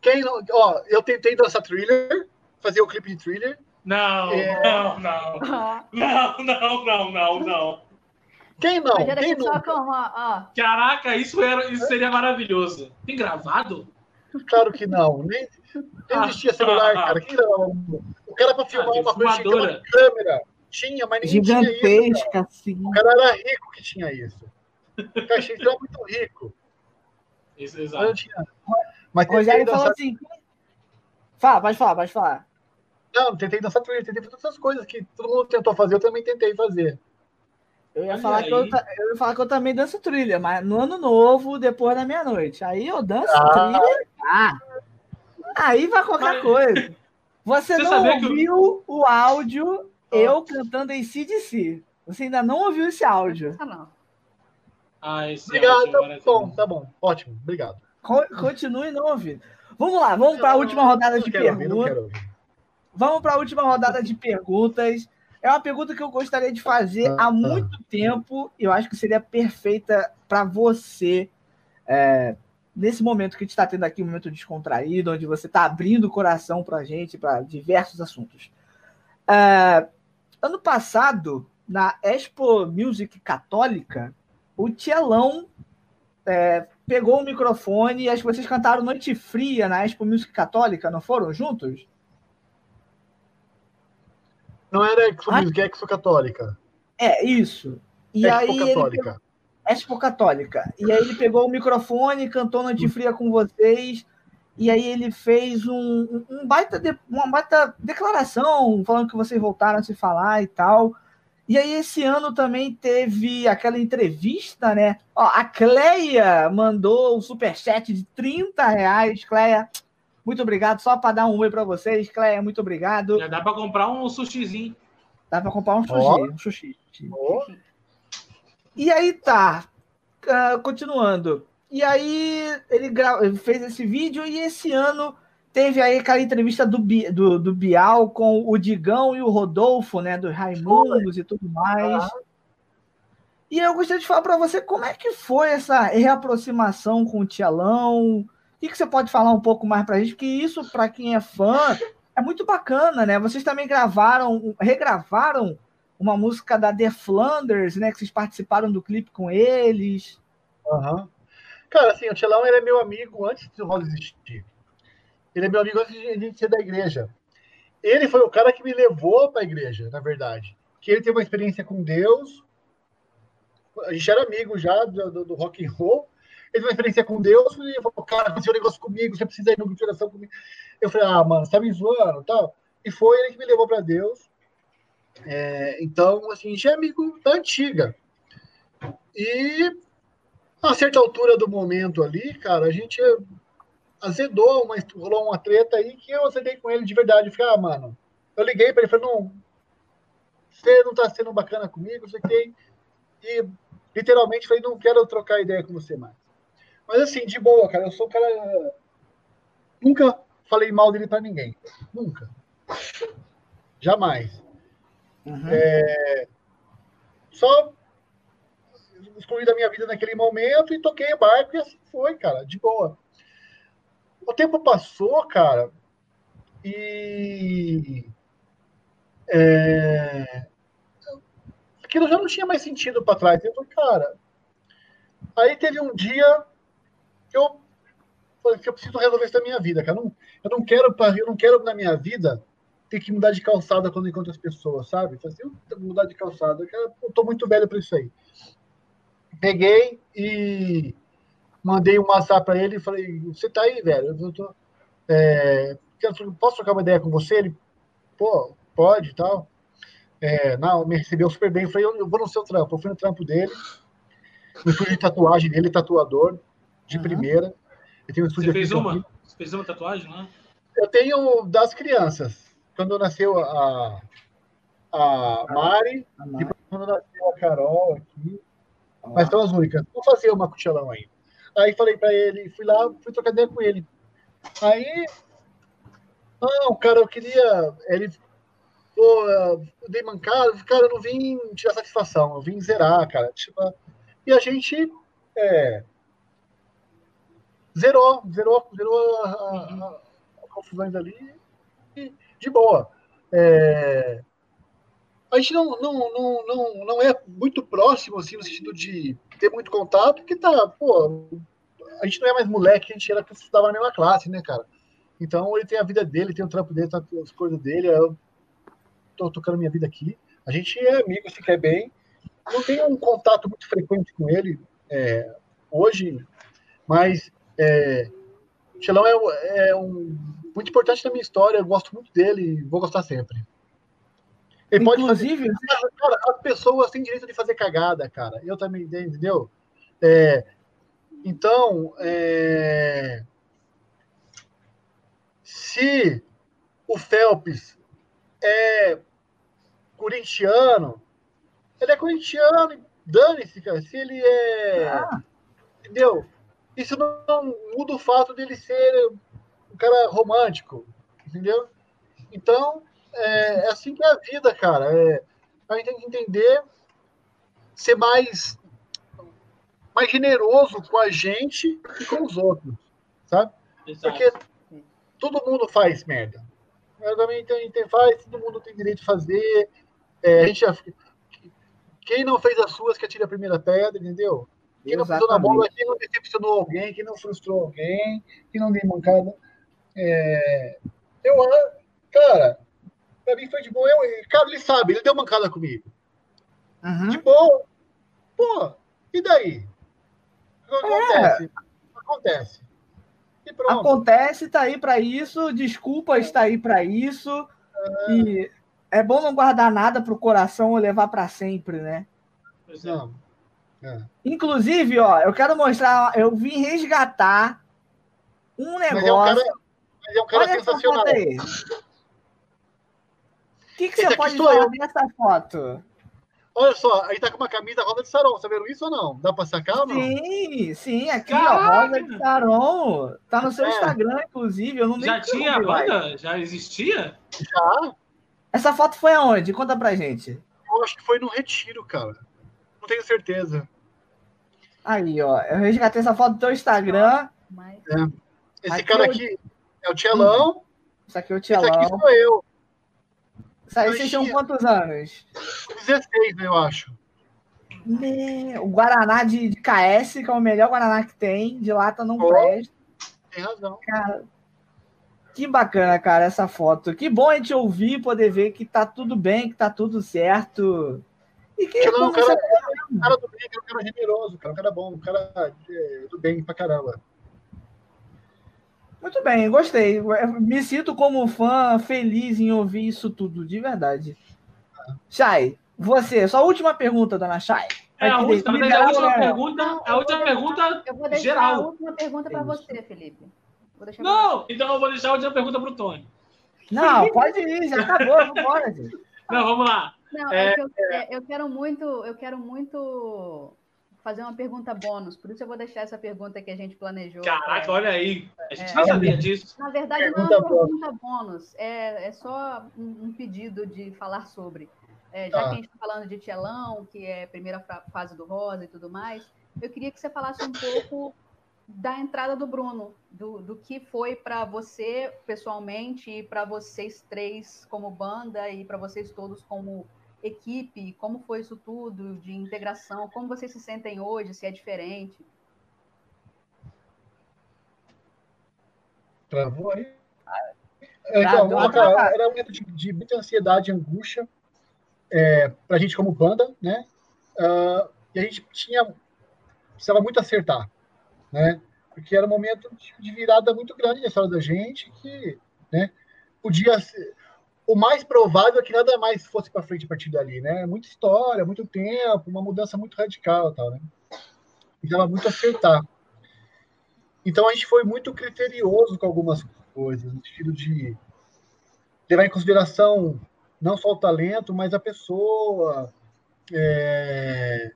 Quem não. Ó, eu tentei dançar thriller, fazer o clipe de thriller. Não, É. não, não. Não, não, não, não, não. Quem não? Mas Quem não? ó. Caraca, isso, era, isso seria maravilhoso. Tem gravado? Claro que não. Nem, nem existia celular, cara. Quem gravava? O cara para filmar Ah, uma coisa tinha que uma câmera. Tinha, mas ninguém tinha isso. cara. Gigantesca, assim. O cara era rico que tinha isso. Caxias era muito rico. Isso, Mas exato. tinha. Mas tentei Rogério falou assim. Fala, pode falar, pode falar. Não, tentei dançar trilha, tentei fazer todas essas coisas que todo mundo tentou fazer, eu também tentei fazer. Eu ia, Olha falar que eu, eu ia falar que eu também danço trilha, mas no ano novo, depois da meia-noite. Aí eu danço Ah. trilha. Ah, aí vai qualquer Mas- coisa. Você, Você não que eu- ouviu o áudio eu cantando em CDC. Você ainda não ouviu esse áudio. Ah, não. Ah, esse Obrigado, áudio tá agora bom, tá bom. Ótimo, obrigado. Co- Continue não ouvindo. Vamos lá, vamos para a última rodada Não de quero ouvir, não perguntas. quero ouvir. Vamos para a última rodada de perguntas. É uma pergunta que eu gostaria de fazer há muito tempo. e Eu acho que seria perfeita para você. é, nesse momento que a gente está tendo aqui, um momento descontraído, onde você está abrindo o coração para a gente, para diversos assuntos. É, ano passado, na Expo Music Católica, o Tielão é, pegou o microfone e acho que vocês cantaram Noite Fria na Expo Music Católica, não foram juntos? Não era Exo Ai. Music, é. É, isso. E aí ele Católica. Expo Católica. E aí ele pegou o microfone, cantou Noite Fria com vocês. E aí ele fez um, um baita de- uma baita declaração, falando que vocês voltaram a se falar e tal. E aí esse ano também teve aquela entrevista, né? Ó, a Cleia mandou um superchat de 30 reais. Cleia, muito obrigado. Só para dar um oi para vocês. Cleia, muito obrigado. Já dá pra comprar um sushizinho. Dá para comprar um sushi. Ó. Um sushi. Ó, E aí tá, ah, continuando. E aí ele, fez esse vídeo e esse ano teve aí aquela entrevista do, Bi- do, do Bial com o Digão e o Rodolfo, né, dos Raimundos e tudo mais. E eu gostaria de falar para você como é que foi essa reaproximação com o Tielão. O que, que você pode falar um pouco mais pra gente? Porque isso, para quem é fã, é muito bacana, né? Vocês também gravaram, regravaram uma música da The Flanders, né? Que vocês participaram do clipe com eles. aham. Cara, assim, o Tchelão ele é meu amigo antes do Rosa existir. Ele é meu amigo antes de a gente ser da igreja. Ele foi o cara que me levou para a igreja, na verdade. Que ele teve uma experiência com Deus. A gente era amigo já do, do, do rock and roll. Ele teve uma experiência com Deus e falou, cara, aconteceu um negócio comigo, você precisa ir no grupo de oração comigo. Eu falei, ah, mano, você tá me zoando tal. E foi ele que me levou para Deus. É, então, assim, a gente é amigo da antiga. E a certa altura do momento ali, cara, a gente azedou, uma, rolou uma treta aí que eu azedei com ele de verdade. Falei, ah, mano, eu liguei pra ele, falei, não, você não tá sendo bacana comigo, você tem. E literalmente falei, não quero trocar ideia com você mais. Mas assim, de boa, cara, eu sou um cara. Nunca falei mal dele pra ninguém. Nunca. Jamais. Só excluí da minha vida naquele momento e toquei o barco e assim foi, cara, de boa. O tempo passou, cara, e é, aquilo já não tinha mais sentido para trás. Eu falei, cara, aí teve um dia eu falei que eu preciso resolver isso da minha vida, cara. Eu não, eu não quero, eu não quero na minha vida ter que mudar de calçada quando encontro as pessoas, sabe? Falei assim, mudar de calçada, eu, tô muito velho para isso aí. Peguei e mandei um WhatsApp para ele e falei, você tá aí, velho? Eu tô, é, posso trocar uma ideia com você? Ele, pô, pode e tal. É, não, me recebeu super bem. Eu falei, eu, eu vou no seu trampo. Eu fui no trampo dele, no estúdio de tatuagem dele, tatuador, de Uhum. primeira. Ele tem um estúdio Você fez uma? Você fez uma tatuagem, né? Eu tenho das crianças. Quando nasceu a, a Mari, depois quando nasceu a Carol aqui. Mas são as únicas. Vou fazer uma cuchelão ainda. Aí falei pra ele, fui lá, fui trocar ideia com ele. Aí, não, cara, eu queria. Ele, pô, eu dei mancada, cara, eu não vim tirar satisfação, eu vim zerar, cara. Tipo, e a gente é, zerou, zerou, zerou a, a, a- a confusões ali e de boa. É, a gente não, não, não, não, não é muito próximo, assim, no sentido de ter muito contato, porque tá, pô, a gente não é mais moleque, a gente era que estudava na mesma classe, né, cara? Então ele tem a vida dele, tem o trampo dele, tem as coisas dele, eu tô tocando minha vida aqui. A gente é amigo, se quer bem. Não tenho um contato muito frequente com ele, é, hoje, mas é, o Xelão é, é um, muito importante na minha história, eu gosto muito dele e vou gostar sempre. Ele pode fazer. Inclusive, Cara, as pessoas têm direito de fazer cagada, cara. Eu também, entendeu? É, então, é, se o Phelps é corintiano, ele é corintiano, dane-se, cara. Se ele é. Ah. Entendeu? Isso não muda o fato dele ser um cara romântico, entendeu? Então, é, é assim que é a vida, cara. É, a gente tem que entender, ser mais, mais generoso com a gente e com os outros, sabe? Exato. Porque todo mundo faz merda. Eu também tem, tem, faz, todo mundo tem direito de fazer. É, a gente já, quem não fez as suas que atire a primeira pedra, entendeu? Quem não pisou na bola, quem não decepcionou alguém, quem não frustrou alguém, quem não deu mancada. É, eu, cara, pra mim foi de boa. Eu, cara, ele sabe, ele deu mancada comigo. Uhum. De boa. Pô, e daí? O que acontece? Acontece. E pronto. Acontece, tá aí pra isso, desculpa está aí pra isso. E é bom não guardar nada pro coração ou levar pra sempre, né? Pois é. Não. É. Inclusive, ó, eu quero mostrar, eu vim resgatar um Mas é um negócio. cara, mas é um cara Olha essa sensacional. O que, que Esse você pode falar eu. dessa foto? Olha só, aí tá com uma camisa roda de sarão. Tá vendo isso ou não? Dá pra sacar ou não? Sim, sim, aqui, ó, Caraca! Rosa de Saron. Tá no seu É. Instagram, inclusive. Eu não Já tinha a banda? Já existia? Já? Essa foto foi aonde? Conta pra gente. Eu acho que foi no retiro, cara. Não tenho certeza. Aí, ó. Eu resgatei essa foto do teu Instagram. Mas Esse Aqui cara eu- aqui é o Tchelão. Isso aqui é o Esse aqui Tielão. sou eu. Isso aí eu vocês tinham tinha- quantos anos? 16, eu acho. O Guaraná de, de KS, que é o melhor Guaraná que tem. De lata não Ó. presta. Tem razão. Cara, que bacana, cara, essa foto. Que bom a gente ouvir, poder ver que tá tudo bem, que tá tudo certo. E que Tchelão é como cara, você- um cara do bem, um cara generoso, cara, um cara bom, um cara é, do bem pra caramba. Muito bem, gostei. Me sinto como fã feliz em ouvir isso tudo, de verdade. Chay, você, sua última pergunta, dona Chay. É, a última, liberar a última não? pergunta, a última pergunta eu vou deixar geral. a última pergunta para você, Felipe. Vou deixar pra Não, então eu vou deixar a última pergunta pro Tony. Não, pode ir, já acabou, vambora, gente. Não, vamos lá. Não, É, é, que eu, é, eu quero muito, eu quero muito fazer uma pergunta bônus, por isso eu vou deixar essa pergunta que a gente planejou. Caraca, olha aí. A gente É. nem sabia disso. Na verdade, não é Pergunta uma bônus. pergunta bônus, é, é só um, um pedido de falar sobre. É, já Tá. que a gente está falando de Tchelão, que é a primeira fase do Rosa e tudo mais, eu queria que você falasse um pouco da entrada do Bruno, do, do que foi para você pessoalmente e para vocês três como banda e para vocês todos como equipe, como foi isso tudo de integração, como vocês se sentem hoje, se é diferente. Travou aí? É, Então, Travou, travou. era um momento de, de muita ansiedade e angústia é, pra gente como banda, né? Ah, e a gente tinha precisava muito acertar, né? Porque era um momento de- virada muito grande na história da gente, que, né? Podia ser o mais provável é que nada mais fosse para frente a partir dali, né? Muita história, muito tempo, uma mudança muito radical, e tal, né? Precisava muito acertar. Então a gente foi muito criterioso com algumas coisas, no sentido de levar em consideração não só o talento, mas a pessoa, é,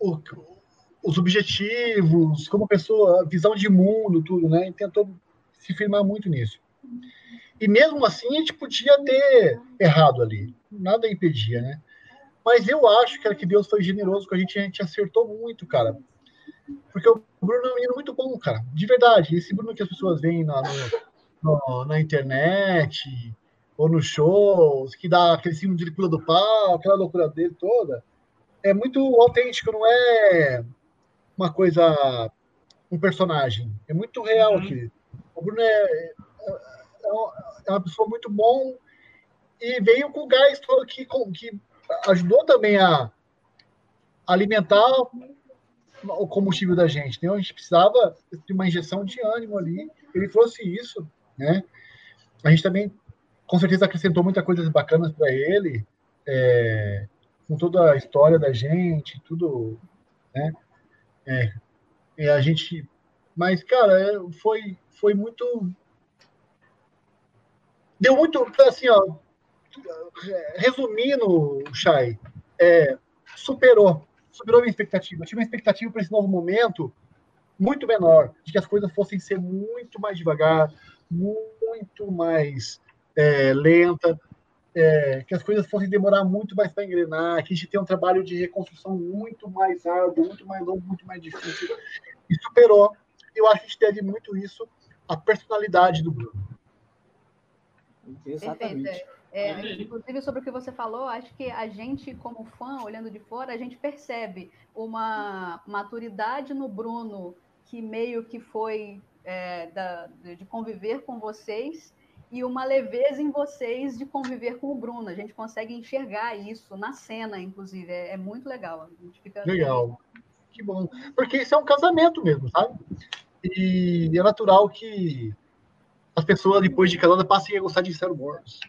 o- os objetivos, como pessoa, visão de mundo, tudo, né? E tentou se firmar muito nisso. E mesmo assim a gente podia ter errado ali, nada impedia, né? Mas eu acho, cara, que Deus foi generoso com a gente, a gente acertou muito, cara. Porque o Bruno é um menino muito bom, cara. De verdade. Esse Bruno que as pessoas veem na, no- no- na internet ou nos shows, que dá aquele símbolo de pula do pau, aquela loucura dele toda, é muito autêntico, não é uma coisa, um personagem. É muito real Uhum. aqui. O Bruno é, é, é uma pessoa muito bom e veio com o gás todo que, com- que ajudou também a, alimentar o combustível da gente. Né? A gente precisava de uma injeção de ânimo ali. Ele trouxe isso, né? A gente também, com certeza, acrescentou muitas coisas bacanas para ele, é, com toda a história da gente, tudo, né? É, é, a gente, mas cara, é, foi foi muito deu muito assim, ó, resumindo, Chay, é, superou superou a minha expectativa. Eu tinha uma expectativa para esse novo momento muito menor, de que as coisas fossem ser muito mais devagar, muito mais é, lenta, é, que as coisas fossem demorar muito mais para engrenar, que a gente tem um trabalho de reconstrução muito mais árduo, muito mais longo, muito mais difícil. E superou. Eu acho que a gente deve muito isso à personalidade do Bruno. Exatamente. Perfeito. É, inclusive, sobre o que você falou, acho que a gente, como fã, olhando de fora, a gente percebe uma maturidade no Bruno que meio que foi é, da, de conviver com vocês e uma leveza em vocês de conviver com o Bruno. A gente consegue enxergar isso na cena, inclusive. É, é muito legal. legal. Que bom. Porque isso é um casamento mesmo, sabe? E é natural que as pessoas, depois de casada, passem a gostar de Star Wars.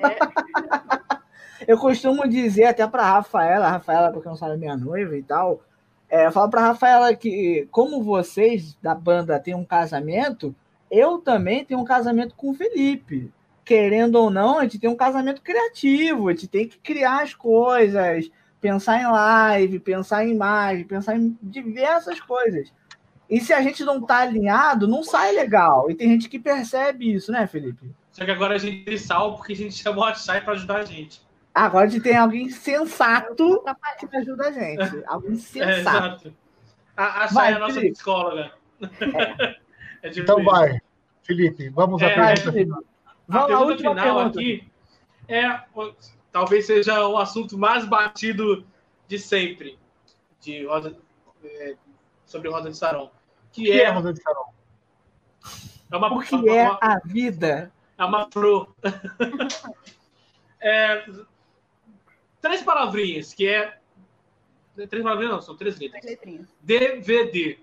É. eu costumo dizer até para Rafaela, Rafaela, porque não sabe minha noiva e tal, é, eu falo para Rafaela que, como vocês da banda têm um casamento, eu também tenho um casamento com o Felipe. Querendo ou não, a gente tem um casamento criativo, a gente tem que criar as coisas, pensar em live, pensar em imagem, pensar em diversas coisas. E se a gente não tá alinhado, não sai legal. E tem gente que percebe isso, né, Felipe? Só que agora a gente tem sal porque a gente chamou a Chay para ajudar a gente. Agora a gente tem alguém sensato que ajuda a gente. Alguém é, sensato. É, exato. A, a Chay é a nossa Felipe. psicóloga. É. É então vai, Felipe, vamos é, à pergunta. A pergunta final pergunta. aqui é talvez seja o assunto mais batido de sempre de Rosa, é, sobre Rosa de Sarão. Que, que é, é Rosa de Sarão? É uma, o que uma, é uma, a vida? É uma pro. é, três palavrinhas, que é. Três palavrinhas não, são três letras. DVD.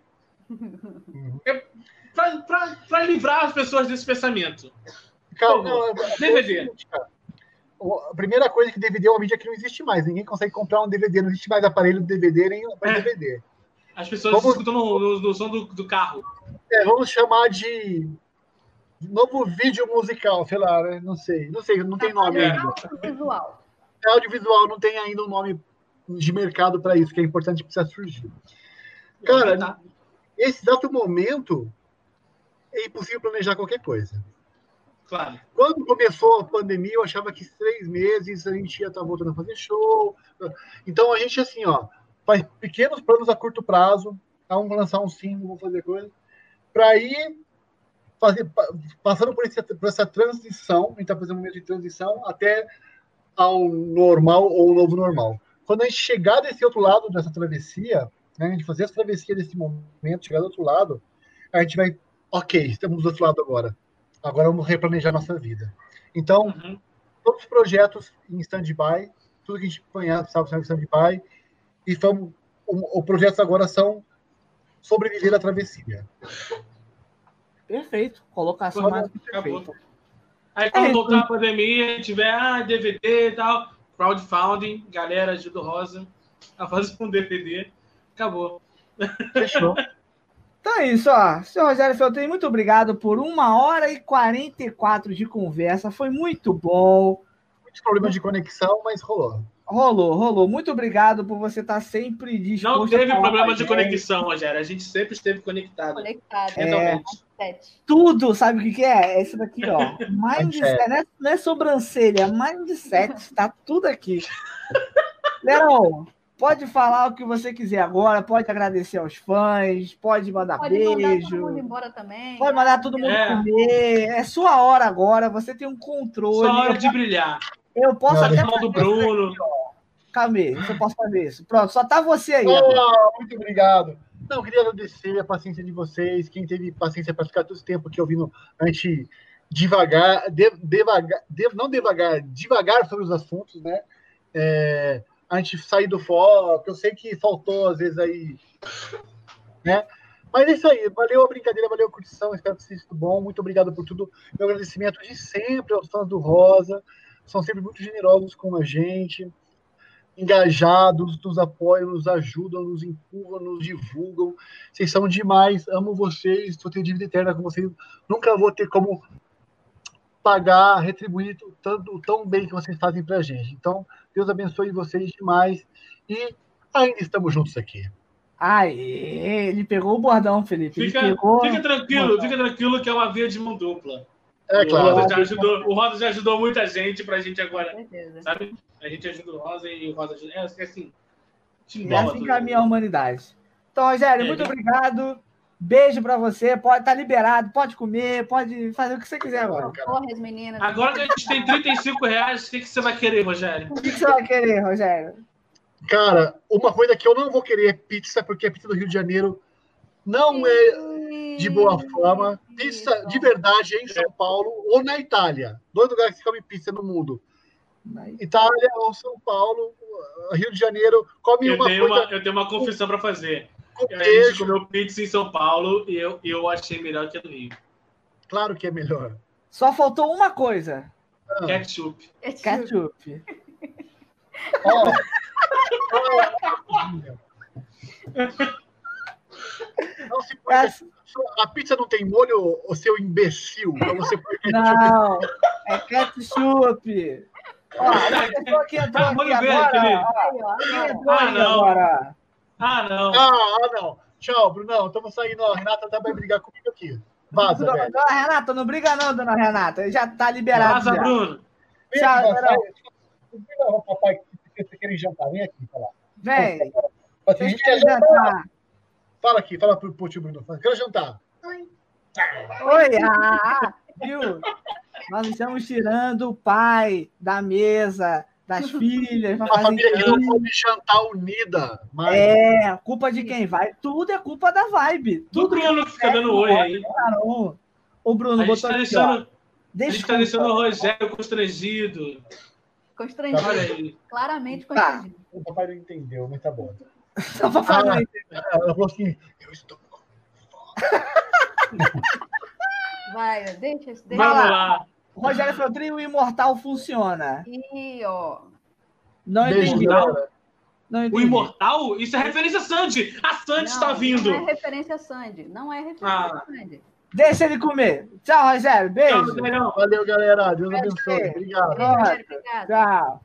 É, para livrar as pessoas desse pensamento. Calma, DVD. A primeira coisa é que DVD é uma mídia que não existe mais. Ninguém consegue comprar um DVD, não existe mais aparelho de DVD nem é. DVD. As pessoas vamos, escutam no, no, no som do, do, carro. É, vamos chamar de novo vídeo musical, sei lá, né? não sei, não sei, não tem nome ainda. Audiovisual. É audiovisual, não tem ainda um nome de mercado para isso, que é importante precisa surgir. Cara, esse exato momento é impossível planejar qualquer coisa. Claro. Quando começou a pandemia, eu achava que três meses a gente ia estar tá voltando a fazer show. Então a gente assim, ó, faz pequenos planos a curto prazo. Ah, vamos lançar um single, vamos fazer coisa, para ir fazer, passando por, esse, por essa transição, a gente está fazendo um momento de transição até ao normal ou novo normal. Quando a gente chegar desse outro lado dessa travessia, né, a gente fazer essa travessia desse momento, chegar do outro lado, a gente vai, ok, estamos do outro lado agora. Agora vamos replanejar nossa vida. Então, uhum. todos os projetos em stand-by, tudo que a gente conhece, sabe, em stand-by, e vamos, os projetos agora são sobreviver à travessia. Perfeito. Colocação mais perfeita. Aí quando é, voltar a pandemia, tiver ah, DVD e tal, crowdfunding, galera ajuda o Rosa a fazer um DVD. Acabou. Fechou. Então é isso, ó. Senhor Rogério Feltrin, muito obrigado por uma hora e 44 de conversa. Foi muito bom. Muitos problemas de conexão, mas rolou. Rolou, rolou. Muito obrigado por você estar sempre disposto. Não teve problema de conexão, Rogério. A gente sempre esteve conectado. Conectado. É, tudo, sabe o que, que é? É isso daqui, ó. Mindset, não, é, não é sobrancelha, é mindset. Está tudo aqui. Leão, pode falar o que você quiser agora, pode agradecer aos fãs, pode mandar pode beijo. Pode mandar todo mundo embora também. Pode mandar todo mundo é. comer. É sua hora agora, você tem um controle. Sua hora de brilhar. Eu posso até. do Bruno. Calma aí, eu posso fazer isso. Pronto, só tá você aí. Oh, muito obrigado. Não, eu queria agradecer a paciência de vocês, quem teve paciência para ficar todo esse tempo aqui ouvindo a gente devagar, de, devagar, de, não devagar, devagar sobre os assuntos, né? É, a gente sair do foco. Eu sei que faltou, às vezes, aí. Né? Mas é isso aí. Valeu a brincadeira, valeu a curtição. Espero que tenha sido bom. Muito obrigado por tudo. Meu agradecimento de sempre aos fãs do Rosa. São sempre muito generosos com a gente engajados, nos apoiam, nos ajudam, nos empurram, nos divulgam. Vocês são demais, amo vocês, vou ter dívida eterna com vocês. Nunca vou ter como pagar, retribuir tanto tão bem que vocês fazem pra gente. Então, Deus abençoe vocês demais e ainda estamos juntos aqui. Aê, ele pegou o bordão, Felipe. Fica, pegou... fica tranquilo, fica tranquilo que é uma via de mão dupla. É claro. O Rosa já ajudou, o Rosa já ajudou muita gente pra gente agora. Certeza. Sabe? A gente ajuda o Rosa e o Rosa ajuda. É, é assim. E Timbola assim caminha a humanidade. Então, Rogério, É, muito obrigado. Beijo pra você. Pode estar liberado, pode comer, pode fazer o que você quiser agora. Porra, as meninas. Agora que a gente tem 35 reais, o que, que você vai querer, Rogério? O que que você vai querer, Rogério? Cara, uma coisa que eu não vou querer é pizza, porque a pizza do Rio de Janeiro não é de boa fama. Pizza de verdade é em São Paulo ou na Itália. Dois lugares que se come pizza no mundo. Itália ou São Paulo, Rio de Janeiro, come Eu uma tenho coisa uma, eu tenho uma confissão pra fazer. Com A gente comeu pizza em São Paulo e eu, eu achei melhor que a do Rio. Claro que é melhor. Só faltou uma coisa: Ah, Ketchup. Ketchup. ó. Não se pode- Essa- A pizza não tem molho, o seu imbecil. Então você põe ketchup. Não, é ketchup. Ó, a pessoa que entrou Ah, aqui agora, ó, quem entrou Ah, não. agora? Ah, não. Ah, ah, não. Tchau, Brunão. Estamos saindo. A Renata tá vai brigar comigo aqui. Vaza, Dona, velho. dona Renata, não briga não, dona Renata. Já tá liberado. Vaza, já. Bruno. Vem Tchau, lá, papai, que vocês querem jantar. Vem aqui falar. Vem. A Vocês gente quer jantar. jantar? Fala aqui, fala pro, pro tio Bruno. Fala, Quero jantar. Oi, ah, ah, viu? Nós estamos tirando o pai da mesa, das filhas. fazer família que não pode jantar unida. Mas É, culpa de quem vai? Tudo é culpa da vibe. Do Tudo que Bruno que fica dando oi aí. não. O Bruno A botou tá aqui, deixando, a gente tá deixando o Rogério constrangido. Constrangido. Olha aí. Claramente Tá. constrangido. o papai não entendeu, mas tá bom. Só pra falar Ah. isso. Ela falou assim: eu estou com Vai, deixa, deixa. Vamos lá. O Rogério Feltrin, o imortal funciona. E, ó. Não entendi. Não O entendi. imortal? Isso é referência a Sandy. A Sandy não, está vindo. Não é referência a Sandy. Não é referência Ah. a Sandy. Deixa ele comer. Tchau, Rogério. Tchau, Beijo. Rogério. Valeu, galera. Deus abençoe. Obrigado. Beijo. Rogério, obrigada. Tchau.